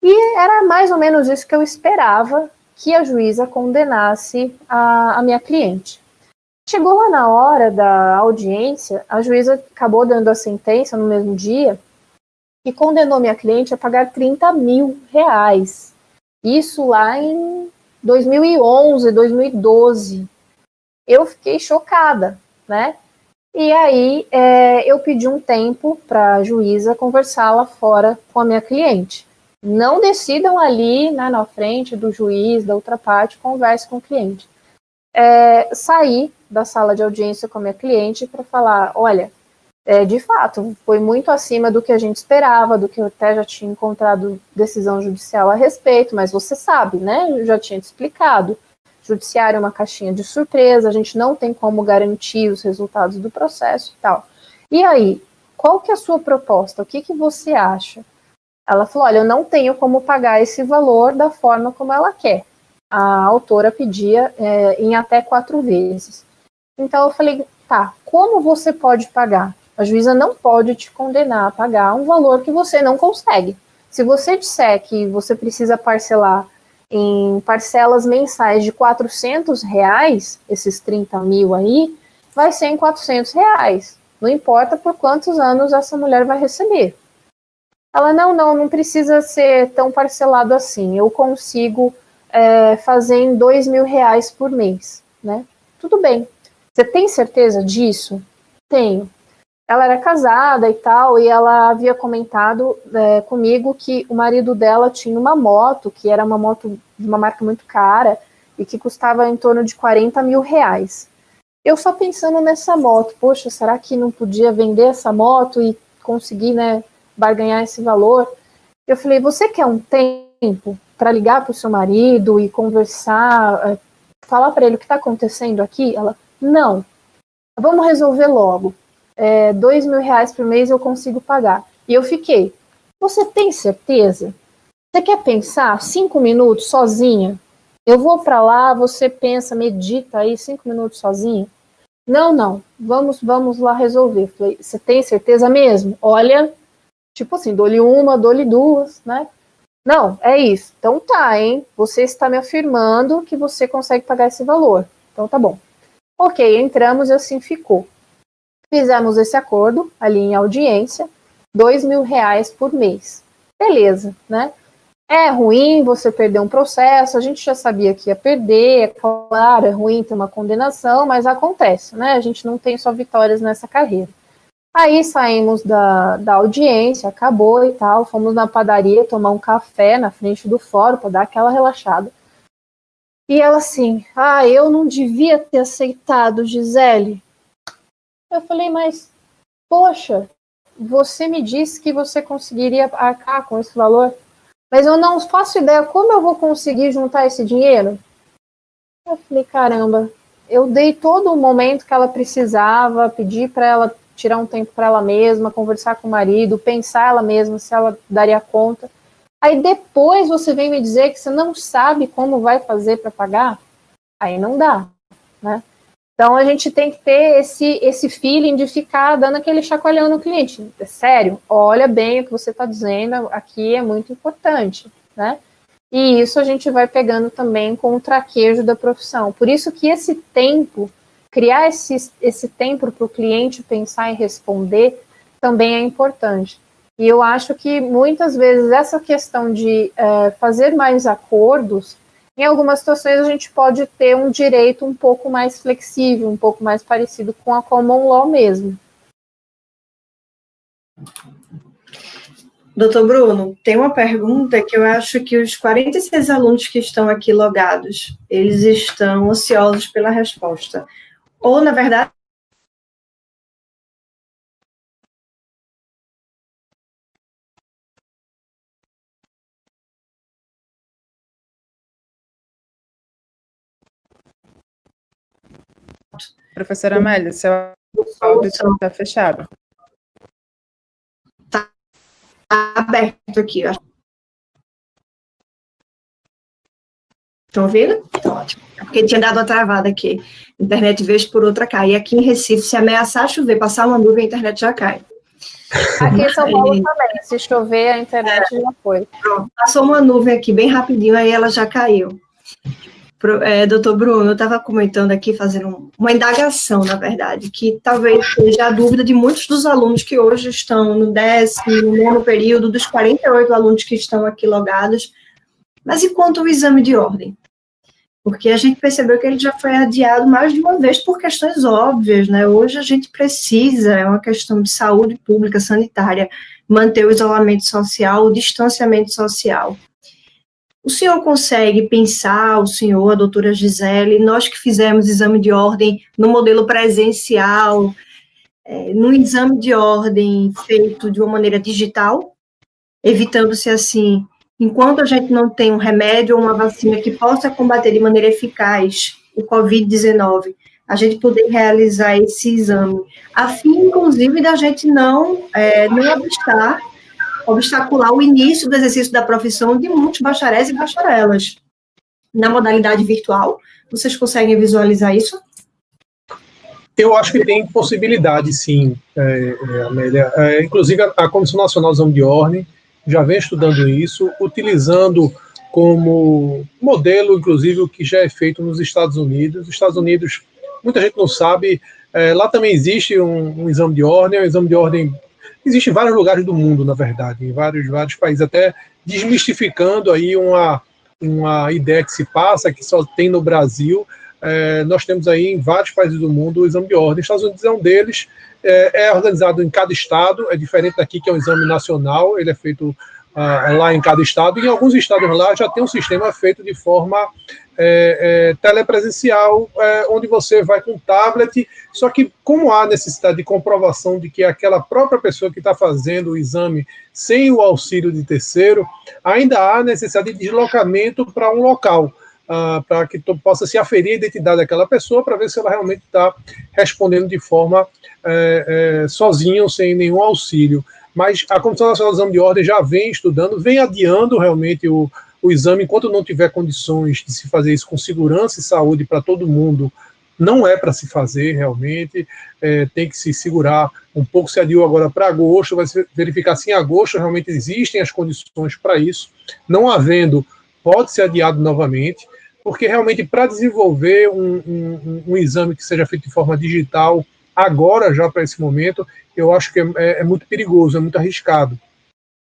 E era mais ou menos isso que eu esperava que a juíza condenasse a, a minha cliente. Chegou lá na hora da audiência, a juíza acabou dando a sentença no mesmo dia e condenou minha cliente a pagar 30 mil reais. Isso lá em 2011, 2012. Eu fiquei chocada, né? E aí é, eu pedi um tempo para a juíza conversar lá fora com a minha cliente. Não decidam ali né, na frente do juiz, da outra parte, converse com o cliente é, sair da sala de audiência com a minha cliente para falar, olha, é, de fato, foi muito acima do que a gente esperava, do que eu até já tinha encontrado decisão judicial a respeito, mas você sabe, né? Eu já tinha te explicado. Judiciário é uma caixinha de surpresa, a gente não tem como garantir os resultados do processo e tal. E aí, qual que é a sua proposta? O que, que você acha? Ela falou: olha, eu não tenho como pagar esse valor da forma como ela quer a autora pedia é, em até quatro vezes. Então eu falei, tá, como você pode pagar? A juíza não pode te condenar a pagar um valor que você não consegue. Se você disser que você precisa parcelar em parcelas mensais de 400 reais, esses 30 mil aí, vai ser em 400 reais. Não importa por quantos anos essa mulher vai receber. Ela, não, não, não precisa ser tão parcelado assim. Eu consigo é, fazer em dois mil reais por mês, né? Tudo bem. Você tem certeza disso? Tenho. Ela era casada e tal, e ela havia comentado é, comigo que o marido dela tinha uma moto, que era uma moto de uma marca muito cara, e que custava em torno de 40 mil reais. Eu só pensando nessa moto, poxa, será que não podia vender essa moto e conseguir, né, barganhar esse valor? Eu falei, você quer um tempo para ligar para o seu marido e conversar, é, falar para ele o que está acontecendo aqui? Ela, não, vamos resolver logo. É, dois mil reais por mês eu consigo pagar. E eu fiquei, você tem certeza? Você quer pensar cinco minutos sozinha? Eu vou para lá, você pensa, medita aí cinco minutos sozinha? Não, não, vamos, vamos lá resolver. Falei, você tem certeza mesmo? Olha, tipo assim, dou-lhe uma, dou-lhe duas, né? Não, é isso. Então tá, hein? Você está me afirmando que você consegue pagar esse valor. Então tá bom. Ok, entramos e assim ficou. Fizemos esse acordo ali em audiência, dois mil reais por mês. Beleza, né? É ruim você perder um processo, a gente já sabia que ia perder, é claro, é ruim ter uma condenação, mas acontece, né? A gente não tem só vitórias nessa carreira. Aí saímos da, da audiência, acabou e tal, fomos na padaria tomar um café na frente do fórum para dar aquela relaxada. E ela assim, ah, eu não devia ter aceitado, Gisele. Eu falei, mas, poxa, você me disse que você conseguiria arcar com esse valor, mas eu não faço ideia como eu vou conseguir juntar esse dinheiro. Eu falei, caramba, eu dei todo o momento que ela precisava, pedi para ela tirar um tempo para ela mesma, conversar com o marido, pensar ela mesma se ela daria conta. Aí depois você vem me dizer que você não sabe como vai fazer para pagar, aí não dá, né? Então a gente tem que ter esse esse feeling de ficar dando aquele chacoalhão no cliente. É sério, olha bem o que você está dizendo, aqui é muito importante, né? E isso a gente vai pegando também com o traquejo da profissão. Por isso que esse tempo, criar esse, esse tempo para o cliente pensar e responder, também é importante. E eu acho que muitas vezes essa questão de é, fazer mais acordos, em algumas situações a gente pode ter um direito um pouco mais flexível, um pouco mais parecido com a common law mesmo. Doutor Bruno, tem uma pergunta que eu acho que os 46 alunos que estão aqui logados, eles estão ansiosos pela resposta. Ou, na verdade, Professora Amélia, seu áudio está fechado. Está aberto aqui. Estão ouvindo? Então, ótimo. É porque tinha dado uma travada aqui. internet, vez por outra, cai. E aqui em Recife, se ameaçar chover, passar uma nuvem, a internet já cai. Aqui em São Paulo também. Se chover, a internet é. já foi. Pronto. Passou uma nuvem aqui bem rapidinho, aí ela já caiu. É, doutor Bruno, eu estava comentando aqui, fazendo uma indagação, na verdade, que talvez seja a dúvida de muitos dos alunos que hoje estão no décimo, no período, dos 48 alunos que estão aqui logados. Mas e quanto ao exame de ordem? Porque a gente percebeu que ele já foi adiado mais de uma vez por questões óbvias, né? Hoje a gente precisa, é uma questão de saúde pública, sanitária, manter o isolamento social, o distanciamento social. O senhor consegue pensar, o senhor, a doutora Gisele, nós que fizemos exame de ordem no modelo presencial, é, no exame de ordem feito de uma maneira digital, evitando-se assim, enquanto a gente não tem um remédio ou uma vacina que possa combater de maneira eficaz o Covid-19, a gente poder realizar esse exame, a fim, inclusive, da gente não, é, não obstar obstacular o início do exercício da profissão de muitos bacharéis e bacharelas. Na modalidade virtual, vocês conseguem visualizar isso? Eu acho que tem possibilidade, sim, é, é, Amélia. É, inclusive, a, a Comissão Nacional de Ordem já vem estudando isso, utilizando como modelo, inclusive, o que já é feito nos Estados Unidos. Os Estados Unidos, muita gente não sabe, é, lá também existe um, um, exame de ordem, é um exame de ordem existe em vários lugares do mundo, na verdade, em vários, vários países, até desmistificando aí uma, uma ideia que se passa, que só tem no Brasil. É, nós temos aí em vários países do mundo o exame de ordem. Os Estados Unidos é um deles, é, é organizado em cada estado, é diferente daqui, que é um exame nacional, ele é feito uh, lá em cada estado, e em alguns estados lá já tem um sistema feito de forma é, é, telepresencial, é, onde você vai com tablet, só que como há necessidade de comprovação de que aquela própria pessoa que está fazendo o exame sem o auxílio de terceiro, ainda há necessidade de deslocamento para um local, uh, para que possa se aferir a identidade daquela pessoa, para ver se ela realmente está respondendo de forma é, é, sozinha sem nenhum auxílio. Mas a Comissão Nacional de Exame de Ordem já vem estudando, vem adiando realmente o, o exame, enquanto não tiver condições de se fazer isso com segurança e saúde para todo mundo, não é para se fazer realmente, é, tem que se segurar um pouco, se adiou agora para agosto, vai se verificar se em agosto realmente existem as condições para isso, não havendo, pode ser adiado novamente, porque realmente para desenvolver um, um, um, exame que seja feito de forma digital, agora já para esse momento, eu acho que é, é, é muito perigoso, é muito arriscado.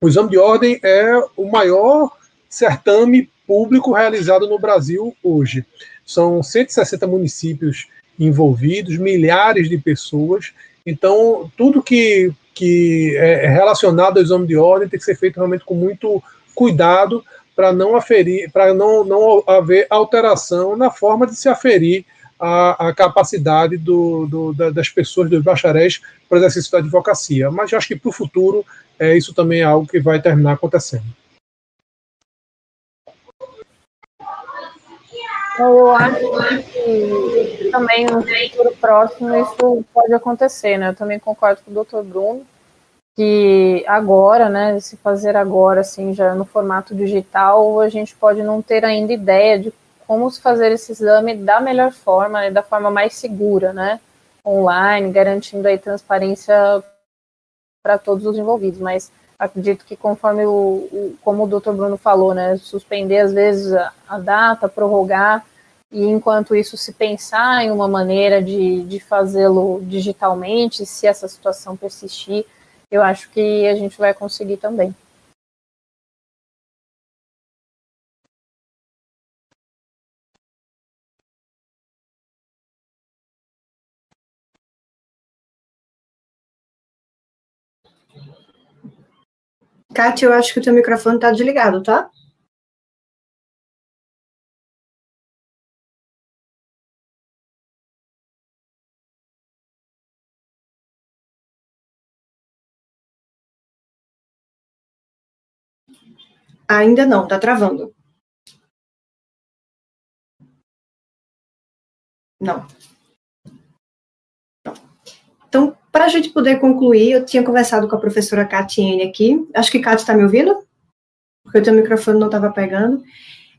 O exame de ordem é o maior certame público realizado no Brasil hoje. São 160 municípios envolvidos, milhares de pessoas. Então, tudo que, que é relacionado ao exame de ordem tem que ser feito realmente com muito cuidado para não aferir, para não, não haver alteração na forma de se aferir a, a capacidade do, do, da, das pessoas, dos bacharéis, para o exercício da advocacia. Mas acho que para o futuro é, isso também é algo que vai terminar acontecendo. Eu acho que também no futuro próximo isso pode acontecer, né? Eu também concordo com o Dr. Bruno que agora, né, se fazer agora, assim, já no formato digital, a gente pode não ter ainda ideia de como fazer esse exame da melhor forma, né, da forma mais segura, né, online, garantindo aí transparência para todos os envolvidos, mas acredito que conforme o, o, como o doutor Bruno falou, né, suspender às vezes a, a, data, prorrogar, e enquanto isso se pensar em uma maneira de, de fazê-lo digitalmente, se essa situação persistir, eu acho que a gente vai conseguir também. Kátia, eu acho que o teu microfone está desligado, tá? Ainda não, tá travando. Não. Então, para a gente poder concluir, eu tinha conversado com a professora Catiene aqui. Acho que Cátia está me ouvindo? Porque o teu microfone não estava pegando.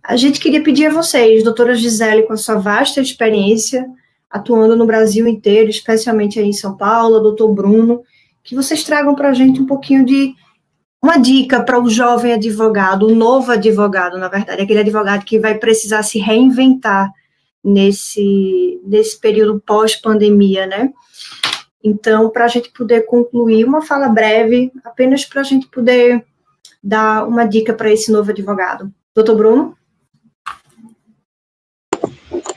A gente queria pedir a vocês, doutora Gisele, com a sua vasta experiência, atuando no Brasil inteiro, especialmente aí em São Paulo, doutor Bruno, que vocês tragam para a gente um pouquinho de uma dica para o jovem advogado, o novo advogado, na verdade, aquele advogado que vai precisar se reinventar nesse, nesse período pós-pandemia, né? Então, para a gente poder concluir, uma fala breve, apenas para a gente poder dar uma dica para esse novo advogado. Doutor Bruno?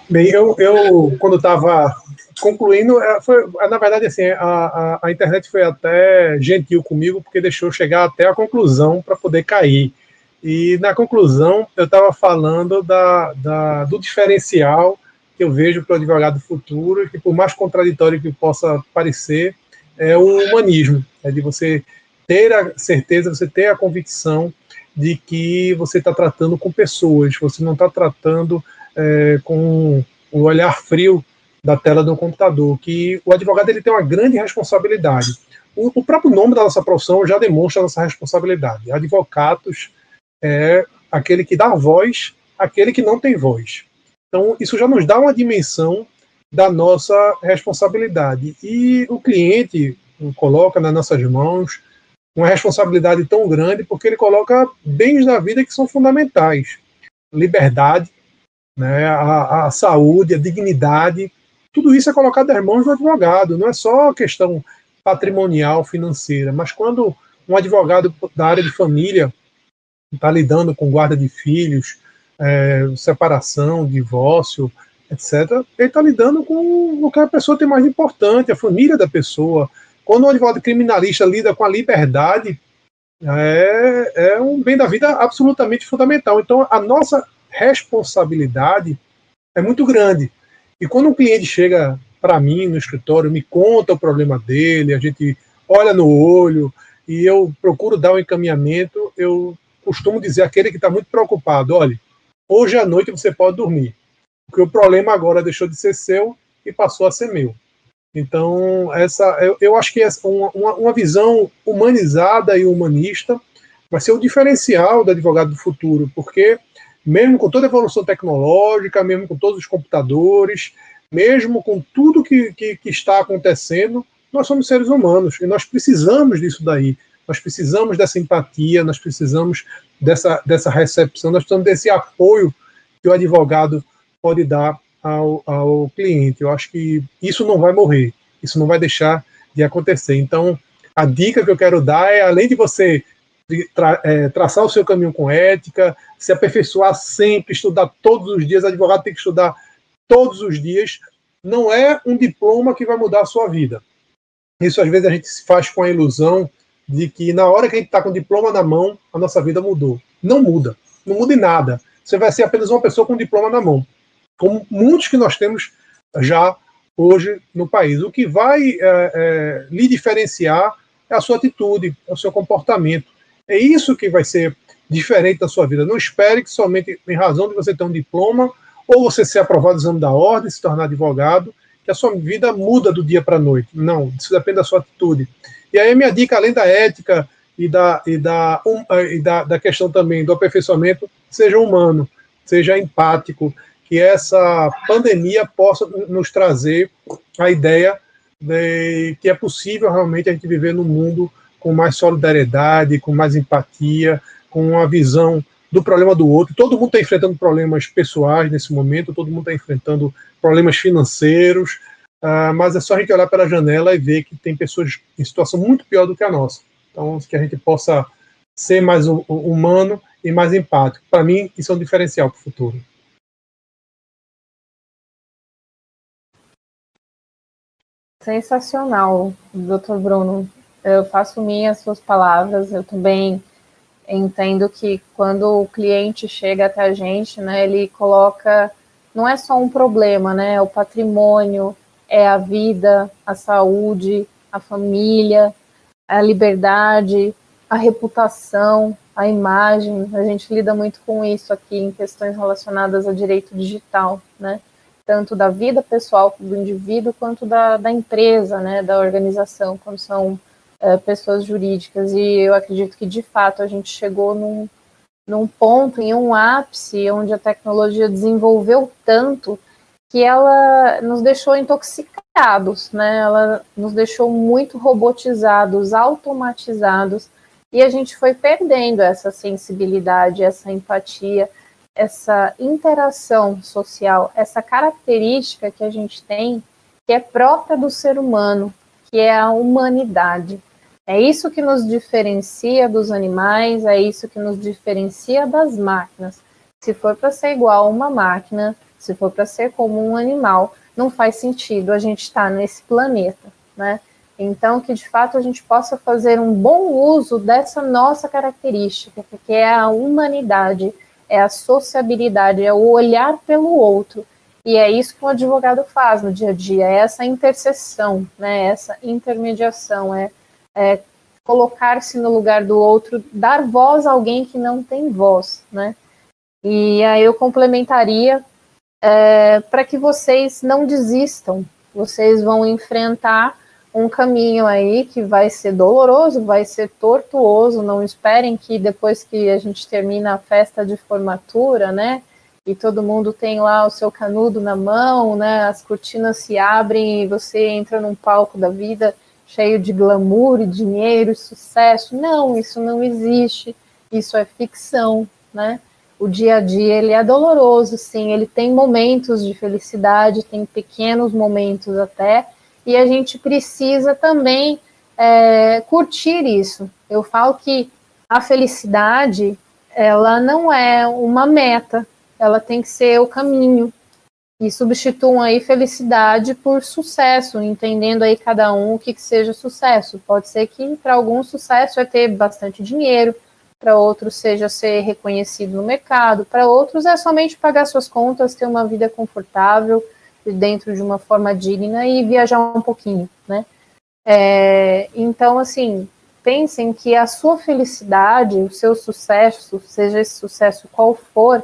Bem, eu, eu quando estava concluindo, é, foi, é, na verdade, assim, a, a, a, internet foi até gentil comigo, porque deixou chegar até a conclusão para poder cair. E na conclusão, eu estava falando da, da, do diferencial que eu vejo para o advogado futuro, que por mais contraditório que possa parecer, é o humanismo, é de você ter a certeza, você ter a convicção de que você está tratando com pessoas, você não está tratando é, com o olhar frio da tela do computador, que o advogado ele tem uma grande responsabilidade. O, o próprio nome da nossa profissão já demonstra essa responsabilidade. Advocatos é aquele que dá voz àquele que não tem voz. Então, isso já nos dá uma dimensão da nossa responsabilidade. E o cliente coloca nas nossas mãos uma responsabilidade tão grande porque ele coloca bens da vida que são fundamentais. Liberdade, né, a, a saúde, a dignidade, tudo isso é colocado nas mãos do advogado, não é só questão patrimonial, financeira, mas quando um advogado da área de família está lidando com guarda de filhos, é, separação, divórcio, etc., ele está lidando com o que a pessoa tem mais importante, a família da pessoa. Quando um advogado criminalista lida com a liberdade, é, é um bem da vida absolutamente fundamental. Então, a nossa responsabilidade é muito grande. E quando um cliente chega para mim no escritório, me conta o problema dele, a gente olha no olho e eu procuro dar um encaminhamento, eu costumo dizer àquele que está muito preocupado: olha, hoje à noite você pode dormir, porque o problema agora deixou de ser seu e passou a ser meu. Então, essa, eu, eu acho que essa, uma, uma visão humanizada e humanista vai ser o diferencial do advogado do futuro, porque mesmo com toda a evolução tecnológica, mesmo com todos os computadores, mesmo com tudo que, que, que, está acontecendo, nós somos seres humanos e nós precisamos disso daí. Nós precisamos dessa empatia, nós precisamos dessa, dessa recepção, nós precisamos desse apoio que o advogado pode dar ao, ao cliente. Eu acho que isso não vai morrer, isso não vai deixar de acontecer. Então, a dica que eu quero dar é, além de você tra, é, traçar o seu caminho com ética, se aperfeiçoar sempre, estudar todos os dias. Advogado tem que estudar todos os dias. Não é um diploma que vai mudar a sua vida. Isso às vezes a gente se faz com a ilusão de que na hora que a gente está com o diploma na mão, a nossa vida mudou. Não muda. não muda em nada. Você vai ser apenas uma pessoa com diploma na mão, como muitos que nós temos já hoje no país. O que vai é, é, lhe diferenciar é a sua atitude, é o seu comportamento. É isso que vai ser diferente da sua vida. Não espere que somente em razão de você ter um diploma ou você ser aprovado no exame da ordem, se tornar advogado, que a sua vida muda do dia para a noite. Não, isso depende da sua atitude. E aí minha dica, além da ética e da, e da, um, e da, da questão também do aperfeiçoamento, seja humano, seja empático, que essa pandemia possa nos trazer a ideia de que é possível realmente a gente viver num mundo com mais solidariedade, com mais empatia, com uma visão do problema do outro. Todo mundo está enfrentando problemas pessoais nesse momento, todo mundo está enfrentando problemas financeiros, uh, mas é só a gente olhar pela janela e ver que tem pessoas em situação muito pior do que a nossa. Então, que a gente possa ser mais humano e mais empático. Para mim, isso é um diferencial para o futuro. Sensacional, doutor Bruno. Eu faço minhas suas palavras, eu também entendo que quando o cliente chega até a gente, né, ele coloca, não é só um problema, né, é o patrimônio, é a vida, a saúde, a família, a liberdade, a reputação, a imagem. A gente lida muito com isso aqui em questões relacionadas a direito digital, né, tanto da vida pessoal do indivíduo quanto da, da empresa, né, da organização, quando são é, pessoas jurídicas. E eu acredito que, de fato, a gente chegou num, num ponto, em um ápice, onde a tecnologia desenvolveu tanto que ela nos deixou intoxicados, né? Ela nos deixou muito robotizados, automatizados, e a gente foi perdendo essa sensibilidade, essa empatia, essa interação social, essa característica que a gente tem, que é própria do ser humano, que é a humanidade. É isso que nos diferencia dos animais, é isso que nos diferencia das máquinas. Se for para ser igual a uma máquina, se for para ser como um animal, não faz sentido a gente estar tá nesse planeta, né? Então, que de fato a gente possa fazer um bom uso dessa nossa característica, que é a humanidade, é a sociabilidade, é o olhar pelo outro. E é isso que o advogado faz no dia a dia, é essa interseção, né? Essa intermediação, é é, colocar-se no lugar do outro, dar voz a alguém que não tem voz, né? E aí eu complementaria é, para que vocês não desistam, vocês vão enfrentar um caminho aí que vai ser doloroso, vai ser tortuoso. Não esperem que depois que a gente termina a festa de formatura, né, e todo mundo tem lá o seu canudo na mão, né, as cortinas se abrem e você entra num palco da vida cheio de glamour e dinheiro e sucesso. Não, isso não existe. Isso é ficção, né? O dia a dia ele é doloroso, sim. Ele tem momentos de felicidade, tem pequenos momentos até, e a gente precisa também é, curtir isso. Eu falo que a felicidade ela não é uma meta, ela tem que ser o caminho e substituam aí felicidade por sucesso, entendendo aí cada um o que, que seja sucesso. Pode ser que para alguns sucesso é ter bastante dinheiro, para outros seja ser reconhecido no mercado, para outros é somente pagar suas contas, ter uma vida confortável dentro de uma forma digna e viajar um pouquinho, né? É, então, assim, pensem que a sua felicidade, o seu sucesso, seja esse sucesso qual for,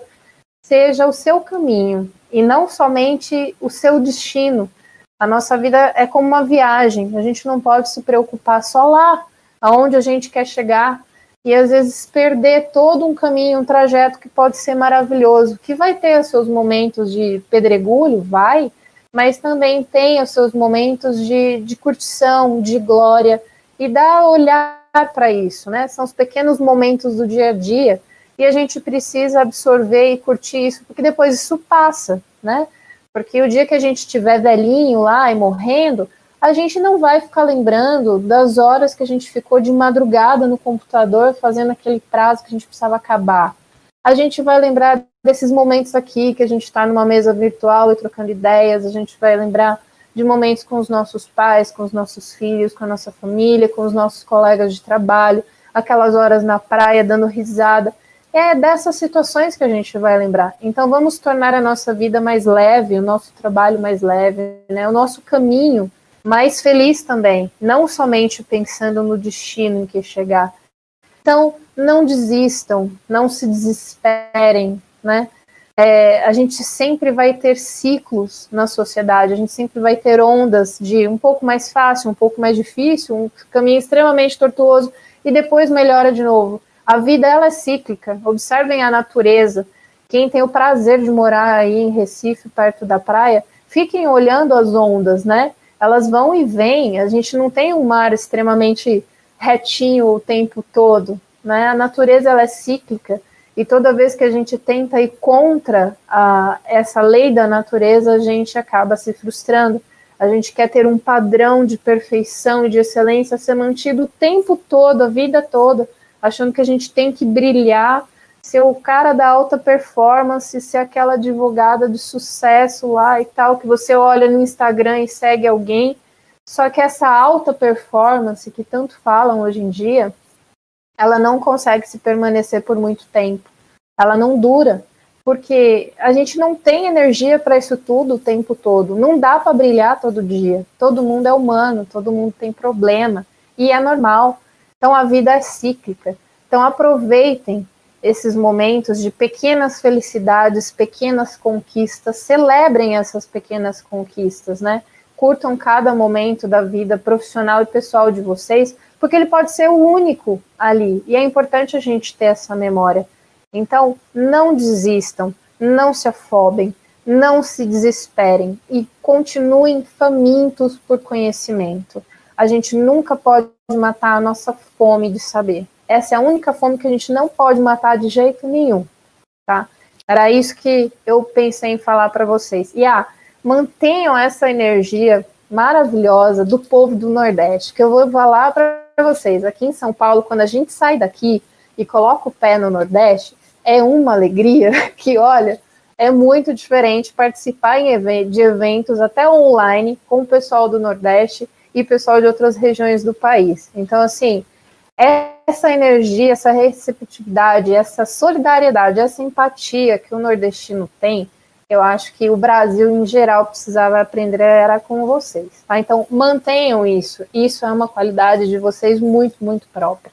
seja o seu caminho, e não somente o seu destino. A nossa vida é como uma viagem, a gente não pode se preocupar só lá, aonde a gente quer chegar, e às vezes perder todo um caminho, um trajeto que pode ser maravilhoso, que vai ter os seus momentos de pedregulho, vai, mas também tem os seus momentos de, de curtição, de glória, e dá olhar para isso, né? São os pequenos momentos do dia a dia e a gente precisa absorver e curtir isso, porque depois isso passa, né? Porque o dia que a gente estiver velhinho lá e morrendo, a gente não vai ficar lembrando das horas que a gente ficou de madrugada no computador fazendo aquele prazo que a gente precisava acabar. A gente vai lembrar desses momentos aqui que a gente está numa mesa virtual e trocando ideias, a gente vai lembrar de momentos com os nossos pais, com os nossos filhos, com a nossa família, com os nossos colegas de trabalho, aquelas horas na praia dando risada. é dessas situações que a gente vai lembrar. Então vamos tornar a nossa vida mais leve, o nosso trabalho mais leve, né? O nosso caminho mais feliz também, não somente pensando no destino em que chegar. Então, não desistam, não se desesperem, né? É, a gente sempre vai ter ciclos na sociedade, a gente sempre vai ter ondas de um pouco mais fácil, um pouco mais difícil, um caminho extremamente tortuoso e depois melhora de novo. A vida ela é cíclica. Observem a natureza. Quem tem o prazer de morar aí em Recife, perto da praia, fiquem olhando as ondas, né? Elas vão e vêm. A gente não tem um mar extremamente retinho o tempo todo, né? A natureza ela é cíclica e toda vez que a gente tenta ir contra a, essa lei da natureza, a gente acaba se frustrando. A gente quer ter um padrão de perfeição e de excelência ser mantido o tempo todo, a vida toda achando que a gente tem que brilhar, ser o cara da alta performance, ser aquela advogada de sucesso lá e tal, que você olha no Instagram e segue alguém. Só que essa alta performance que tanto falam hoje em dia, ela não consegue se permanecer por muito tempo. Ela não dura, porque a gente não tem energia para isso tudo o tempo todo. Não dá para brilhar todo dia. Todo mundo é humano, todo mundo tem problema e é normal. Então a vida é cíclica. Então aproveitem esses momentos de pequenas felicidades, pequenas conquistas, celebrem essas pequenas conquistas, né? Curtam cada momento da vida profissional e pessoal de vocês, porque ele pode ser o único ali, e é importante a gente ter essa memória. Então, não desistam, não se afobem, não se desesperem e continuem famintos por conhecimento. A gente nunca pode matar a nossa fome de saber. Essa é a única fome que a gente não pode matar de jeito nenhum, tá? Era isso que eu pensei em falar para vocês. E ah, mantenham essa energia maravilhosa do povo do Nordeste, que eu vou falar para vocês. Aqui em São Paulo, quando a gente sai daqui e coloca o pé no Nordeste, é uma alegria que, olha, é muito diferente participar de eventos até online com o pessoal do Nordeste e pessoal de outras regiões do país. Então, assim, essa energia, essa receptividade, essa solidariedade, essa empatia que o nordestino tem, eu acho que o Brasil em geral precisava aprender era com vocês. Tá? Então, mantenham isso. Isso é uma qualidade de vocês muito, muito própria.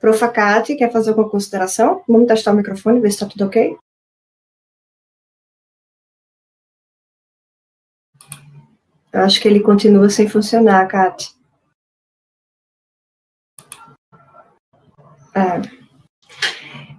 Profacate, quer fazer alguma consideração? Vamos testar o microfone, ver se está tudo ok. Eu acho que ele continua sem funcionar, Kat. É.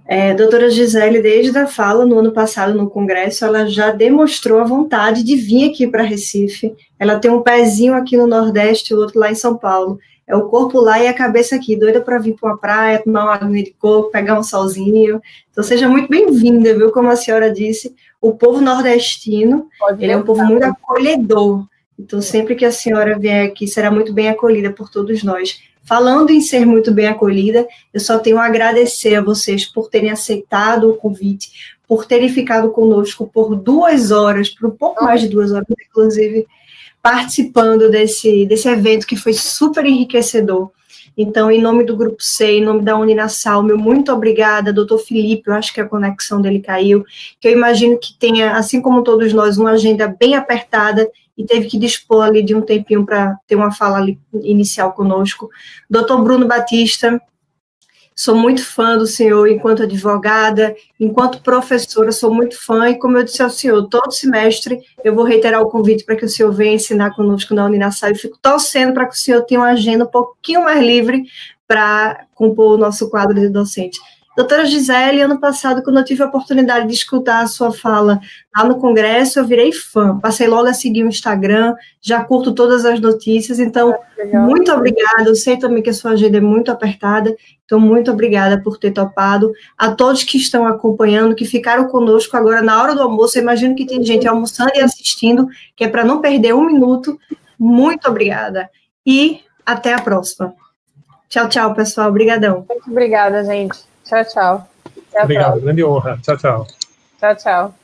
É, doutora Gisele, desde a fala no ano passado no Congresso, ela já demonstrou a vontade de vir aqui para Recife. Ela tem um pezinho aqui no Nordeste e o outro lá em São Paulo. É o corpo lá e a cabeça aqui, doida para vir para uma praia, tomar uma água de coco, pegar um solzinho. Então seja muito bem-vinda, viu? Como a senhora disse, o povo nordestino, Pode ele é um povo muito acolhedor. Então sempre que a senhora vier aqui, será muito bem acolhida por todos nós. Falando em ser muito bem acolhida, eu só tenho a agradecer a vocês por terem aceitado o convite, por terem ficado conosco por duas horas, por um pouco mais de duas horas, inclusive participando desse, desse evento que foi super enriquecedor. Então, em nome do Grupo C, em nome da Uninasal, meu muito obrigada, doutor Felipe, eu acho que a conexão dele caiu, que eu imagino que tenha, assim como todos nós, uma agenda bem apertada e teve que dispor ali de um tempinho para ter uma fala inicial conosco. Doutor Bruno Batista, Sou muito fã do senhor enquanto advogada, enquanto professora, sou muito fã, e como eu disse ao senhor, todo semestre eu vou reiterar o convite para que o senhor venha ensinar conosco na Uninasal e fico torcendo para que o senhor tenha uma agenda um pouquinho mais livre para compor o nosso quadro de docente. Doutora Gisele, ano passado, quando eu tive a oportunidade de escutar a sua fala lá no Congresso, eu virei fã. Passei logo a seguir o Instagram, já curto todas as notícias, então, muito obrigada. Eu sei também que a sua agenda é muito apertada, então, muito obrigada por ter topado. A todos que estão acompanhando, que ficaram conosco agora na hora do almoço, eu imagino que tem gente almoçando e assistindo, que é para não perder um minuto. Muito obrigada. E até a próxima. Tchau, tchau, pessoal. Obrigadão. Muito obrigada, gente. Tchau, tchau. Até Obrigado, grande honra. Tchau, tchau. Tchau, tchau.